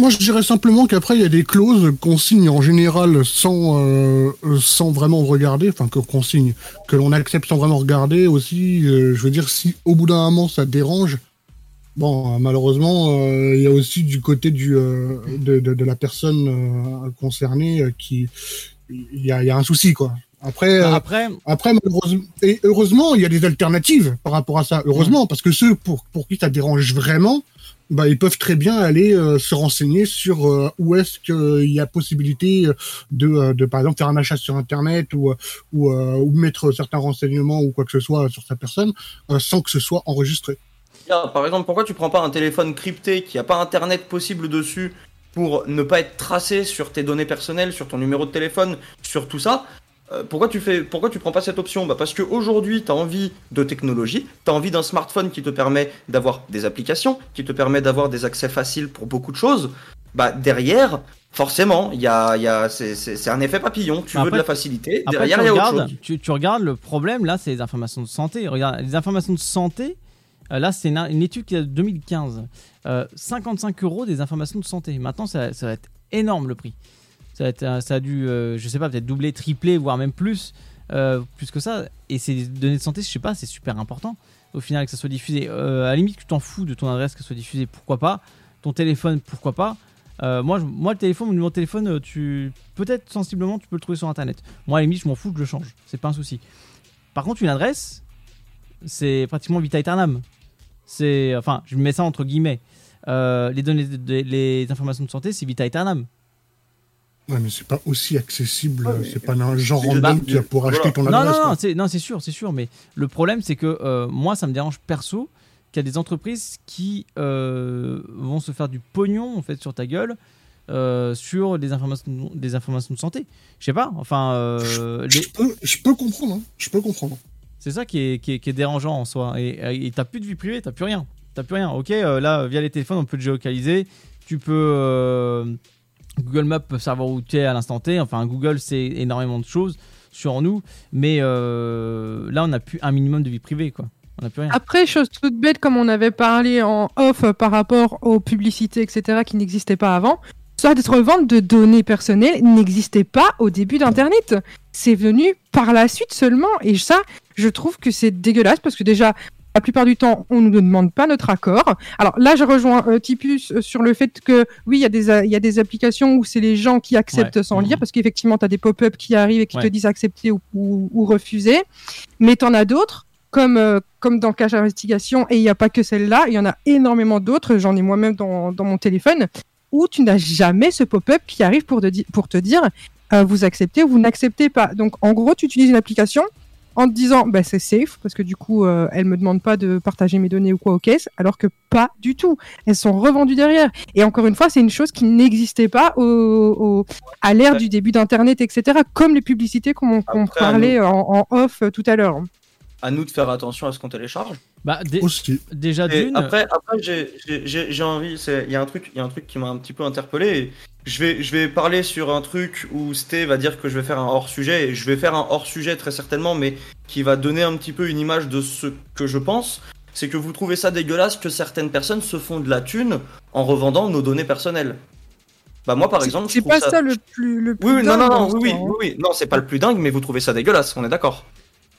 Moi, je dirais simplement qu'après, il y a des clauses qu'on signe en général sans, euh, euh, sans vraiment regarder, enfin, que qu'on signe, que l'on accepte sans vraiment regarder aussi. euh, je veux dire, si au bout d'un moment ça dérange, bon, malheureusement, euh, il y a aussi du côté du, de, de, de la personne concernée qui. Il y a, il y a un souci, quoi. Après, euh, après, après, malheureusement, et heureusement, il y a des alternatives par rapport à ça. Heureusement, parce que ceux pour, pour qui ça dérange vraiment, bah, ils peuvent très bien aller euh, se renseigner sur euh, où est-ce qu'il y a possibilité de, euh, par exemple, faire un achat sur Internet ou, euh, euh, mettre certains renseignements ou quoi que ce soit sur sa personne euh, sans que ce soit enregistré. Par exemple, pourquoi tu prends pas un téléphone crypté qui a pas internet possible dessus pour ne pas être tracé sur tes données personnelles, sur ton numéro de téléphone, sur tout ça Euh, pourquoi tu fais pourquoi tu prends pas cette option? Bah parce que aujourd'hui tu as envie de technologie, tu as envie d'un smartphone qui te permet d'avoir des applications, qui te permet d'avoir des accès faciles pour beaucoup de choses. Bah derrière, forcément, il y a, y a c'est- un effet papillon, tu veux de la facilité, Après, derrière tu il y a autre regardes, chose. tu, tu regardes, le problème là, c'est les informations de santé. Regarde, les informations de santé, euh, là, c'est une, une étude qui est de 2015. Euh, 55 euros des informations de santé. Maintenant, ça, ça va être énorme le prix. Ça, a dû, euh, je sais pas, peut-être doubler, tripler, voire même plus, euh, plus que ça. Et ces données de santé, je sais pas, c'est super important au final que ça soit diffusé. Euh, à la limite, que tu t'en fous de ton adresse, que ça soit diffusé, pourquoi pas. Ton téléphone, pourquoi pas. Euh, moi, moi, le téléphone, mon téléphone, euh, tu peut-être sensiblement, tu peux le trouver sur internet. Moi, à la limite, je m'en fous, je le change. C'est pas un souci. Par contre, une adresse, c'est pratiquement vita aeternam. Enfin, je mets ça entre guillemets. Les données, les informations de santé, c'est vita aeternam. Ouais, mais c'est pas aussi accessible. c'est pas un genre random qui pour acheter ton Non, adresse. non, non, c'est, non, c'est sûr, c'est sûr. Mais le problème, c'est que euh, moi, ça me dérange perso qu'il y a des entreprises qui euh, vont se faire du pognon en fait sur ta gueule euh, sur des informations, des informations de santé. Je sais pas. Enfin, les- Je peux, comprendre. hein. Je peux comprendre. c'est ça qui est, qui, est, qui est dérangeant en soi. Et t'as plus de vie privée, t'as plus rien. T'as plus rien. Ok, là, via les téléphones, on peut te géolocaliser. Tu peux. Google Maps peut savoir où tu es à l'instant T. Enfin, Google, c'est énormément de choses sur nous. Mais euh, là, on n'a plus un minimum de vie privée, quoi. Après, chose toute bête, comme on avait parlé en off euh, par rapport aux publicités, etc., qui n'existaient pas avant, de revente de données personnelles n'existait pas au début d'Internet. C'est venu par la suite seulement. Et ça, je trouve que c'est dégueulasse parce que déjà, la plupart du temps, on ne nous demande pas notre accord. Alors là, je rejoins euh, Tipus euh, sur le fait que oui, il y, a des, y a des applications où c'est les gens qui acceptent Ouais. sans lire, parce qu'effectivement, tu as des pop-up qui arrivent et qui te disent accepter ou, ou- ou refuser. Mais tu en as d'autres, comme, euh, comme dans Cache Investigation, et il n'y a pas que celle-là, il y en a énormément d'autres, j'en ai moi-même dans, dans mon téléphone, où tu n'as jamais ce pop-up qui arrive pour te, di- pour te dire euh, vous acceptez ou vous n'acceptez pas. Donc en gros, tu utilises une application en te disant bah, c'est safe parce que du coup euh, elle me demande pas de partager mes données ou quoi aux caisses alors que pas du tout. Elles sont revendues derrière. Et encore une fois c'est une chose qui n'existait pas au, au- à l'ère du début d'internet etc comme les publicités qu'on parlait en off euh, tout à l'heure À nous de faire attention à ce qu'on télécharge. Bah, dé- Aussi. déjà d'une. après, après j'ai- j'ai j'ai- j'ai envie, c'est- il y a un truc, il y a un truc qui m'a un petit peu interpellé. et je vais, je vais parler sur un truc où Sté va dire que je vais faire un hors sujet et je vais faire un hors sujet très certainement, mais qui va donner un petit peu une image de ce que je pense. C'est que vous trouvez ça dégueulasse que certaines personnes se font de la thune en revendant nos données personnelles. Bah moi par exemple, je c'est pas ça, ça le plus le plus Oui, oui, non, dingue non, non, oui, oui, l'histoire, hein. oui, oui, non, c'est pas le plus dingue, mais vous trouvez ça dégueulasse, on est d'accord.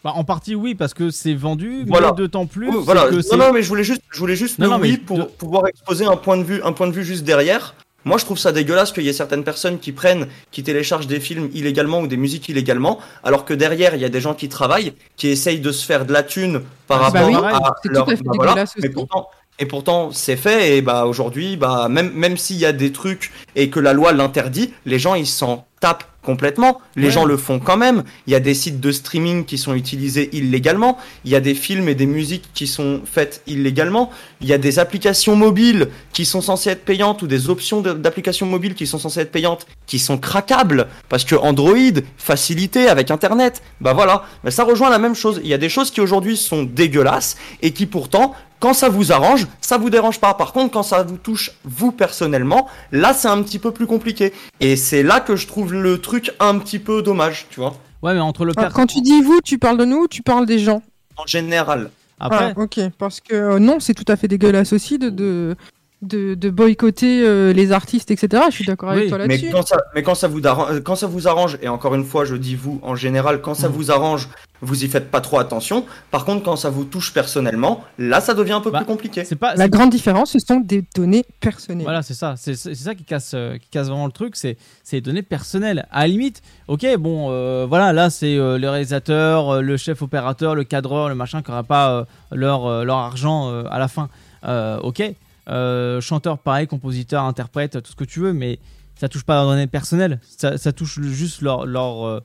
Bah, en partie, oui, parce que c'est vendu, Voilà. mais d'autant plus. Oui, voilà. que Non, c'est- non, mais je voulais juste, je voulais juste Non, le non, oui pour de- pouvoir exposer un point de vue, un point de vue juste derrière. Moi, je trouve ça dégueulasse qu'il y ait certaines personnes qui prennent, qui téléchargent des films illégalement ou des musiques illégalement, alors que derrière, il y a des gens qui travaillent, qui essayent de se faire de la thune par Ah, bah rapport oui, à tout leur, à fait bah voilà. dégueulasse Mais aussi. pourtant, et pourtant, c'est fait, et bah, aujourd'hui, bah, même, même s'il y a des trucs et que la loi l'interdit, les gens, ils s'en tapent complètement. Les Ouais. gens le font quand même. Il y a des sites de streaming qui sont utilisés illégalement. Il y a des films et des musiques qui sont faites illégalement. Il y a des applications mobiles qui sont censées être payantes ou des options d'applications mobiles qui sont censées être payantes qui sont craquables parce que Android, facilité avec Internet, bah voilà. Mais ça rejoint la même chose. Il y a des choses qui aujourd'hui sont dégueulasses et qui pourtant, quand ça vous arrange, ça vous dérange pas. Par contre, quand ça vous touche vous personnellement, là c'est un petit peu plus compliqué. Et c'est là que je trouve le truc un petit peu dommage, tu vois. Ouais, mais entre le Alors, per- quand tu dis vous tu parles de nous ou tu parles des gens? En général. Après, Ah, ok, parce que euh, non, c'est tout à fait dégueulasse aussi de, de, de, de boycotter euh, les artistes, etc. Je suis d'accord avec toi Mais là-dessus. quand ça, mais quand ça vous arrange, quand ça vous arrange, et encore une fois, je dis vous en général, quand ça Mm. vous arrange, vous y faites pas trop attention. Par contre, quand ça vous touche personnellement, là, ça devient un peu Bah, plus compliqué. c'est pas. La grande différence, ce sont des données personnelles. Voilà, c'est ça. C'est c'est ça qui casse, euh, qui casse vraiment le truc. C'est c'est les données personnelles. À la limite, ok, bon, euh, voilà, là, c'est euh, le réalisateur, euh, le chef opérateur, le cadreur, le machin qui n'aura pas euh, leur, euh, leur argent euh, à la fin. Euh, ok. Euh, chanteur, pareil, compositeur, interprète, tout ce que tu veux, mais ça touche pas leurs données personnelles. Ça, ça touche juste leur, leur, euh,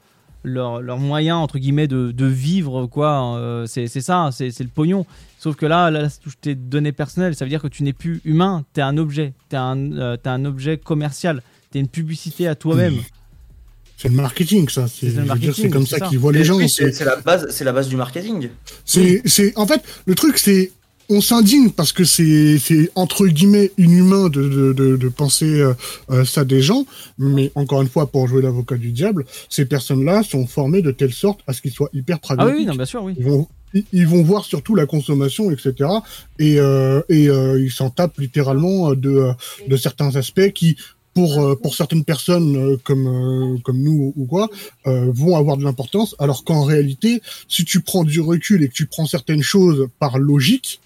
leur, leur moyen, entre guillemets, de, de vivre, quoi. Euh, c'est ça, c'est le pognon. Sauf que là, là, ça touche tes données personnelles. Ça veut dire que tu n'es plus humain, tu es un objet. Tu es, un objet commercial. Tu es une publicité à toi-même. C'est le marketing, ça. C'est comme ça ça. qu'ils voient les gens. C'est- la base, c'est la base du marketing. C'est, en fait, le truc, c'est, on s'indigne parce que c'est, entre guillemets inhumain de, de, de, de penser euh, euh, ça des gens. Mais encore une fois, pour jouer l'avocat du diable, ces personnes-là sont formées de telle sorte à ce qu'ils soient hyper Ah oui, pragmatiques. non, bien sûr, oui. Ils vont, ils- vont voir surtout la consommation, etc. Et, euh, et euh, ils s'en tapent littéralement de, euh, de certains aspects qui, pour, euh, pour certaines personnes comme, comme nous ou quoi, euh, vont avoir de l'importance. Alors qu'en réalité, si tu prends du recul et que tu prends certaines choses par logique,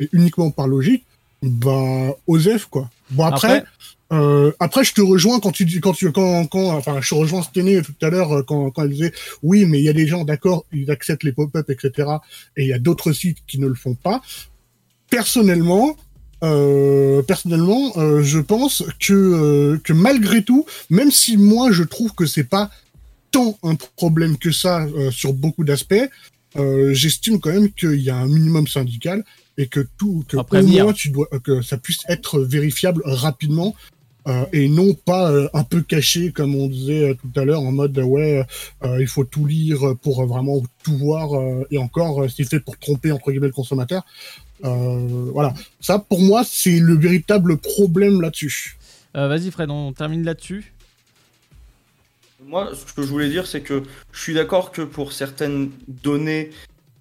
et uniquement par logique, bah, Osef, quoi. Bon, après, Après- euh, après, je te rejoins quand tu dis, quand tu, quand, quand, enfin, je rejoins Stené tout à l'heure euh, quand, quand elle disait, oui, mais il y a des gens, d'accord, ils acceptent les pop-up, etc. Et il y a d'autres sites qui ne le font pas. Personnellement, euh, personnellement, euh, je pense que, euh, que malgré tout, même si moi je trouve que c'est pas tant un problème que ça euh, sur beaucoup d'aspects, euh, j'estime quand même qu'il y a un minimum syndical et que tout, que À au moins tu dois, que ça puisse être vérifiable rapidement. euh, et non pas euh, un peu caché comme on disait euh, tout à l'heure en mode ouais euh, il faut tout lire pour euh, vraiment tout voir euh, et encore euh, c'est fait pour tromper entre guillemets le consommateur Euh, voilà. Ça, pour moi, c'est le véritable problème là-dessus. Euh, Vas-y Fred, on termine là-dessus. Moi, ce que je voulais dire, c'est que je suis d'accord que pour certaines données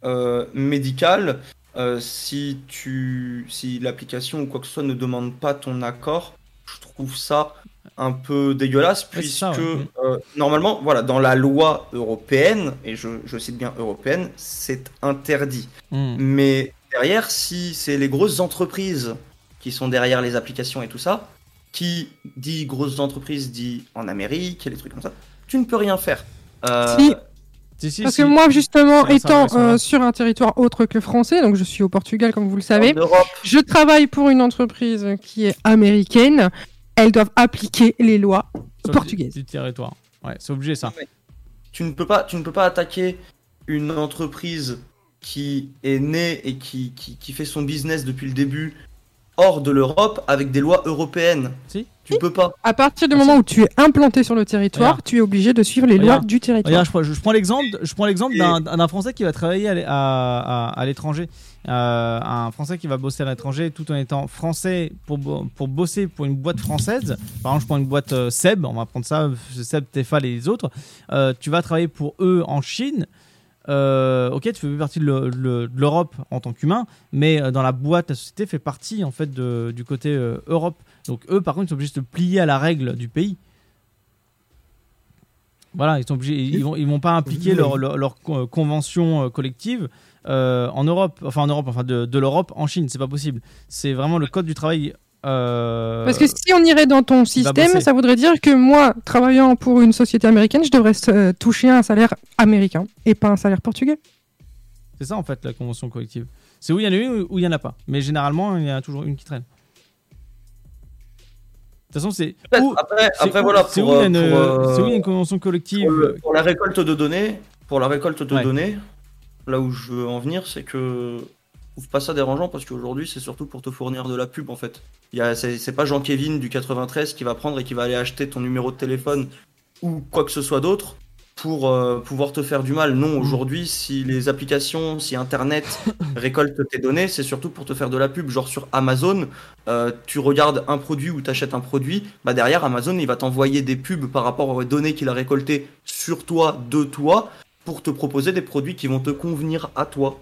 euh, médicales, euh, si tu, si l'application ou quoi que ce soit ne demande pas ton accord, je trouve ça un peu dégueulasse puisque ça, ouais. euh, normalement, voilà, dans la loi européenne et je, je cite bien européenne, c'est interdit. Hmm. Mais derrière, si c'est les grosses entreprises qui sont derrière les applications et tout ça, qui dit grosses entreprises dit en Amérique et les trucs comme ça, tu ne peux rien faire. Euh, Si. Parce que moi, justement, étant euh, sur un territoire autre que français, donc je suis au Portugal, comme vous le savez, je travaille pour une entreprise qui est américaine. Elles doivent appliquer les lois portugaises. Du territoire. Ouais, c'est obligé ça. tu ne peux pas, tu ne peux pas attaquer une entreprise qui est née et qui, qui, qui fait son business depuis le début hors de l'Europe avec des lois européennes. Si. Tu peux pas. À partir du moment où tu es implanté sur le territoire, Regarde. tu es obligé de suivre les lois du territoire. Regarde, je prends, je prends l'exemple, je prends l'exemple d'un, d'un Français qui va travailler à, l'é- à, à- à l'étranger, Euh, un Français qui va bosser à l'étranger tout en étant français pour bosser pour une boîte française. Par exemple, je prends une boîte euh, Seb, on va prendre ça, Seb, Tefal et les autres. Euh, tu vas travailler pour eux en Chine. Euh, ok, tu fais plus partie de le- le- de l'Europe en tant qu'humain, mais euh, dans la boîte, la société fait partie en fait de- du côté euh, Europe. Donc eux, par contre, ils sont obligés de se plier à la règle du pays. Voilà, ils sont obligés, ils vont, ils vont pas impliquer leur, leur, leur co- convention collective euh, en Europe, enfin en Europe, enfin de, de l'Europe en Chine, c'est pas possible. C'est vraiment le code du travail. Euh, Parce que si on irait dans ton système, bosser. ça voudrait dire que moi, travaillant pour une société américaine, je devrais euh, toucher un salaire américain et pas un salaire portugais. c'est ça en fait la convention collective. C'est où il y en a une ou il y en a pas. Mais généralement, il y en a toujours une qui traîne. De toute façon, c'est Après, après où- voilà, c'est où pour, il y a une, euh, pour, euh, c'est où il y a une convention collective. Pour, le- pour la récolte de données, pour la récolte de Ouais. données, là où je veux en venir, c'est que trouve pas ça dérangeant parce qu'aujourd'hui c'est surtout pour te fournir de la pub en fait. C'est c'est pas Jean-Kévin du 93 qui va prendre et qui va aller acheter ton numéro de téléphone ou quoi que ce soit d'autre pour euh, pouvoir te faire du mal. Non, aujourd'hui, si les applications, si Internet récolte tes données, c'est surtout pour te faire de la pub. Genre sur Amazon, euh, tu regardes un produit ou t'achètes un produit, bah derrière Amazon, il va t'envoyer des pubs par rapport aux données qu'il a récoltées sur toi, de toi, pour te proposer des produits qui vont te convenir à toi.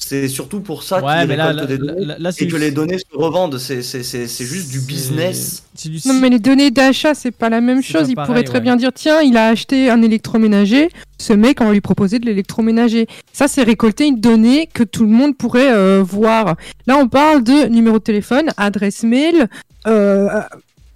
C'est surtout pour ça Ouais, mais là- des données là- là, c'est et que les données se revendent. C'est c'est- c'est- c'est juste du business. Non, mais les données d'achat, c'est pas la même chose. Il pareil, pourrait très ouais. bien dire tiens, il a acheté un électroménager. Ce mec, on va lui proposer de l'électroménager. Ça, c'est récolter une donnée que tout le monde pourrait euh, voir. Là, on parle de numéro de téléphone, adresse mail. Euh,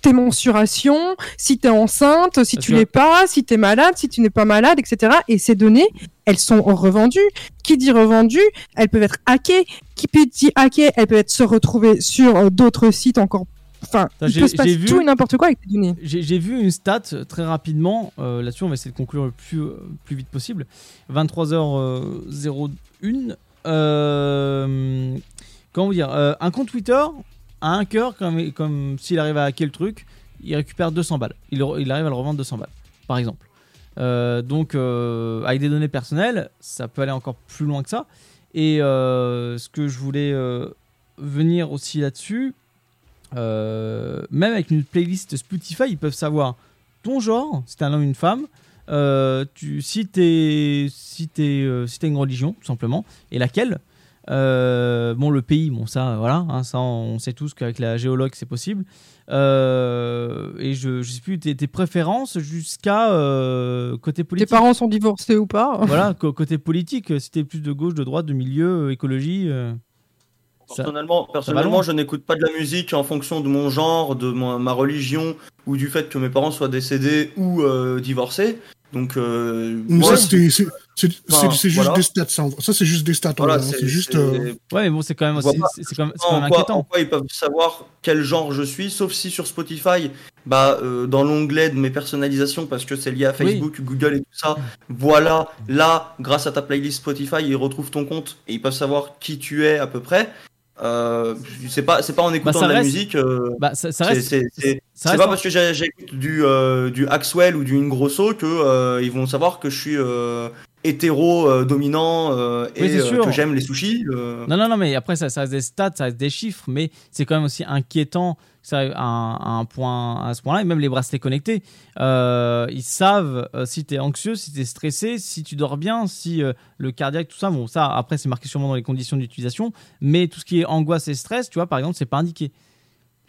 tes mensurations, si t'es enceinte, si tu l'es pas, si t'es malade, si tu n'es pas malade, etc. Et ces données, elles sont revendues. Qui dit revendues, elles peuvent être hackées. Qui dit hackées, elles peuvent être se retrouver sur euh, d'autres sites encore. Enfin, il peut se passer vu- tout et n'importe quoi avec tes données. J'ai vu une stat euh, très rapidement. euh, Là-dessus, on va essayer de conclure le plus, euh, plus vite possible. 23h01. Euh, comment vous dire Un compte Twitter a un cœur, comme, s'il arrive à hacker le truc, il récupère 200 balles. Il, arrive à le revendre 200 balles, par exemple. Euh, donc, euh, avec des données personnelles, ça peut aller encore plus loin que ça. Et euh, ce que je voulais venir aussi là-dessus, même avec une playlist Spotify, ils peuvent savoir ton genre, si t'es un homme ou une femme, tu, si t'es si si une religion, tout simplement, et laquelle. Euh, bon, le pays, bon, ça, voilà, hein, ça, on sait tous qu'avec la géologue, c'est possible. Euh, et je, je sais plus tes, tes préférences jusqu'à euh, côté Tes politique. parents sont divorcés ou pas? Voilà, côté politique, si t'es plus de gauche, de droite, de milieu, écologie. euh, ça- Personnellement, ça personnellement je n'écoute pas de la musique en fonction de mon genre, de ma religion ou du fait que mes parents soient décédés ou euh, divorcés. Donc, euh, moi, ça, c'était- c'est c'est- Enfin, juste voilà. des stats. Ça, ça, c'est juste des stats. Voilà, hein, c'est- juste. euh, Ouais, mais bon, c'est quand même c'est quand même, c'est quand en même quoi, inquiétant. en quoi ils peuvent savoir quel genre je suis, sauf si sur Spotify, bah, euh, dans l'onglet de mes personnalisations, parce que c'est lié à Facebook, Google et tout ça, voilà, là, grâce à ta playlist Spotify, ils retrouvent ton compte et ils peuvent savoir qui tu es à peu près. Euh, c'est pas, c'est pas en écoutant ça de la musique. euh, bah, ça- reste- c'est- pas parce que j'ai- j'écoute du, euh, du Axwell ou du Ingrosso que euh, ils vont savoir que je suis, euh, hétéro euh, dominant euh, et euh, que j'aime les sushis. Non, non, non, mais après, ça, ça reste des stats, ça reste des chiffres, mais c'est quand même aussi inquiétant ça, à, un, point, à ce point-là, et même les bracelets connectés. euh, ils savent si tu es anxieux, si tu es stressé, si tu dors bien, si le cardiaque, tout ça. Bon, ça, après, c'est marqué sûrement dans les conditions d'utilisation, mais tout ce qui est angoisse et stress, tu vois, par exemple, c'est pas indiqué.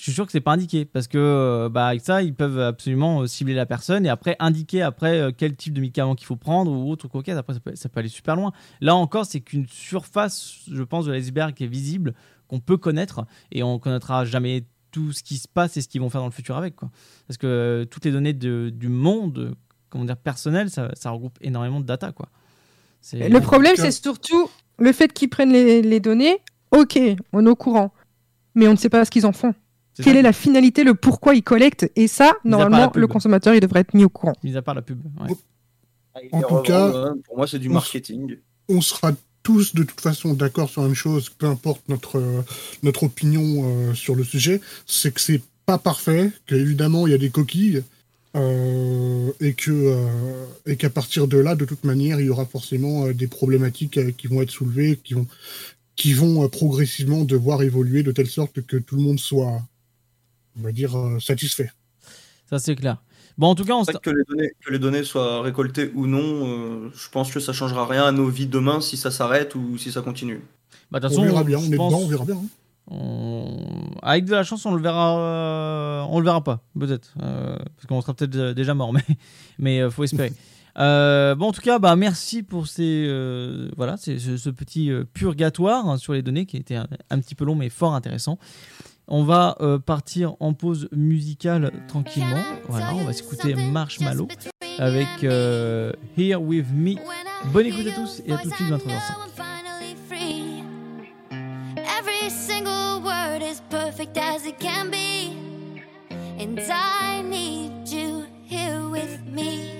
Je suis sûr que c'est pas indiqué parce que euh, bah, avec ça, ils peuvent absolument euh, cibler la personne et après indiquer après euh, quel type de médicament qu'il faut prendre ou autre coquette. Après, ça peut, aller super loin. Là encore, c'est qu'une surface, je pense, de l'iceberg qui est visible, qu'on peut connaître et on connaîtra jamais tout ce qui se passe et ce qu'ils vont faire dans le futur avec. Quoi. Parce que toutes les données du monde, comment dire, personnel, ça, regroupe énormément de data. Quoi. Le problème, c'est surtout le fait qu'ils prennent les données. Ok, on est au courant, mais on ne sait pas ce qu'ils en font. Quelle ça. est la finalité, le pourquoi ils collectent Et ça, Mis normalement, le consommateur, il devrait être mis au courant. Mis à part la pub. ouais. En tout cas, hein. pour moi, c'est du on- marketing. on sera tous de toute façon d'accord sur une chose, peu importe notre, euh, notre opinion euh, sur le sujet, c'est que c'est pas parfait, qu'évidemment il y a des coquilles, euh, et que euh, et qu'à partir de là, de toute manière, il y aura forcément euh, des problématiques euh, qui vont être soulevées, qui vont qui vont euh, progressivement devoir évoluer de telle sorte que tout le monde soit, on va dire, euh, satisfait. Ça, c'est clair. Bon, en tout cas, on que les, données, que les données soient récoltées ou non, euh, je pense que ça changera rien à nos vies demain si ça s'arrête ou si ça continue. Bah, de toute On façon, verra bien, on est pense- dedans, on verra bien. hein. on- Avec de la chance, on le verra. euh, On le verra pas, peut-être, euh, parce qu'on sera peut-être déjà mort, mais mais euh, faut espérer. Euh, bon, en tout cas, bah merci pour ces euh, voilà, c'est ce, ce petit euh, purgatoire hein, sur les données qui était un, un petit peu long mais fort intéressant. On va euh, partir en pause musicale tranquillement. On va s'écouter Marshmallow avec euh, Here With Me. Bonne écoute à tous et à tout de suite 23h05. finally free. Every single word is perfect as it can be. And I need you here with me.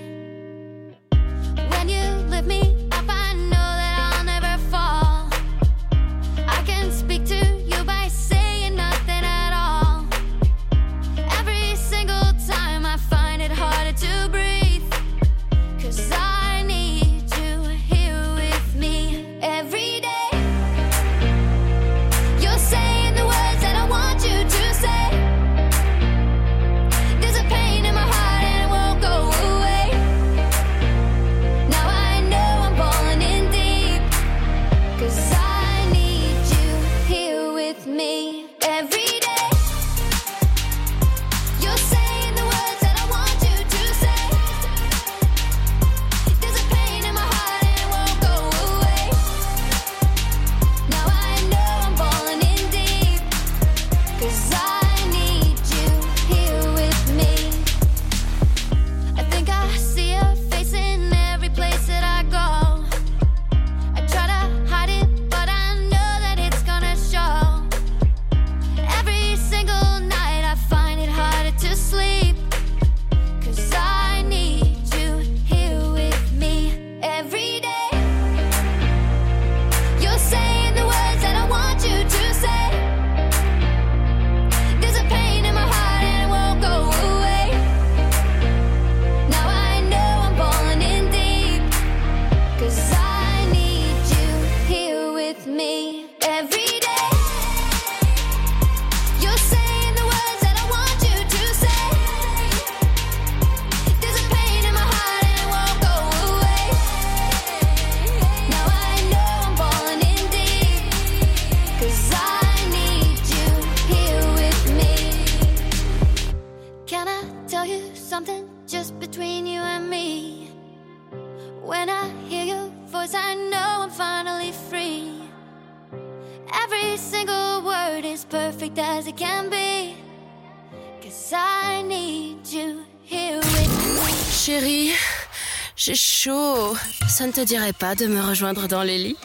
Ça ne te dirait pas de me rejoindre dans les lits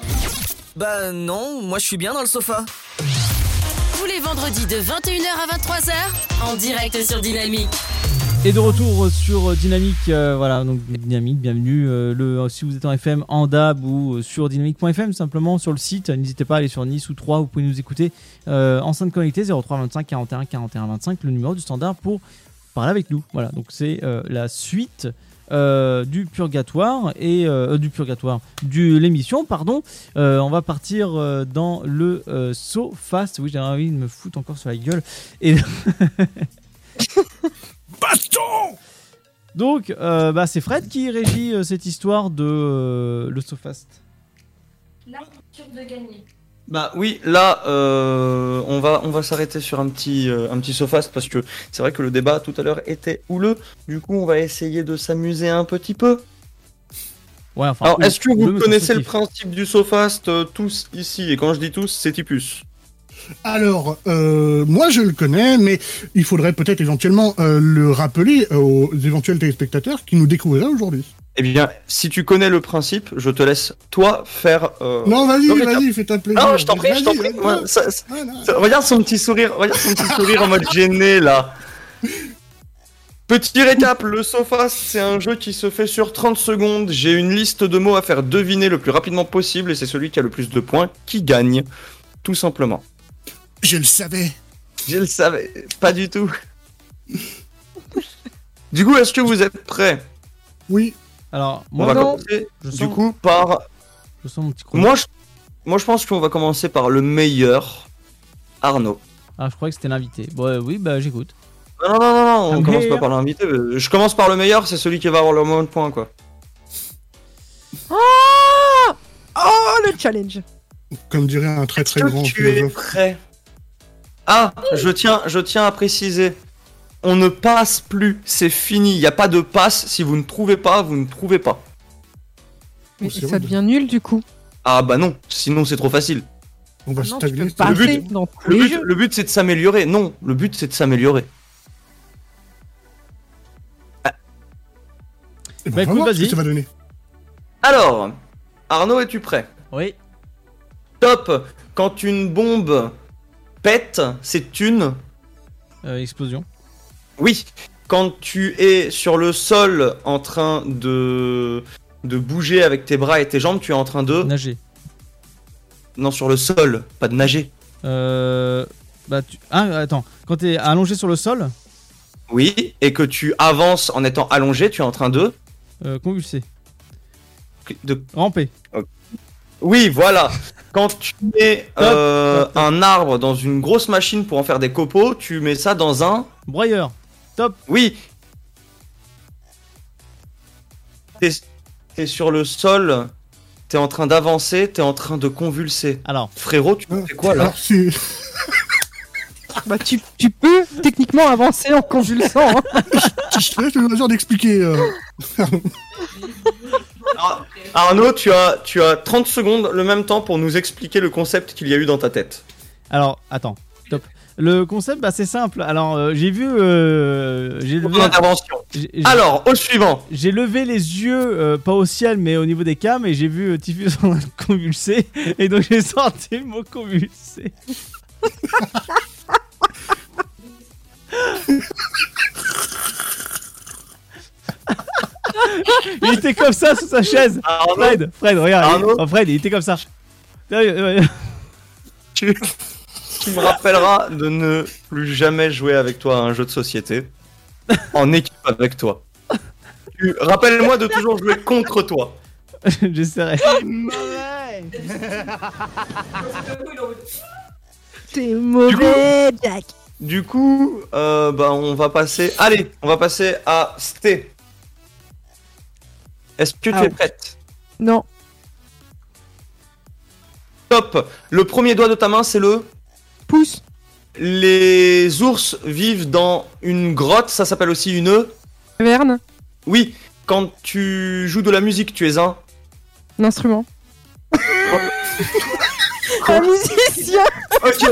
Bah non, moi je suis bien dans le sofa. Tous les vendredis de 21h à 23h, en direct sur Dynamique. Et de retour sur Dynamique, euh, voilà, donc Dynamique, bienvenue. euh, le, si vous êtes en FM, en DAB ou euh, sur dynamique.fm, simplement sur le site, n'hésitez pas à aller sur Nice ou 3, vous pouvez nous écouter euh, enceinte connectée 03 25 41 41 25, le numéro du standard pour parler avec nous. Voilà, donc c'est euh, la suite euh, du purgatoire et euh, du purgatoire, du l'émission, pardon. Euh, on va partir dans le saut fast. Oui, j'ai envie de me foutre encore sur la gueule. Et Baston donc, bah, c'est Fred qui régit cette histoire de le saut fast. De gagner. Bah oui, là, euh, on va, on va s'arrêter sur un petit, euh, un petit sophast parce que c'est vrai que le débat tout à l'heure était houleux. Du coup, on va essayer de s'amuser un petit peu. Ouais, enfin, Alors, est-ce que vous connaissez le principe du sophast euh, tous ici Et quand je dis tous, c'est Tipus. Alors, euh, moi je le connais, mais il faudrait peut-être éventuellement euh, le rappeler aux éventuels téléspectateurs qui nous découvriraient aujourd'hui. Eh bien, si tu connais le principe, je te laisse toi faire. euh, Non, vas-y, vas-y, fais-toi plaisir. Non, je t'en prie, je t'en prie. vas-y. Ouais, ça- ça- Voilà. ça- regarde son petit sourire, regarde son petit sourire en mode gêné là. Petit récap, le Sofast, c'est un jeu qui se fait sur 30 secondes. J'ai une liste de mots à faire deviner le plus rapidement possible et c'est celui qui a le plus de points qui gagne. Tout simplement. Je le savais. Je le savais, pas du tout. Du coup, est-ce que vous êtes prêts? Oui. Alors, On moi, va non. commencer Je du sens- coup par Je sens mon petit. Moi, je, moi, je pense qu'on va commencer par le meilleur, Arnaud. Ah, je croyais que c'était l'invité. Bon, euh, oui, bah j'écoute. Non, non, non, non, non, on Le commence meilleur. pas par l'invité. Je commence par le meilleur, c'est celui qui va avoir le moins de points, quoi. Oh Oh, le challenge Comme dirait un très très grand tu es prêt? Ah, je tiens, je tiens à préciser. On ne passe plus, c'est fini. Il n'y a pas de passe. Si vous ne trouvez pas, vous ne trouvez pas. Mais ça devient nul du coup. Ah bah non, sinon c'est trop facile. On va Ah non, stagner. le but. dans Le but, jeux. le but c'est de s'améliorer. Non, le but c'est de s'améliorer. Eh ben, Bah, écoute, vas-y. Alors, Arnaud, es-tu prêt? Oui. Top Quand une bombe pète, c'est une... Euh, explosion. Oui, quand tu es sur le sol en train de de bouger avec tes bras et tes jambes, tu es en train de Nager. non sur le sol, pas de nager. Euh. Bah, tu... Ah, attends. Quand t'es allongé sur le sol, Oui, et que tu avances en étant allongé, tu es en train de euh, convulsé. de Ramper. Oui, voilà. Quand tu mets euh, un arbre dans une grosse machine pour en faire des copeaux, tu mets ça dans un Broyeur. Oui. T'es sur le sol, t'es en train d'avancer, t'es en train de convulser. Alors, Frérot, tu fais quoi là? Bah, tu, tu peux techniquement avancer en convulsant. hein. Je te laisse le loisir d'expliquer. euh. Ar- Arnaud, tu as, tu as 30 secondes, le même temps pour nous expliquer le concept qu'il y a eu dans ta tête. alors, attends. Le concept, bah, c'est simple. Alors, euh, j'ai vu. euh, j'ai levé, intervention. Alors, au suivant. j'ai levé les yeux, euh, pas au ciel, mais au niveau des cams, et j'ai vu euh, Tiffus en convulser. Et donc, j'ai sorti le mot convulser. il était comme ça sous sa chaise. Arnaud, Fred, Fred, regarde. il- oh, Fred, il était comme ça. Tu, tu me rappelleras de ne plus jamais jouer avec toi à un jeu de société en équipe avec toi. Rappelle-moi de toujours jouer contre toi. J'essaierai. T'es mauvais, Jack. Du coup, euh, bah, on va passer. Allez, on va passer à Sté. Est-ce que tu Ah. es prête? Non. Top. Le premier doigt de ta main, c'est le. Pouce. Les ours vivent dans une grotte. Ça s'appelle aussi une. Verne. Oui. Quand tu joues de la musique, tu es un. Un instrument. un musicien. Ok.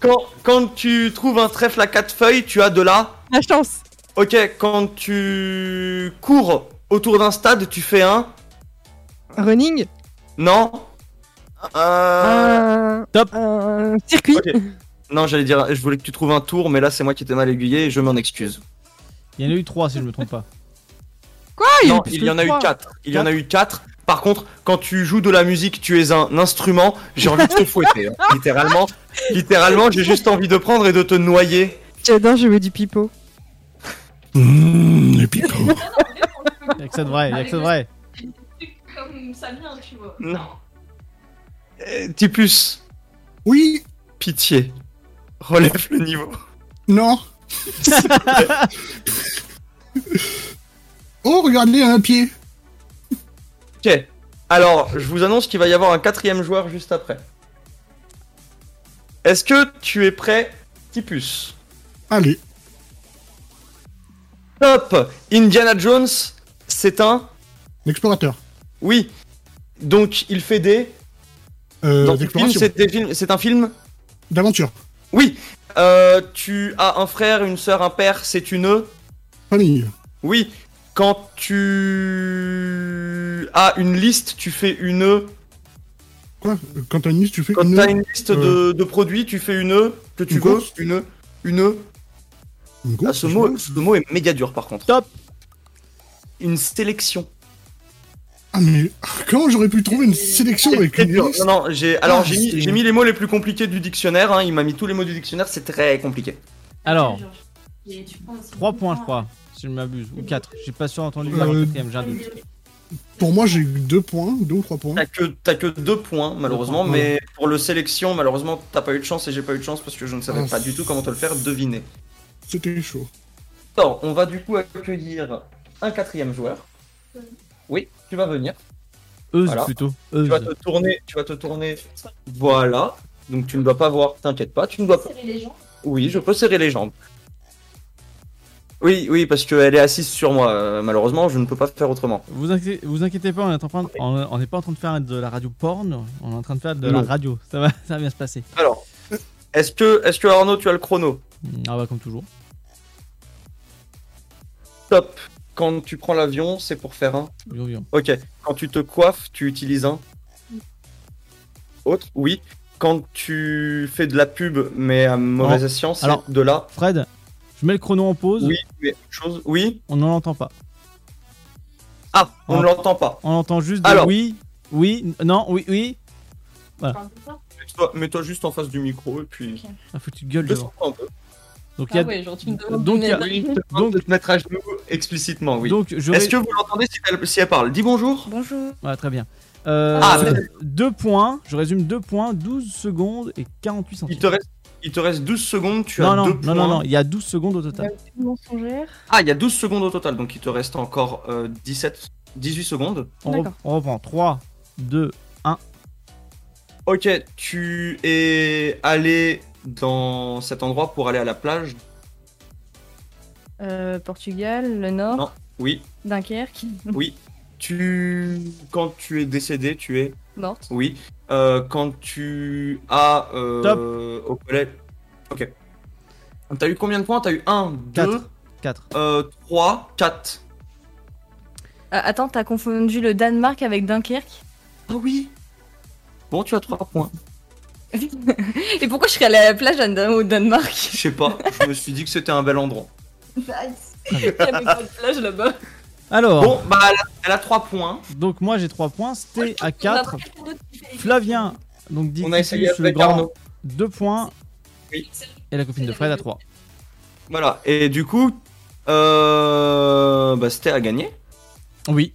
quand, quand tu trouves un trèfle à quatre feuilles, tu as de la. La chance. Ok. Quand tu cours autour d'un stade, tu fais un. Running. Non. Euh... Un... Top. Un circuit. Non, j'allais dire, je voulais que tu trouves un tour, mais là c'est moi qui t'ai mal aiguillé et je m'en excuse. Il y en a eu trois si je me trompe pas. Quoi? Il non, il y en a eu trois. quatre. Il y en a eu quatre. Par contre, quand tu joues de la musique, tu es un instrument. J'ai envie de te fouetter, hein. littéralement. Littéralement, j'ai juste envie de prendre et de te noyer. J'adore jouer du pipeau. Mmh, les pipeaux. Y'a que ça de vrai, y'a que ça de vrai. Comme ça vient, tu vois. Non. Euh, Tipus, Oui, pitié. Relève le niveau. non. oh, regardez, un pied. Ok. Alors, je vous annonce qu'il va y avoir un quatrième joueur juste après. Est-ce que tu es prêt, Tipus? Allez, Top Indiana Jones, c'est un l'explorateur. Oui. Donc, il fait des. Euh, c'est un film D'aventure. Oui. Euh, tu as un frère, une sœur, un père, c'est une. Famille. Oui. Quand tu as une liste, tu fais une. Quoi? Quand t'as une liste, tu fais Quand une... tu as une liste euh, de, de produits, tu fais une. Que tu Une veux. course Une. Une. une Ah, ce, mot, ce mot est méga dur par contre. Top Une sélection. Ah, mais comment j'aurais pu trouver une sélection avec une Non, non, j'ai alors Ah, j'ai mis, c'est- j'ai mis les mots les plus compliqués du dictionnaire. hein, Il m'a mis tous les mots du dictionnaire, c'est très compliqué. Alors, Et tu prends aussi 3 beaucoup points, je crois, si je ne m'abuse. Ou 4. J'ai pas sûr entendu Euh, le quatrième, j'ai un doute. Pour moi, j'ai eu deux points, deux ou trois points. T'as que, t'as que deux points, malheureusement, Deux points, mais pour le sélection, malheureusement, t'as pas eu de chance et j'ai pas eu de chance parce que je ne savais Ah, pas du tout comment te le faire deviner. C'était chaud. Alors, on va du coup accueillir un quatrième joueur. Oui, tu vas venir. Euse Voilà. plutôt. Tu Euse. vas te tourner, tu vas te tourner. Voilà. Donc tu ne dois pas voir, t'inquiète pas, tu ne dois pas. serrer les gens. Oui, je peux serrer les jambes. Oui, oui, parce qu'elle est assise sur moi. euh, malheureusement, je ne peux pas faire autrement. Vous inquiétez, vous inquiétez pas, on est en train de- on n'est pas en train de faire de la radio porn, on est en train de faire de la radio. Ça va, ça va bien se passer. Alors, est-ce que, est-ce que Arnaud, tu as le chrono? Ah bah comme toujours. Top. Quand tu prends l'avion, c'est pour faire un. Ok. Quand tu te coiffes, tu utilises un. Autre Oui. Quand tu fais de la pub, mais à mauvaise escient, c'est alors- de là. Fred, je mets le chrono en pause. Oui, mais chose. Oui. On n'en entend pas. Ah, on ne l'entend pas. On entend juste des Alors. oui, oui, non, oui, oui. Mets-toi mets-toi juste en face du micro et puis. Ah, faut que tu gueules devant. Un peu. Donc il y a. Ah ouais, genre tu me demandes donc de a- Oui, te demande de te mettre à genoux explicitement, oui. Donc. Est-ce que vous l'entendez si elle, si elle parle Dis bonjour. Bonjour. Ouais, très bien. Euh, Ah, deux points, je résume deux points, 12 secondes et 48 Il centimes. te reste, il te reste 12 secondes, tu non, as non, deux non, points. non, non, il y a 12 secondes au total. Ah, il y a 12 secondes au total, donc il te reste encore euh, 17, 18 secondes. On reprend. 3, 2, 1. Ok, tu es allé dans cet endroit pour aller à la plage Euh, Portugal, le Nord, Non. Oui, Dunkerque, oui. Tu... Quand tu es décédé, tu es... morte. Oui. Euh, quand tu as... Euh, au collège... Ok. T'as eu combien de points? T'as eu 1, 2, 4. 4. euh, 3, 4. Ah, attends, t'as confondu le Danemark avec Dunkerque? Ah oui Bon, tu as 3 points. Et pourquoi je serais allée à la plage au Danemark Je sais pas, je me suis dit que c'était un bel endroit. Nice Il y avait pas de plage là-bas. Alors, Bon, bah elle a, elle a 3 points. donc moi j'ai 3 points, c'était à On a 4. pas quelqu'un d'autre qui fait les Flavien, donc dit On a essayé le grand, Arnaud. 2 points. Oui. Et la copine de Fred à 3. Voilà, et du coup, euh, bah, c'était à gagner. Oui.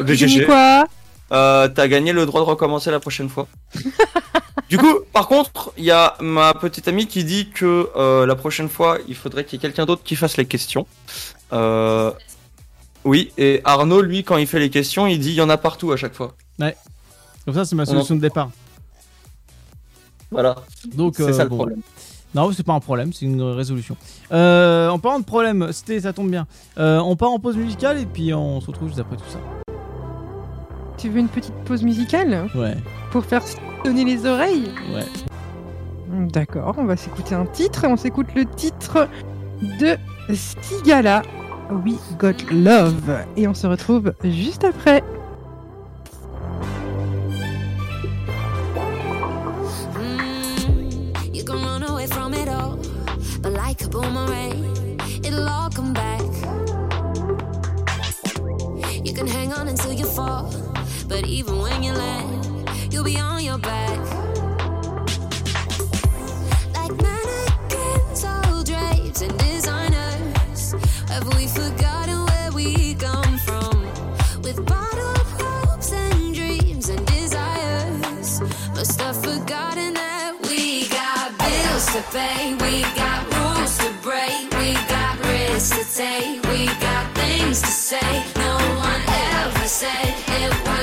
J'ai GG. mis quoi Euh, T'as gagné le droit de recommencer la prochaine fois. du coup, par contre, il y a ma petite amie qui dit que euh, la prochaine fois, il faudrait qu'il y ait quelqu'un d'autre qui fasse les questions. Euh, oui, et Arnaud, lui, quand il fait les questions, il dit il y en a partout à chaque fois. Comme ça, c'est ma solution de départ. Voilà. Donc, C'est euh, ça le bon. problème. Non, c'est pas un problème, c'est une résolution. Euh, en parlant de problème, c'était, ça tombe bien. Euh, on part en pause musicale et puis on se retrouve juste après tout ça. Tu veux une petite pause musicale? Ouais, pour faire sonner les oreilles ouais. D'accord, on va s'écouter un titre. On s'écoute le titre de Sigala, We Got Love. Et on se retrouve juste après. You can run away from it all, but like a boomerang, it'll all come back. You can hang on until you fall, but even when you land, You'll be on your back. Like mannequins, old drapes, and designers. Have we forgotten where we come from? With bottled hopes and dreams and desires. Must have forgotten that we got bills to pay, we got rules to break, we got risks to take, we got things to say. No one ever said it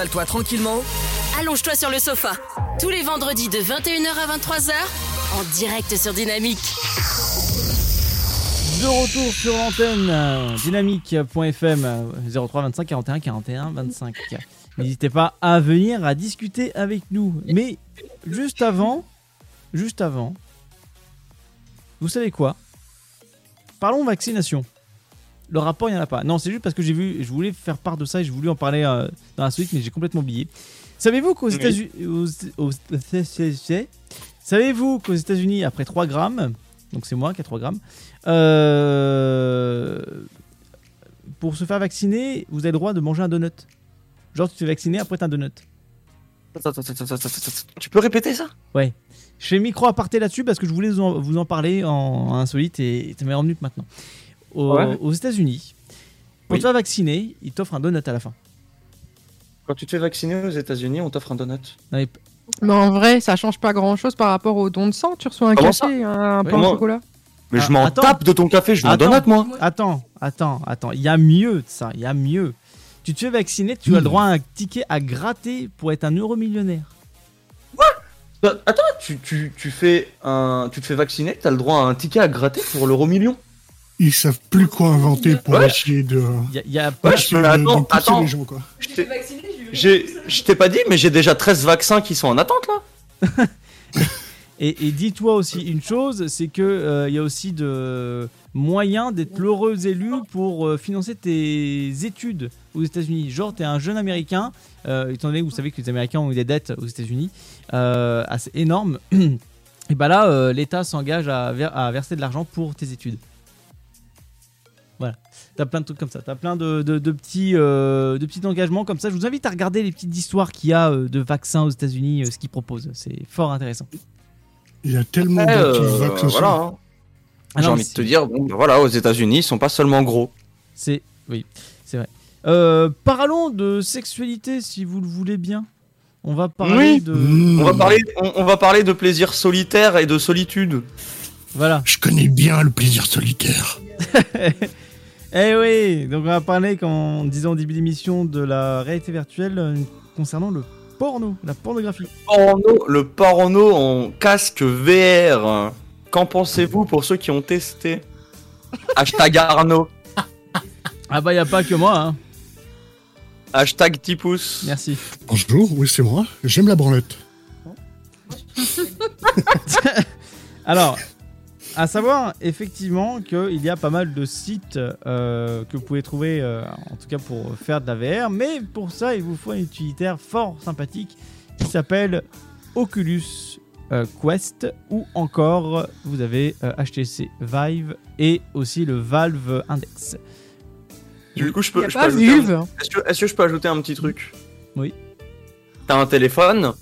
Installe-toi tranquillement. Allonge-toi sur le sofa. Tous les vendredis de 21h à 23h, en direct sur Dynamique. De retour sur l'antenne dynamique.fm euh, 03 25 41 41 25. N'hésitez pas à venir à discuter avec nous. Mais juste avant, juste avant, vous savez quoi? Parlons vaccination. Le rapport, il n'y en a pas. Non, c'est juste parce que j'ai vu, je voulais faire part de ça et j'ai voulu en parler euh, dans la suite, mais j'ai complètement oublié. Savez-vous qu'aux. États-Unis, aux- aux- savez-vous qu'aux États-Unis, après 3 grammes, donc c'est moi qui ai 3 grammes, euh, pour se faire vacciner, vous avez le droit de manger un donut. Genre, tu te fais vacciner, après t'as un donut. Tu peux répéter ça? Ouais. Je fais micro aparté là-dessus parce que je voulais vous en, vous en parler en, insolite et ça m'est revenu maintenant. Au- Ouais. Aux États-Unis, pour Oui. te faire vacciner, ils t'offrent un donut à la fin. Quand tu te fais vacciner aux États-Unis, on t'offre un donut. Mais- en vrai, ça change pas grand chose par rapport au don de sang. Tu reçois un Comment café, un pain Comment au chocolat. Mais Ah, je m'en attends. tape de ton café, je veux un Attends, donut moi. Attends, attends, attends. Il y a mieux de ça, il y a mieux. Tu te fais vacciner, tu as le droit à un ticket à gratter pour être un euromillionnaire. Bah, Attends, tu, tu, tu, fais un, tu te fais vacciner, t'as le droit à un ticket à gratter pour l'euro million. Ils savent plus quoi inventer pour Ouais. essayer de. Il y a, il y a Ouais, essayer mais de- de attends, attends. les gens, quoi. Je t'ai- J'ai, je t'ai pas dit, mais j'ai déjà 13 vaccins qui sont en attente là. Et, et dis-toi aussi une chose, c'est que euh, il y a aussi de moyens d'être l'heureux élu pour euh, financer tes études aux États-Unis. Genre, tu es un jeune Américain, euh, étant donné que vous savez que les Américains ont eu des dettes aux États-Unis euh, assez énormes. Et bah là, euh, l'État s'engage à, ver- à verser de l'argent pour tes études. T'as plein de trucs comme ça. T'as plein de, de- de petits, euh, de petits engagements comme ça. Je vous invite à regarder les petites histoires qu'il y a euh, de vaccins aux États-Unis, euh, ce qu'ils proposent. C'est fort intéressant. Il y a tellement Après, d'actifs euh, vaccins. voilà. Ah J'ai envie de te dire, bon, voilà, aux États-Unis, ils sont pas seulement gros. C'est oui, c'est vrai. Euh, parlons de sexualité si vous le voulez bien. On va parler Oui. de. On va parler, on, on va parler de plaisir solitaire et de solitude. Voilà. Je connais bien le plaisir solitaire. Eh oui, donc on va parler, comme on disait en début d'émission, de la réalité virtuelle euh, concernant le porno, la pornographie. Porno, le porno en casque VR. Qu'en pensez-vous pour ceux qui ont testé Hashtag Arnaud. Ah bah y a pas que moi, hein. Hashtag Tipous. Merci. Bonjour, oui c'est moi. J'aime la branlette. Alors, à savoir effectivement qu'il y a pas mal de sites euh, que vous pouvez trouver, euh, en tout cas pour faire de la VR, mais pour ça il vous faut un utilitaire fort sympathique qui s'appelle Oculus euh, Quest ou encore vous avez euh, HTC Vive et aussi le Valve Index. Du coup, je peux, a je pas peux ajouter un- Est-ce que, est-ce que je peux ajouter un petit truc? Oui. T'as un téléphone,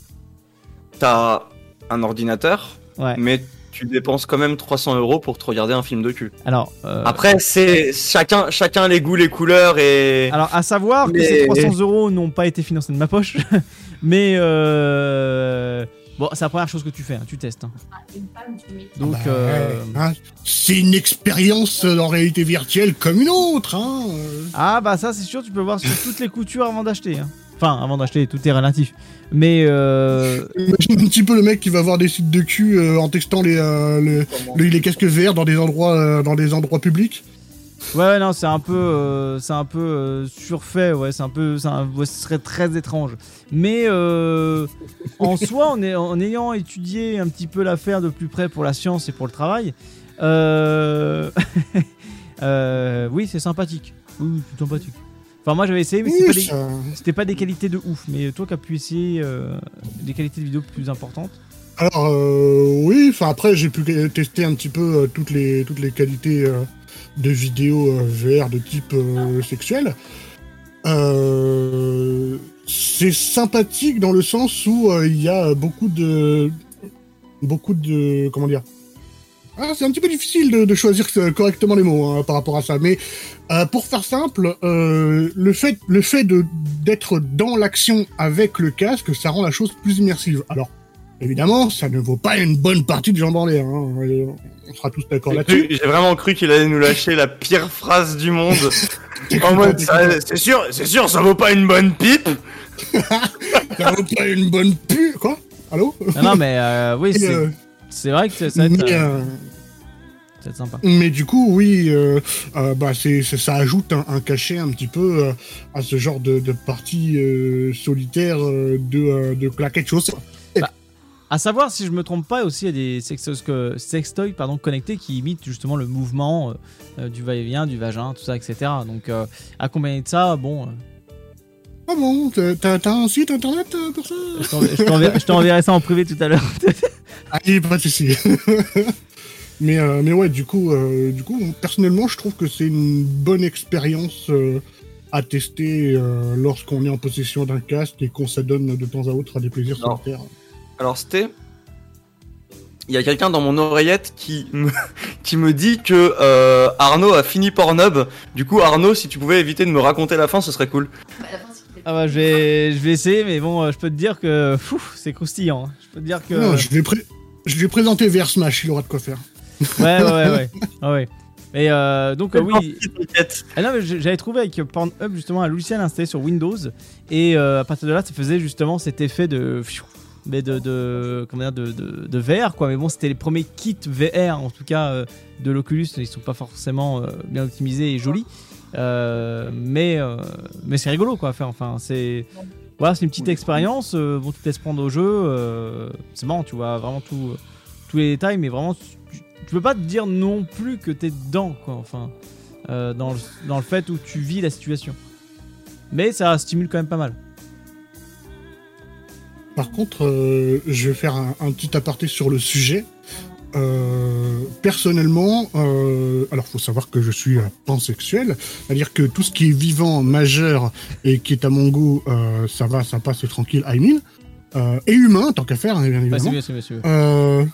t'as un ordinateur, Ouais. mais tu dépenses quand même 300 euros pour te regarder un film de cul. Alors, euh, Après, c'est chacun, chacun les goûts, les couleurs et. Alors, à savoir que ces 300 euros n'ont pas été financés de ma poche, mais euh... bon, c'est la première chose que tu fais, hein, tu testes. hein. Donc, Bah, euh, hein, c'est une expérience euh, en réalité virtuelle comme une autre. Ah bah ça c'est sûr, tu peux voir sur toutes les coutures avant d'acheter. Enfin, avant d'acheter, tout est relatif. Mais euh... Imagine un petit peu le mec qui va voir des sites de cul euh, en testant les, euh, le- le- les casques VR dans des endroits, euh, dans des endroits publics. ouais, ouais, non, c'est un peu, c'est un peu surfait, ouais, c'est un peu, un- ouais, ce serait très étrange. Mais en soi, en, est- en ayant étudié un petit peu l'affaire de plus près pour la science et pour le travail, euh, oui, c'est sympathique. Oui, oui, c'est sympathique. Enfin, moi j'avais essayé, mais c'était Oui, pas, des- pas qualités de ouf. Mais toi qui as pu essayer euh, des qualités de vidéo plus importantes. Alors euh, oui, enfin après j'ai pu tester un petit peu euh, toutes les toutes les qualités de vidéos euh, VR de type sexuel. C'est sympathique dans le sens où il y a beaucoup de beaucoup de comment dire. Ah, c'est un petit peu difficile de, de choisir euh, correctement les mots hein, par rapport à ça, mais euh, pour faire simple, euh, le fait le fait de d'être dans l'action avec le casque, ça rend la chose plus immersive. Alors Évidemment, ça ne vaut pas une bonne partie de jambes en l'air. hein. On sera tous d'accord là-dessus. j'ai vraiment cru qu'il allait nous lâcher la pire phrase du monde. en mode, c'est sûr, c'est sûr, ça vaut pas une bonne pipe. ça vaut pas une bonne pu. Quoi? Allô? Non, non, mais euh, oui, c'est, euh, c'est vrai que ça, ça va être, mais, euh, ça va être sympa. mais du coup, oui, euh, euh, bah, c'est, ça ajoute un, un cachet un petit peu euh, à ce genre de, de partie euh, solitaire euh, de, euh, de claquettes chaussettes. À savoir, si je me trompe pas, aussi il y a des sextoys, pardon, connectés qui imitent justement le mouvement du va-et-vient, du vagin, tout ça, etc. Donc, euh, à combien de ça, bon, euh, Ah bon T'as, un site internet pour ça? Je t'enverrai ça en privé tout à l'heure. Allez, pas de souci. mais, euh, mais ouais, du coup, euh, du coup, personnellement, je trouve que c'est une bonne expérience euh, à tester euh, lorsqu'on est en possession d'un casque et qu'on s'adonne de temps à autre à des plaisirs Non. solitaires. Alors c'était, il y a quelqu'un dans mon oreillette qui me, qui me dit que euh, Arnaud a fini Pornhub. Du coup, Arnaud, si tu pouvais éviter de me raconter la fin, ce serait cool. Ah bah, je vais, je vais essayer, mais bon, euh, je peux te dire que c'est croustillant. hein. Je peux te dire que. Non, je vais, pré- je vais présenter vers Smash, il aura de quoi faire. Ouais, ouais, ouais, ouais. Ah ouais. Et euh, donc, euh, oui. Ah non, mais j'avais trouvé avec Pornhub justement un logiciel installé sur Windows. Et euh, à partir de là, ça faisait justement cet effet de. Mais de, de, comment dire, de, de, de VR, quoi. Mais bon, c'était les premiers kits VR, en tout cas, euh, de l'Oculus. Ils sont pas forcément euh, bien optimisés et jolis. Euh, mais euh, mais c'est rigolo, quoi. Enfin, c'est. C'est une petite expérience. euh, bon, tu te laisses prendre au jeu. c'est marrant, tu vois vraiment tout, tous les détails, mais vraiment, tu, peux pas te dire non plus que t'es dedans, quoi. Enfin, dans, le, dans le fait où tu vis la situation. Mais ça stimule quand même pas mal. Par contre, je vais faire un petit aparté sur le sujet. Euh, personnellement, euh, alors faut savoir que je suis pansexuel, c'est-à-dire que tout ce qui est vivant, majeur et qui est à mon goût, euh, ça va, ça passe tranquille, I mean. Euh, et humain, tant qu'à faire, hein, bien évidemment. c'est c'est c'est mieux. Euh,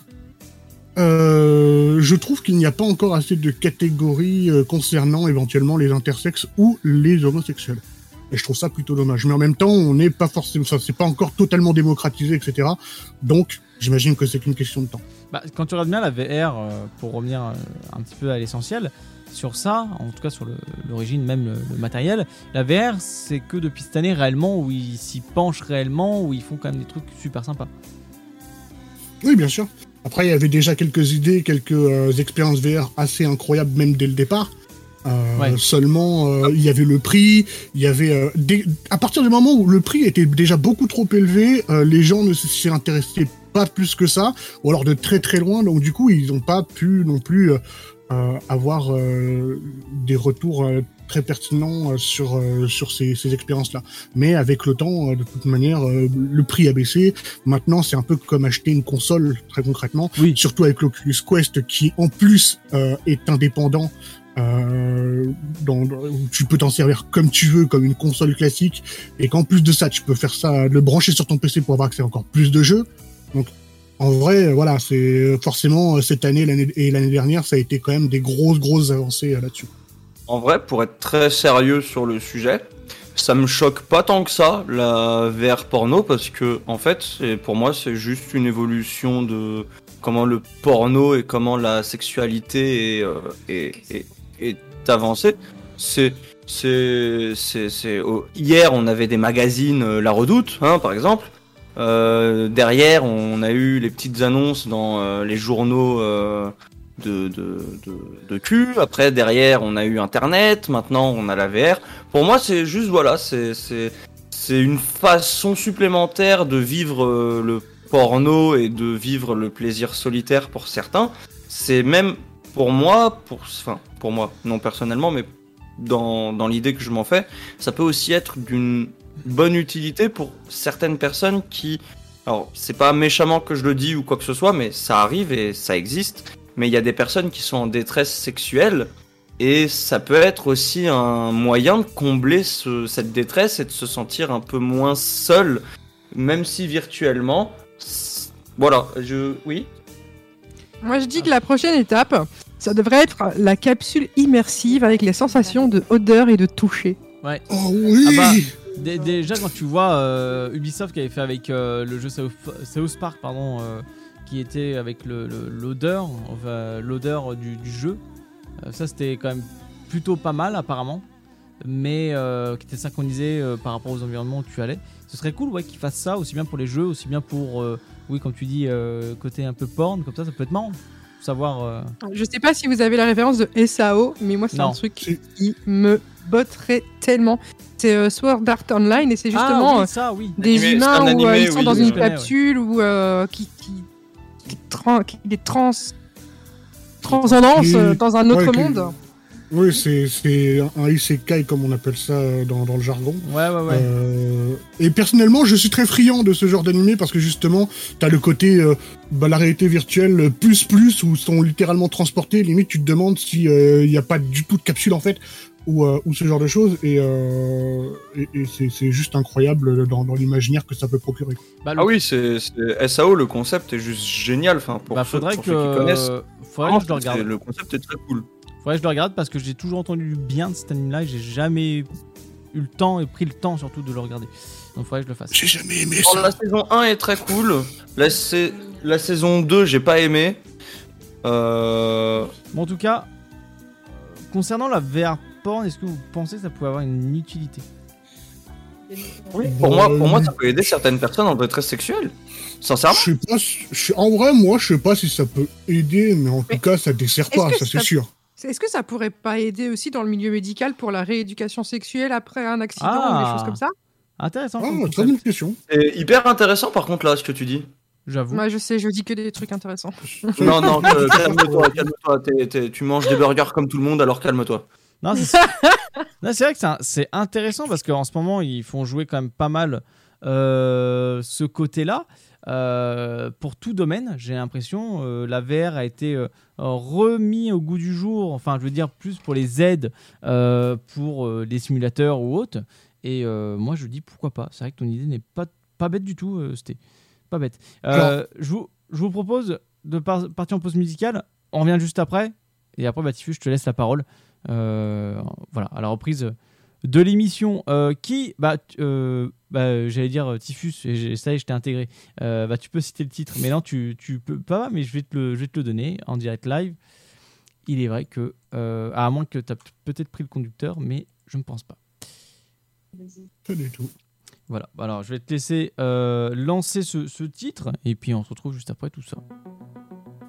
euh, je trouve qu'il n'y a pas encore assez de catégories concernant éventuellement les intersexes ou les homosexuels. Et je trouve ça plutôt dommage. Mais en même temps, on n'est pas forcément, ça c'est pas encore totalement démocratisé, etc. Donc, j'imagine que c'est qu'une question de temps. Bah, quand tu regardes bien la VR, euh, pour revenir euh, un petit peu à l'essentiel, sur ça, en tout cas sur l'origine, même le, le matériel, la VR, c'est que depuis cette année réellement où ils s'y penchent réellement, où ils font quand même des trucs super sympas. Oui, bien sûr. Après, il y avait déjà quelques idées, quelques euh, expériences VR assez incroyables, même dès le départ. Euh, Ouais. Seulement, euh, il y avait le prix, il y avait euh, des- à partir du moment où le prix était déjà beaucoup trop élevé, les gens ne s'y intéressaient pas plus que ça, ou alors de très très loin. Donc du coup, ils n'ont pas pu non plus euh, euh, avoir euh, des retours euh, très pertinents euh, sur euh, sur ces, ces expériences-là. Mais avec le temps, euh, de toute manière, euh, le prix a baissé. Maintenant, c'est un peu comme acheter une console, très concrètement. Surtout avec l'Oculus Quest, qui en plus euh, est indépendant. Euh, dans, tu peux t'en servir comme tu veux, comme une console classique, et qu'en plus de ça, tu peux faire ça, le brancher sur ton PC pour avoir accès à encore plus de jeux. Donc, en vrai, euh, voilà, c'est forcément euh, cette année et l'année dernière, ça a été quand même des grosses, grosses avancées euh, là-dessus. En vrai, pour être très sérieux sur le sujet, ça me choque pas tant que ça la VR porno parce que en fait, pour moi c'est juste une évolution de comment le porno et comment la sexualité est euh, est, est, est avancée. C'est c'est oh, hier on avait des magazines euh, La Redoute, hein, par exemple. Euh, derrière, on a eu les petites annonces dans euh, les journaux euh, de, de, de, cul. Après, derrière, on a eu Internet. Maintenant, on a la VR. Pour moi, c'est juste, voilà, c'est, c'est, une façon supplémentaire de vivre le porno et de vivre le plaisir solitaire pour certains. C'est même pour moi, pour, pour moi, non personnellement, mais dans, dans l'idée que je m'en fais, ça peut aussi être d'une bonne utilité pour certaines personnes qui, alors c'est pas méchamment que je le dis ou quoi que ce soit, mais ça arrive et ça existe. Mais il y a des personnes qui sont en détresse sexuelle et ça peut être aussi un moyen de combler ce- cette détresse et de se sentir un peu moins seul, même si virtuellement. Voilà, je, oui? Moi, je dis que la prochaine étape, ça devrait être la capsule immersive avec les sensations de odeur et de toucher. Ouais. Oh oui Ah bah, dé- déjà quand tu vois euh, Ubisoft qui avait fait avec euh, le jeu South, Park, euh, qui était avec l'odeur, du, jeu, ça c'était quand même plutôt pas mal apparemment, mais qui était synchronisé par rapport aux environnements où tu allais. Ce serait cool ouais, qu'ils fassent ça aussi bien pour les jeux, aussi bien pour, oui comme tu dis, côté un peu porn, comme ça ça peut être marrant. Savoir. euh, Je sais pas si vous avez la référence de SAO, mais moi c'est un truc qui me botterait tellement. C'est euh, Sword Art Online et c'est justement Ah oui, euh, ça, oui. des Animé, humains où euh, ils sont oui, dans une capsule ou euh, qui, qui, qui, tran- qui est trans transcendance euh, dans un autre Ouais, qui- monde. Oui, c'est un isekai comme on appelle ça euh, dans, dans le jargon. Ouais, ouais, ouais. Euh, et personnellement, je suis très friand de ce genre d'animé parce que justement, t'as le côté euh, bah, la réalité virtuelle euh, plus plus où sont littéralement transportés. Limite, tu te demandes si il n'y a pas du tout de capsule en fait ou, euh, ou ce genre de choses. Et, euh, et, et c'est juste incroyable dans, dans l'imaginaire que ça peut procurer. Bah, le- Ah oui, c'est SAO, le concept est juste génial. Enfin, pour, Bah, ceux, faudrait pour que, ceux qui connaissent. faudrait vraiment, que je le regarde. c'est- Le concept est très cool. Faudrait que je le regarde parce que j'ai toujours entendu du bien de cet anime-là et j'ai jamais eu le temps et pris le temps surtout de le regarder. Donc faudrait que je le fasse. J'ai jamais aimé Alors, la saison 1 est très cool. La, sa- la saison 2, j'ai pas aimé. Euh... Bon, en tout cas, euh, concernant la VR porn, est-ce que vous pensez que ça pouvait avoir une utilité? Oui, pour, moi, pour moi, ça peut aider certaines personnes en détresse sexuelle. Sincèrement. Je sais pas, si- en vrai, moi, je sais pas si ça peut aider, mais en tout cas, ça dessert pas, ça c'est ça- sûr. Est-ce que ça pourrait pas aider aussi dans le milieu médical pour la rééducation sexuelle après un accident Ah. ou des choses comme ça? Intéressant. Ah, comme très bonne question. C'est hyper intéressant, par contre, là, ce que tu dis. J'avoue. Moi je sais, je dis que des trucs intéressants. Non, non, euh, calme-toi, calme-toi. t'es- t'es- tu manges des burgers comme tout le monde, alors calme-toi. Non, c'est Non, c'est vrai que c'est un- c'est intéressant parce qu'en ce moment, ils font jouer quand même pas mal euh, ce côté-là. Euh, pour tout domaine, j'ai l'impression, euh, la VR a été euh, remis au goût du jour. Enfin, je veux dire, plus pour les aides, euh, pour euh, les simulateurs ou autres. Et moi, je dis pourquoi pas. C'est vrai que ton idée n'est pas, pas bête du tout, c'était pas bête. Je, vous, je vous propose de par- partir en pause musicale. On revient juste après. Et après, Tiffus, je te laisse la parole. Voilà, à la reprise de l'émission euh, qui, bah, euh, bah, j'allais dire euh, Tiffus, et ça y est, je t'ai intégré. Euh, bah, tu peux citer le titre, mais non, tu, tu peux pas, mais je vais, te le, je vais te le donner en direct live. Il est vrai que, euh, à moins que tu as peut-être pris le conducteur, mais je ne pense pas. Pas du tout. Voilà, alors je vais te laisser euh, lancer ce, ce titre, et puis on se retrouve juste après tout ça.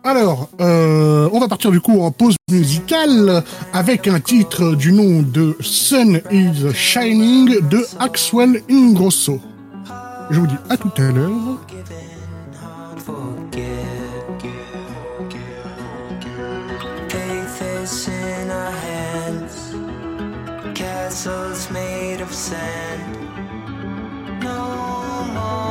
Alors, euh, on va partir du coup en pause musicale avec un titre du nom de Sun is Shining de Axwell Ingrosso. Je vous dis à tout à l'heure. Castles made of sand. No more.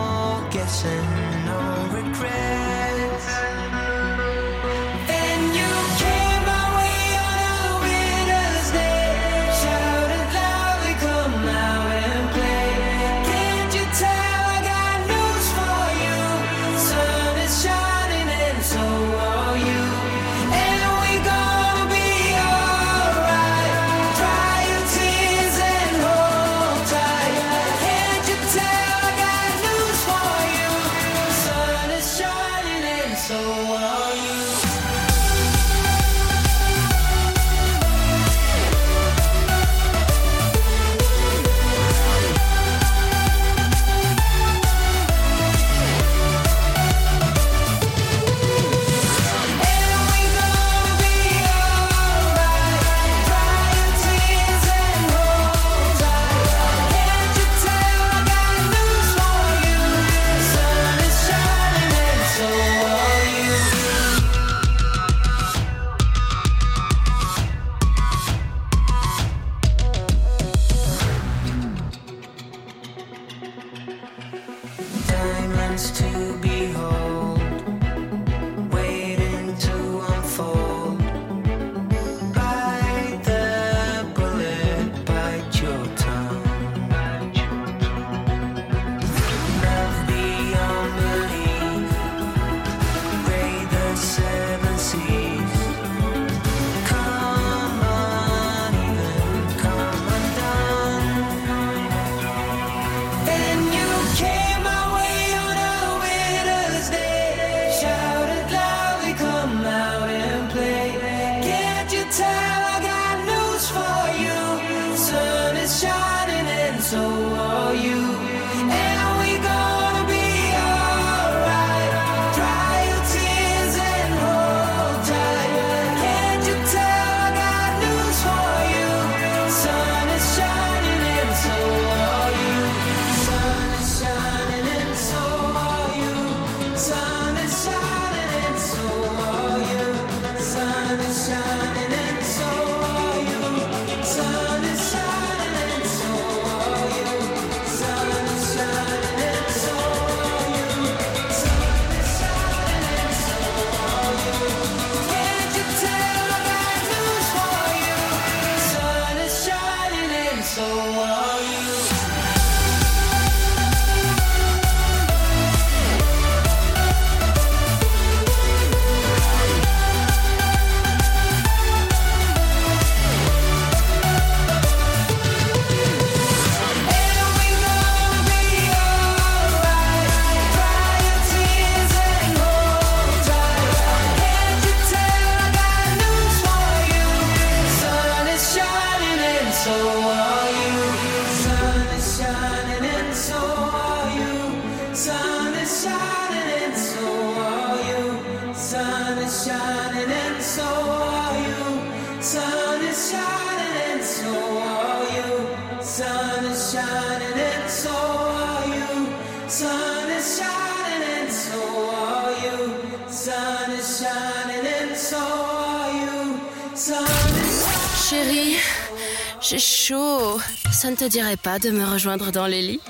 Ça ne te dirait pas de me rejoindre dans les lits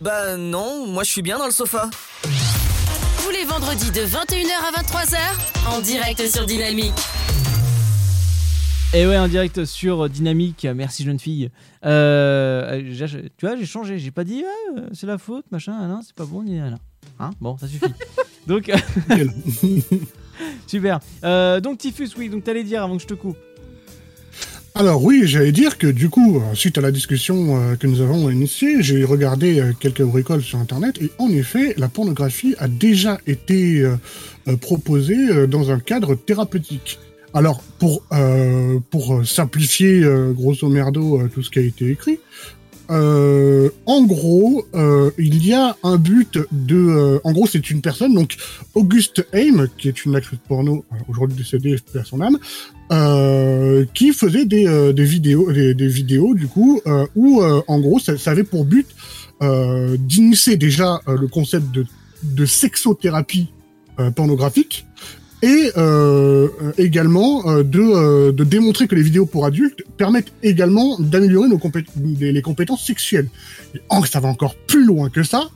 Bah non, moi je suis bien dans le sofa. Tous les vendredis de 21h à 23h, en direct sur Dynamique. Et ouais, en direct sur Dynamique, merci jeune fille. Euh, j'ai- tu vois, j'ai changé, j'ai pas dit ah, c'est la faute, machin, ah non, c'est pas bon, ni là. Hein? Bon, ça suffit. Donc, super. Euh, donc, Typhus, oui, donc t'allais dire avant que je te coupe. Alors oui, j'allais dire que du coup, euh, suite à la discussion euh, que nous avons initiée, j'ai regardé euh, quelques bricoles sur Internet et en effet, la pornographie a déjà été proposée dans un cadre thérapeutique. Alors pour pour simplifier grosso merdo tout ce qui a été écrit, euh, en gros, euh, il y a un but de. euh, en gros, c'est une personne, donc Auguste Haim, qui est une actrice porno euh, aujourd'hui décédée, à son âme, euh, qui faisait des, euh, des vidéos, des, vidéos du coup, où en gros, ça, avait pour but d'initier déjà le concept de, de sexothérapie pornographique et euh, également euh, de, euh, de démontrer que les vidéos pour adultes permettent également d'améliorer nos compé- les, compétences sexuelles. Et ça va encore plus loin que ça.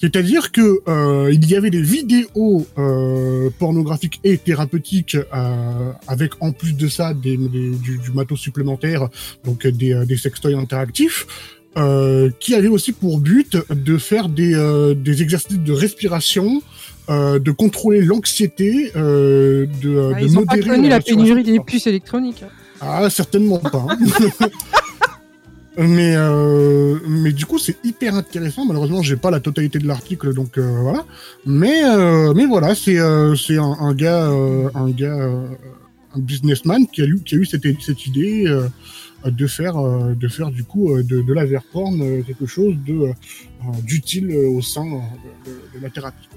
C'est-à-dire que euh, il y avait des vidéos euh, pornographiques et thérapeutiques euh, avec en plus de ça du, du matos supplémentaire, donc des, des sextoys interactifs, euh, qui avaient aussi pour but de faire des, euh, des exercices de respiration, euh, de contrôler l'anxiété, euh, de, euh, Ah, de ils ont pas modérer connu la pénurie des puces électroniques. hein. Ah, certainement pas. hein. mais, euh, mais du coup, c'est hyper intéressant. Malheureusement, j'ai pas la totalité de l'article, donc euh, voilà. Mais, euh, mais voilà, c'est euh, c'est un, un gars, euh, un gars, euh, un businessman qui a eu, qui a eu cette, cette idée euh, de faire, euh, de faire du coup euh, de, de la verporn euh, quelque chose de euh, d'utile euh, au sein euh, de, de- de la thérapie.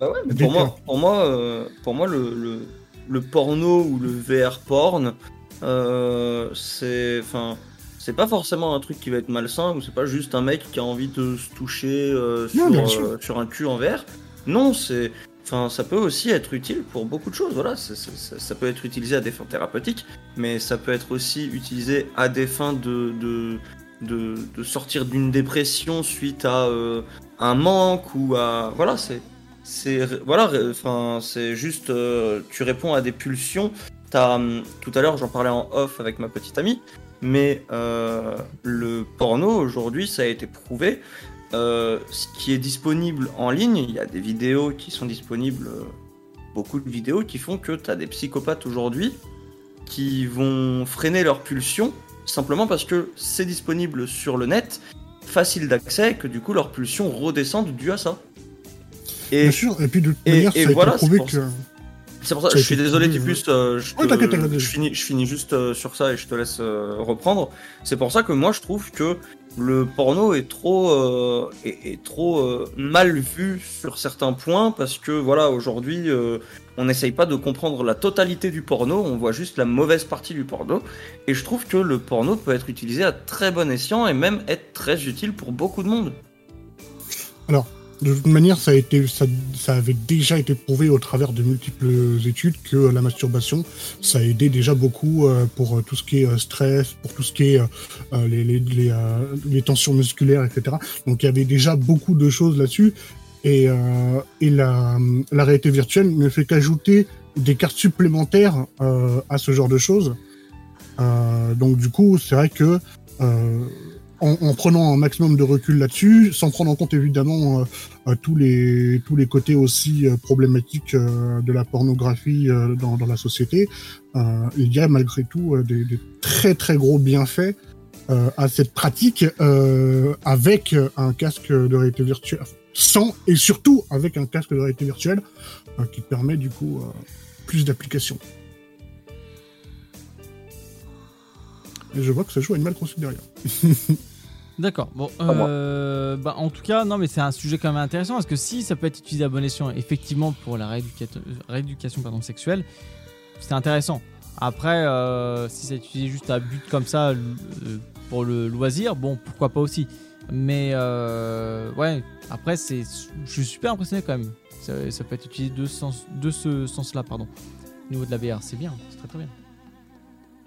Bah ouais, mais Des pour moi, pour moi, euh, pour moi le, le, le porno ou le VR porn, euh, c'est, enfin, c'est pas forcément un truc qui va être malsain ou c'est pas juste un mec qui a envie de se toucher euh, sur, euh, sur un cul en VR. Non, c'est, enfin, ça peut aussi être utile pour beaucoup de choses. Voilà, ça, peut être utilisé à des fins thérapeutiques, mais ça peut être aussi utilisé à des fins de, de de, sortir d'une dépression suite à euh, un manque ou à voilà c'est c'est voilà enfin c'est juste euh, tu réponds à des pulsions T'as, hum, tout à l'heure j'en parlais en off avec ma petite amie mais euh, le porno aujourd'hui ça a été prouvé Euh, ce qui est disponible en ligne il y a des vidéos qui sont disponibles euh, beaucoup de vidéos qui font que tu as des psychopathes aujourd'hui qui vont freiner leurs pulsions simplement parce que c'est disponible sur le net, facile d'accès, que du coup leurs pulsions redescendent dû à ça. Et, Bien sûr, et puis de toute manière, et ça a voilà, été prouvé c'est que. C'est pour ça, je suis désolé Tipus, euh, je, finis, je finis juste euh, sur ça et je te laisse euh, reprendre. C'est pour ça que moi je trouve que le porno est trop, euh, est, est trop mal vu sur certains points parce que voilà aujourd'hui on n'essaye pas de comprendre la totalité du porno, on voit juste la mauvaise partie du porno et je trouve que le porno peut être utilisé à très bon escient et même être très utile pour beaucoup de monde. Alors, de toute manière, ça, avait déjà été prouvé au travers de multiples études que la masturbation, ça a aidé déjà beaucoup euh, pour euh, tout ce qui est euh, stress, pour tout ce qui est euh, euh, les, euh, tensions musculaires, etc. Donc il y avait déjà beaucoup de choses là-dessus. Et, euh, la, réalité virtuelle ne fait qu'ajouter des cartes supplémentaires euh, à ce genre de choses. Euh, donc du coup, c'est vrai que euh, en, en prenant un maximum de recul là-dessus, sans prendre en compte évidemment euh, euh, tous les tous les côtés aussi euh, problématiques euh, de la pornographie euh, dans, dans la société, euh, il y a malgré tout des, des très très gros bienfaits à cette pratique avec un casque de réalité virtuelle, sans et surtout avec un casque de réalité virtuelle qui permet du coup plus d'applications. Et je vois que ça joue à une mal derrière. D'accord. Bon, euh, bah, en tout cas, non, mais c'est un sujet quand même intéressant parce que si ça peut être utilisé à bon escient, effectivement, pour la rééducat- rééducation pardon, sexuelle, c'est intéressant. Après, euh, si c'est utilisé juste à but comme ça euh, pour le loisir, bon, pourquoi pas aussi. Mais euh, ouais, après, c'est, je suis super impressionné quand même. Ça, ça peut être utilisé de, sens, de ce sens-là, pardon. Au niveau de la VR, c'est bien, c'est très très bien.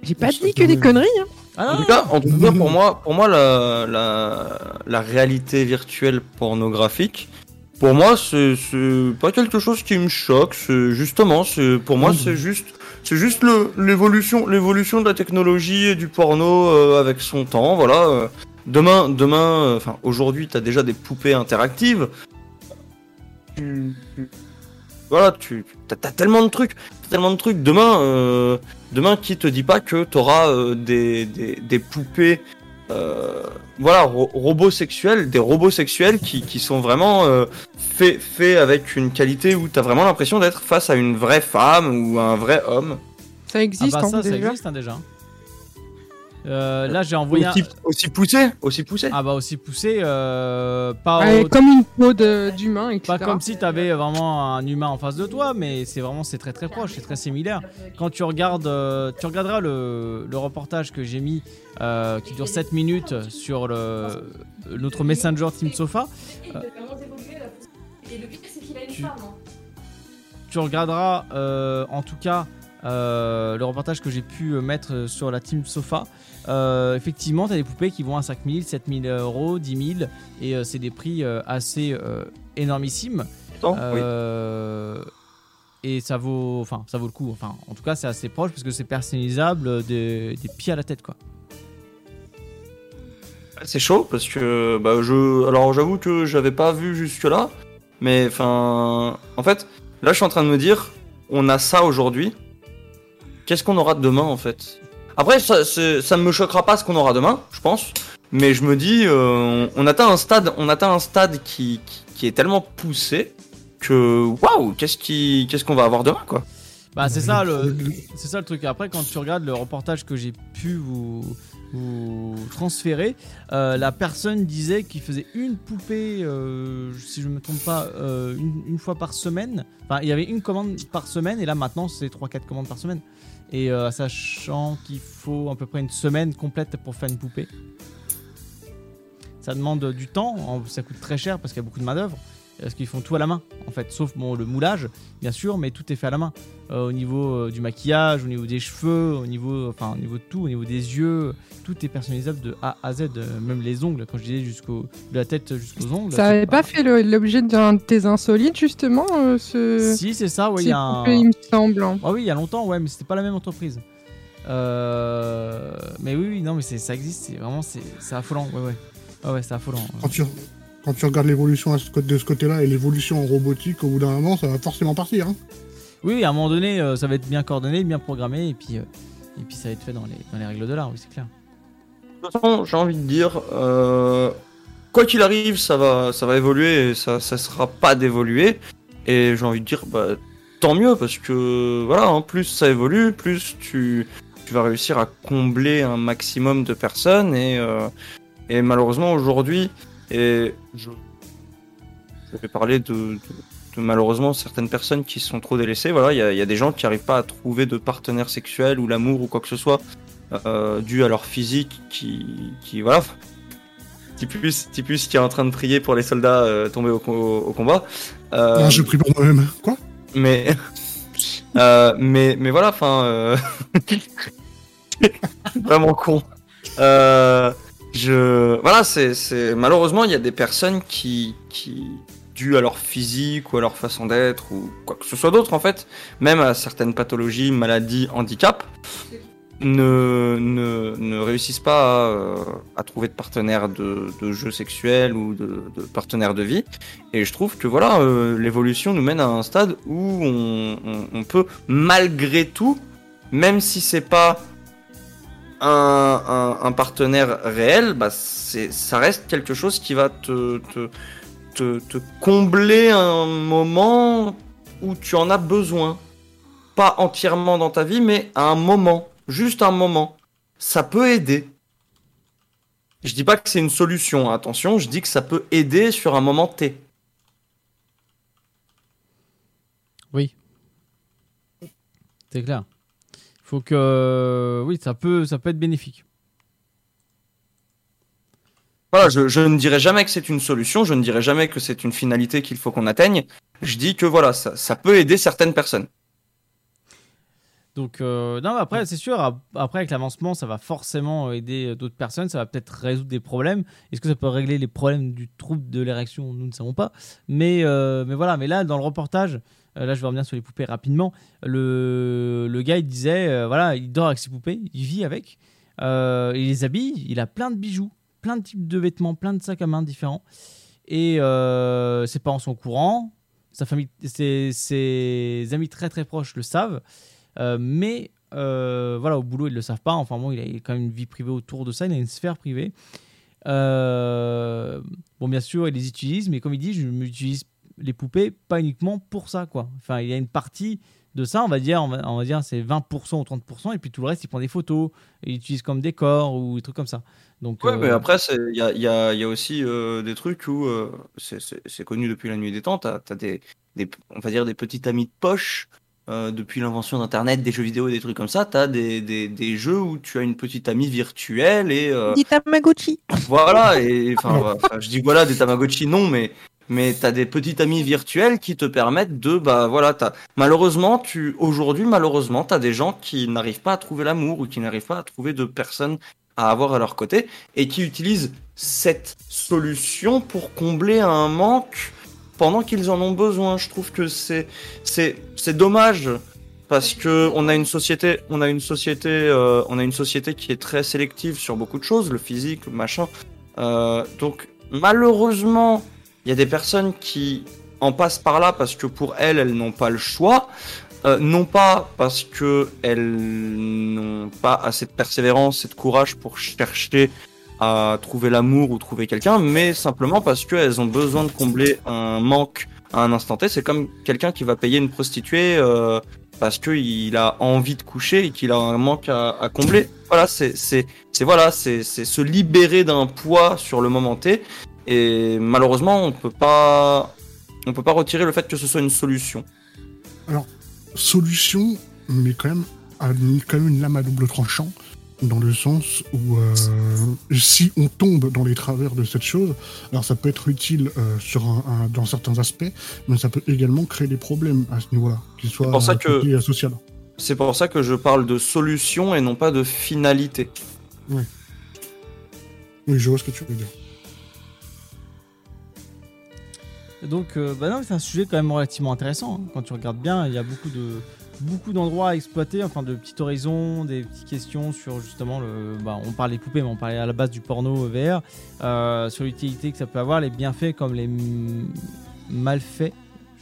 J'ai pas dit que des conneries. Hein. Ah, En tout cas, en tout cas pour moi, pour moi la, la, la réalité virtuelle pornographique, pour moi, c'est pas quelque chose qui me choque. Justement, c'est pour moi, c'est juste, c'est juste le- l'évolution, l'évolution de la technologie et du porno euh, avec son temps. Voilà. Demain, demain, euh, enfin aujourd'hui, t'as déjà des poupées interactives. Tu- tu- voilà, tu as, tellement de trucs, t'as tellement de trucs. Demain, euh, demain, qui te dit pas que t'auras euh, des, des, des poupées, euh, voilà, ro- robots sexuels, des robots sexuels qui, qui sont vraiment euh, faits faits avec une qualité où t'as vraiment l'impression d'être face à une vraie femme ou un vrai homme. Ça existe ah bah hein, ça, ça déjà. existe hein, déjà. Euh, là, j'ai envoyé Aussi, un. aussi poussé, aussi poussé. Ah bah aussi poussé, euh, pas Ouais, au- Comme une peau d'humain, etc. Pas comme si tu avais vraiment un humain en face de toi, mais c'est vraiment c'est très très proche, c'est très similaire. Quand tu regardes, euh, tu regarderas le, le reportage que j'ai mis, euh, qui dure 7 minutes sur le, notre Messenger Team Sofa. euh, Et le pire, c'est qu'il a une Tu- femme. hein. tu regarderas euh, en tout cas euh, le reportage que j'ai pu euh, mettre sur la Team Sofa. Euh, effectivement, tu as des poupées qui vont à 5000, 7000 euros, 10 000, et euh, c'est des prix euh, assez euh, énormissimes. Oui. Euh, Et ça vaut, enfin, ça vaut le coup. Enfin, en tout cas, c'est assez proche parce que c'est personnalisable des, des pieds à la tête, quoi. C'est chaud parce que bah je alors j'avoue que j'avais pas vu jusque là mais enfin en fait là je suis en train de me dire on a ça aujourd'hui qu'est-ce qu'on aura demain en fait? Après ça ne me choquera pas ce qu'on aura demain je pense mais je me dis euh, on, atteint un stade on atteint un stade qui, qui, est tellement poussé que waouh qu'est-ce qui qu'est-ce qu'on va avoir demain quoi? Bah c'est ça le c'est ça le truc. Après quand tu regardes le reportage que j'ai pu vous, vous transférer, euh, la personne disait qu'il faisait une poupée, euh, si je me trompe pas, une, une fois par semaine. Enfin il y avait une commande par semaine et là maintenant c'est 3-4 commandes par semaine. Et euh, sachant qu'il faut à peu près une semaine complète pour faire une poupée. Ça demande du temps, ça coûte très cher parce qu'il y a beaucoup de main d'œuvre. Parce qu'ils font tout à la main, en fait, sauf bon, le moulage, bien sûr, mais tout est fait à la main. Euh, au niveau euh, du maquillage, au niveau des cheveux, au niveau, enfin, au niveau de tout, au niveau des yeux, tout est personnalisable de A à Z, euh, même les ongles, quand je disais jusqu'au de la tête jusqu'aux ongles. Ça c'est avait pas fait l'objet d'un de tes insolites, justement euh, ce... Si, c'est ça, ouais, il y ces a un- il me semble. Ah oui, il y a longtemps, ouais, mais c'était pas la même entreprise. Euh, Mais oui, oui, non, mais c'est- ça existe, c'est vraiment, c'est c'est affolant, ouais, ouais. Ah ouais, c'est affolant. Quand tu, quand tu regardes l'évolution de ce côté-là et l'évolution en robotique, au bout d'un moment, ça va forcément partir. Hein. Oui, à un moment donné, euh, ça va être bien coordonné, bien programmé, et puis, euh, et puis ça va être fait dans les, dans les règles de l'art, oui, c'est clair. De toute façon, j'ai envie de dire, euh, quoi qu'il arrive, ça va, ça va évoluer et ça, ça sera pas d'évoluer. Et j'ai envie de dire, bah, tant mieux parce que voilà, en plus ça évolue, plus tu, tu vas réussir à combler un maximum de personnes et, euh, et malheureusement aujourd'hui, et je, je vais parler de, de- de malheureusement certaines personnes qui sont trop délaissées. Voilà, il y y a des gens qui n'arrivent pas à trouver de partenaire sexuel ou l'amour ou quoi que ce soit euh, dû à leur physique qui, qui voilà. Tipus, Tipus qui est en train de prier pour les soldats euh, tombés au, co- au combat. Euh, Ah, je prie pour moi-même. Quoi? mais, euh, mais, mais voilà, enfin, vraiment con. Euh, je, voilà, c'est, malheureusement, il y a des personnes qui, qui, dû à leur physique ou à leur façon d'être ou quoi que ce soit d'autre en fait, même à certaines pathologies, maladies, handicaps, ne, ne, ne réussissent pas à, euh, à trouver de partenaire de, de jeu sexuel ou de, de partenaire de vie. Et je trouve que voilà, euh, l'évolution nous mène à un stade où on- on peut, malgré tout, même si c'est pas un, un- un partenaire réel, bah c'est, ça reste quelque chose qui va te, te, te, te combler un moment où tu en as besoin. Pas entièrement dans ta vie, mais à un moment. Juste un moment. Ça peut aider. Je dis pas que c'est une solution, hein, attention, je dis que ça peut aider sur un moment T. Oui. C'est clair. Faut que. Oui, ça peut, ça peut être bénéfique. Voilà, je, je ne dirais jamais que c'est une solution, je ne dirais jamais que c'est une finalité qu'il faut qu'on atteigne. Je dis que voilà, ça, ça peut aider certaines personnes. Donc, euh, non, après, c'est sûr, ap- après, avec l'avancement, ça va forcément aider euh, d'autres personnes, ça va peut-être résoudre des problèmes. Est-ce que ça peut régler les problèmes du trouble de l'érection Nous ne savons pas. Mais, euh, mais voilà, mais là, dans le reportage, euh, là, je vais revenir sur les poupées rapidement. Le, le gars, il disait, euh, voilà, il dort avec ses poupées, il vit avec, euh, il les habille, il a plein de bijoux, plein de types de vêtements, plein de sacs à main différents. Et euh, ses parents sont au courant, sa famille, ses, ses amis très très proches le savent, Euh, mais euh, voilà, au boulot ils le savent pas. Enfin bon, il a, quand même une vie privée autour de ça, il a une sphère privée. Euh, bon, bien sûr, il les utilise, mais comme il dit, je m'utilise les poupées pas uniquement pour ça, quoi. Enfin, il y a une partie de ça, on va dire, on va, on va dire, c'est 20% ou 30%, et puis tout le reste, il prend des photos, et il utilise comme décor ou des trucs comme ça. Donc, Ouais, euh, mais après, c'est- il y a, il y a- il y a aussi euh, des trucs où euh, c'est- connu depuis la nuit des temps. T'as as des, des, on va dire des petits amis de poche euh, depuis l'invention d'Internet, des jeux vidéo, des trucs comme ça. T'as des, des, des jeux où tu as une petite amie virtuelle et euh, Dis Tamagotchi. voilà. Et enfin, je dis voilà des Tamagotchi, non, mais mais t'as des petits amis virtuels qui te permettent de bah voilà. T'as malheureusement tu aujourd'hui malheureusement t'as des gens qui n'arrivent pas à trouver l'amour ou qui n'arrivent pas à trouver de personnes à avoir à leur côté et qui utilisent cette solution pour combler un manque pendant qu'ils en ont besoin. Je trouve que c'est c'est c'est dommage parce que on a une société on a une société euh, on a une société qui est très sélective sur beaucoup de choses, le physique, le machin. Euh, donc malheureusement, il y a des personnes qui en passent par là parce que pour elles, elles n'ont pas le choix. Euh, non pas parce que elles n'ont pas assez de persévérance et de courage pour chercher à trouver l'amour ou trouver quelqu'un, mais simplement parce qu'elles ont besoin de combler un manque à un instant T. C'est comme quelqu'un qui va payer une prostituée euh, parce qu'il a envie de coucher et qu'il a un manque à, combler. Voilà, c'est voilà, c'est se libérer d'un poids sur le moment T. Et malheureusement, on peut pas on peut pas retirer le fait que ce soit une solution. Alors, solution, mais quand même, quand même une lame à double tranchant, dans le sens où euh, si on tombe dans les travers de cette chose, alors ça peut être utile euh, sur un, un- dans certains aspects, mais ça peut également créer des problèmes à ce niveau-là, qu'ils soient pour ça que- social. C'est pour ça que je parle de solution et non pas de finalité. Oui. Oui, je vois ce que tu veux dire. Donc, euh, bah non, c'est un sujet quand même relativement intéressant. hein. Quand tu regardes bien, il y a beaucoup de beaucoup d'endroits à exploiter, enfin de petits horizons, des petites questions sur justement le. Bah, on parle des poupées, mais on parlait à la base du porno VR, euh, sur l'utilité que ça peut avoir, les bienfaits comme les malfaits.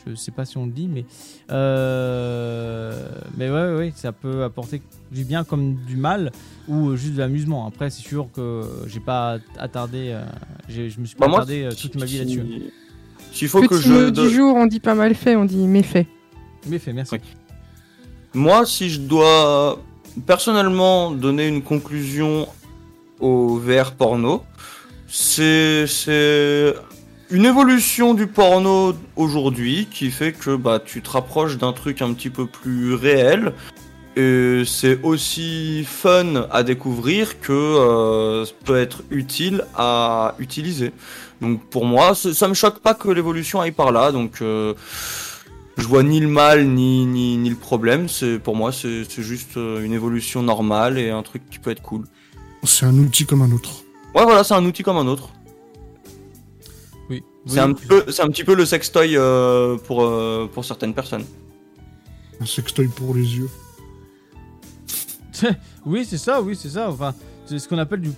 Je sais pas si on le dit, mais euh, mais ouais, ouais, ça peut apporter du bien comme du mal ou juste de l'amusement. Après, c'est sûr que j'ai pas attardé, euh, je me suis pas Bah, moi, attardé euh, toute ma vie là-dessus. S'il faut Petit que je mot donne- du jour, on dit pas mal fait, on dit méfait. Méfait, merci. Moi, si je dois personnellement donner une conclusion au VR porno, c'est c'est une évolution du porno aujourd'hui qui fait que bah tu te rapproches d'un truc un petit peu plus réel et c'est aussi fun à découvrir que euh, peut être utile à utiliser. Donc pour moi, ça me choque pas que l'évolution aille par là. Donc euh, je vois ni le mal ni, ni, ni le problème. C'est pour moi c'est juste euh, une évolution normale et un truc qui peut être cool. C'est un outil comme un autre. Ouais voilà, c'est un outil comme un autre. Oui. C'est un, petit peu- c'est un petit peu le sextoy euh, pour, euh, pour certaines personnes. Un sextoy pour les yeux. oui, c'est ça, oui, c'est ça. Enfin, c'est ce qu'on appelle du,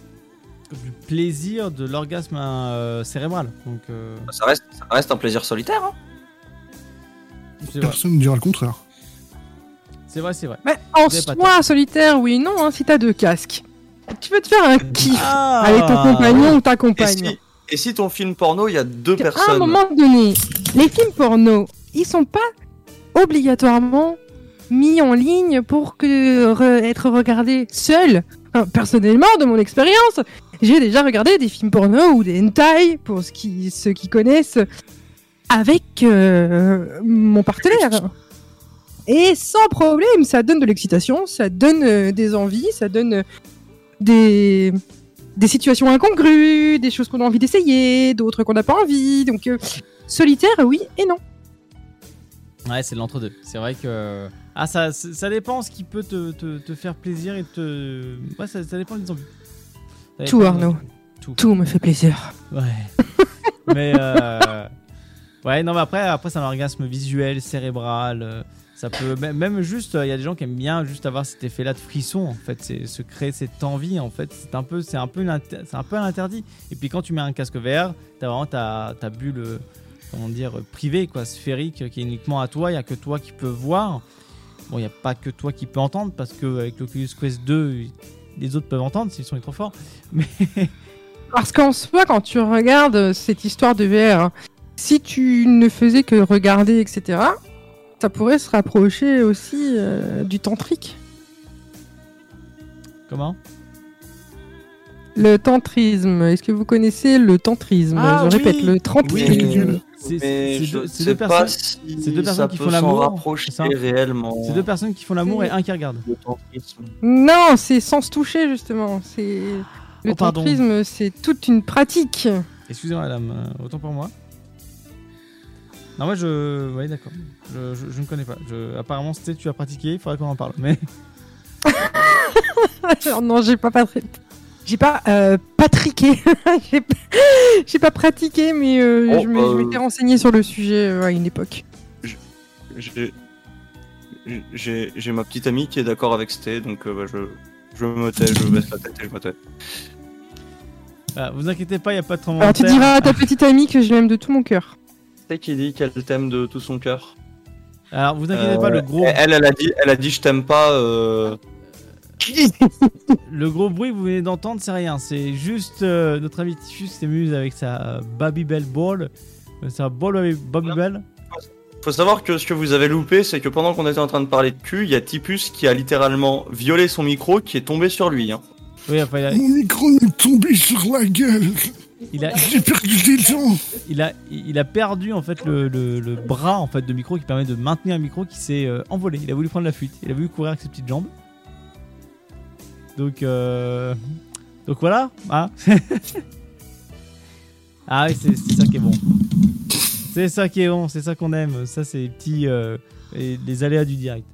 du plaisir de l'orgasme euh, cérébral. Donc, euh, Ça reste, ça reste un plaisir solitaire. hein. Personne ne dira le contraire. C'est vrai, c'est vrai. Mais en soi, solitaire, oui, non, hein, si t'as deux casques. Tu veux te faire un kiff Ah. avec ton compagnon ou ta Et compagne. si, et si ton film porno, il y a deux À un personnes. moment donné, les films porno, ils sont pas obligatoirement mis en ligne pour que re- être regardés seuls. Enfin, personnellement, de mon expérience, j'ai déjà regardé des films porno ou des hentai, pour ceux qui, ceux qui connaissent, avec euh, mon partenaire. Et sans problème, ça donne de l'excitation, ça donne euh, des envies, ça donne euh, des, des situations incongrues, des choses qu'on a envie d'essayer, d'autres qu'on n'a pas envie. Donc, solitaire, oui et non. Ouais, c'est l'entre-deux. C'est vrai que. Ah, ça ça dépend ce qui peut te, te, te faire plaisir et te. Ouais, ça, ça dépend des envies. Tout, Arnaud. Tout. Tout me fait plaisir. Ouais. mais. euh, Ouais, non, mais après, après c'est un orgasme visuel, cérébral. euh, Ça peut. même- juste, il y a des gens qui aiment bien juste avoir cet effet-là de frisson, en fait. C'est se créer cette envie, en fait. C'est un peu, c'est un peu, c'est un peu un interdit. Et puis quand tu mets un casque vert, t'as vraiment ta, ta bulle, comment dire, privé, quoi, sphérique, qui est uniquement à toi. Il n'y a que toi qui peux voir. Bon, il n'y a pas que toi qui peux entendre, parce qu'avec l'Oculus Quest 2, les autres peuvent entendre s'ils sont trop forts. Mais Parce qu'en soi, quand tu regardes cette histoire de VR, hein, si tu ne faisais que regarder, etc., ça pourrait se rapprocher aussi euh, du tantrique. comment? Le tantrisme. Est-ce que vous connaissez le tantrisme? Ah Je répète, le tantrisme. C'est deux, deux personnes, si c'est deux personnes qui font l'amour. c'est ça réellement. C'est deux personnes qui font l'amour et un qui regarde. Non, c'est sans se toucher justement. C'est le Oh, tantrisme, c'est toute une pratique. Excusez-moi, madame, euh, autant pour moi. Non, moi je. Oui, d'accord. Je, je- je ne connais pas. Je... Apparemment, c'était tu as pratiqué, il faudrait qu'on en parle. Mais non, j'ai pas patri- J'ai pas euh, patriqué. j'ai pas... pratiqué, mais euh, Oh, je euh, m'étais renseigné sur le sujet euh, à une époque. J'ai- ma petite amie qui est d'accord avec Sté, donc euh, bah, je, je me tais, je baisse la tête et je me tais. voilà, vous inquiétez pas, il n'y a pas de tremblement Alors de tu diras à ta petite amie que je l'aime de tout mon cœur. Sté qui dit qu'elle t'aime de tout son cœur. Alors vous inquiétez pas, le gros, Elle, elle a dit, elle a dit je t'aime pas. Le gros bruit que vous venez d'entendre, c'est rien. C'est juste euh, notre ami Tiffus s'amuse avec sa euh, Babybel Ball. Euh, Sa ball Baby- Babybel. Faut savoir que ce que vous avez loupé, c'est que pendant qu'on était en train de parler de cul, il y a Tipus qui a littéralement violé son micro qui est tombé sur lui. Hein. Oui, enfin, il a, Mon micro m'est tombé sur la gueule. il a, J'ai perdu des dents. il a, il a perdu en fait le, le- le bras en fait de micro qui permet de maintenir un micro qui s'est euh, envolé. Il a voulu prendre la fuite. Il a voulu courir avec ses petites jambes. Donc, euh, donc voilà. hein. ah oui, c'est ça qui est bon. C'est ça qui est bon. C'est ça qu'on aime. Ça, c'est les petits euh, les aléas du direct.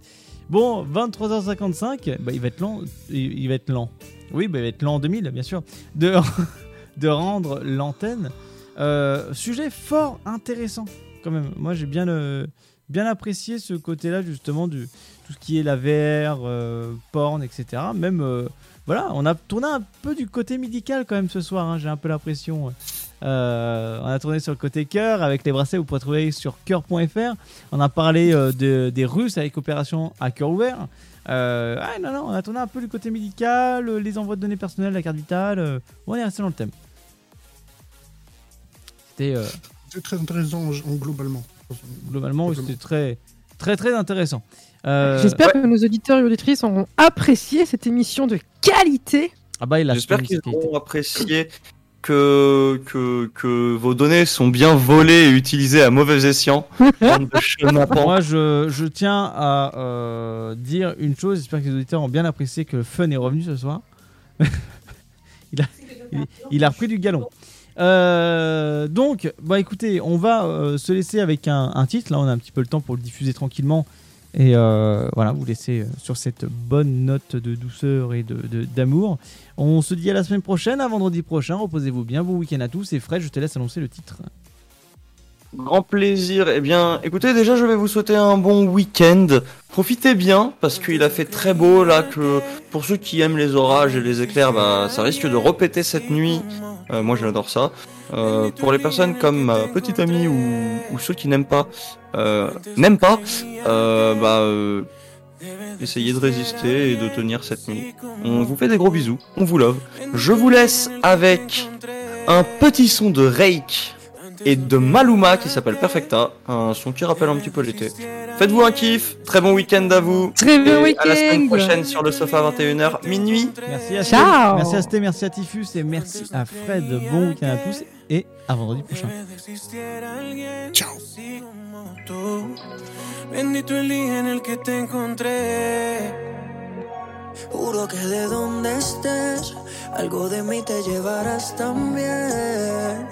Bon, 23h55. Bah, il va être lent. Il, il va être lent. Oui, bah, il va être lent en 2000, bien sûr. De, de rendre l'antenne. Euh, sujet fort intéressant quand même. Moi j'ai bien, euh, bien apprécié ce côté-là justement du tout ce qui est la VR, euh, porn, etc. Même euh, voilà, on a tourné un peu du côté médical quand même ce soir. hein, j'ai un peu l'impression. Euh, on a tourné sur le côté cœur avec les bracelets. Vous pourrez trouver sur cœur.fr. On a parlé euh, de- des Russes avec opération à cœur ouvert. Ah non non, on a tourné un peu du côté médical, les envois de données personnelles, la carte vitale. on est resté dans le thème. C'était très intéressant en- en globalement. globalement oui, c'était très très très intéressant. Euh, J'espère que nos auditeurs et auditrices auront apprécié cette émission de qualité. Ah bah J'espère qu'ils auront apprécié que, que, que vos données sont bien volées et utilisées à mauvais escient. Moi, je, je tiens à euh, dire une chose. J'espère que les auditeurs ont bien apprécié que le fun est revenu ce soir. il, a, il, il a repris du galon. Euh, donc, bah écoutez, on va euh, se laisser avec un, un titre. Là, on a un petit peu le temps pour le diffuser tranquillement. Et euh, voilà, vous laisser euh, sur cette bonne note de douceur et d'amour. De, on se dit à la semaine prochaine, à vendredi prochain. Reposez-vous bien. Bon week-end à tous. Et Fred, je te laisse annoncer le titre. Grand plaisir. Eh bien, écoutez, déjà, je vais vous souhaiter un bon week-end. Profitez bien, parce qu'il a fait très beau, là, que pour ceux qui aiment les orages et les éclairs, bah, ça risque de répéter cette nuit. Euh, moi, j'adore ça. Euh, pour les personnes comme ma petite amie ou, ou ceux qui n'aiment pas, euh, n'aiment pas, euh, bah, euh, essayez de résister et de tenir cette nuit. On vous fait des gros bisous, on vous love. Je vous laisse avec un petit son de Rake et de Maluma qui s'appelle Perfecta, un son qui rappelle un petit peu l'été. Faites-vous un kiff, très bon week-end à vous. Très bon et À la semaine week-end. prochaine sur le sofa 21h minuit. Merci à Sté, Ciao. merci à Sté, merci à Tiffus et merci à Fred. Bon week-end à tous et à vendredi prochain. Ciao. tú. Bendito el día en el que te encontré. Juro que de donde estés, algo de mí te llevarás también.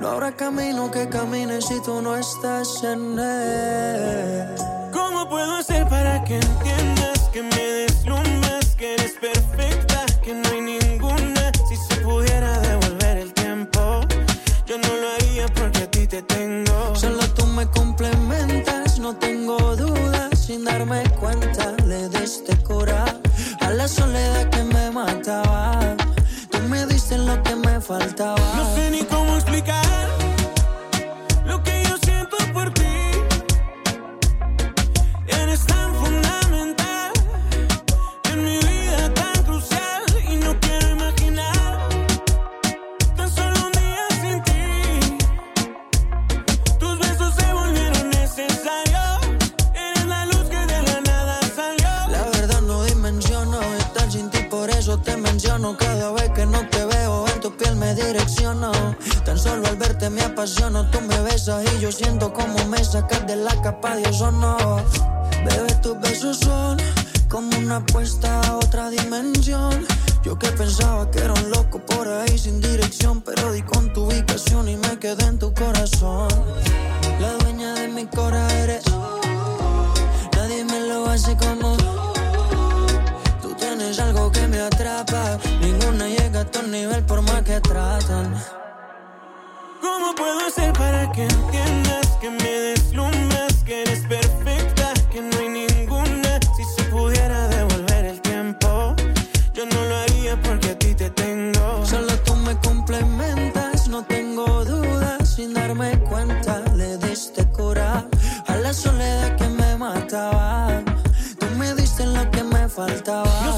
No habrá camino que camine si tú no estás en él. ¿Cómo puedo hacer para que entiendas que me deslumbras, que eres perfecta, que no hay ninguna? Si se pudiera devolver el tiempo, yo no lo haría porque a ti te tengo. Solo tú me complementas, no tengo dudas. Sin darme cuenta, le diste cura a la soledad que me mataba. Tú me diste lo que me faltaba. Me apasiono. Tú me besas y yo siento como me sacas de la capa de ozono. Bebé, tus besos son como una apuesta a otra dimensión. Yo que pensaba que era un loco por ahí sin dirección, pero di con tu ubicación y me quedé en tu corazón. La dueña de mi corazón eres. Nadie me lo hace como tú tienes algo que me atrapa. Ninguna llega a tu nivel por más que tratan. ¿Cómo puedo hacer para que entiendas que me deslumbras, que eres perfecta, que no hay ninguna? Si se pudiera devolver el tiempo, yo no lo haría porque a ti te tengo. Solo tú me complementas, no tengo dudas. Sin darme cuenta, le diste cura a la soledad que me mataba. Tú me diste lo que me faltaba.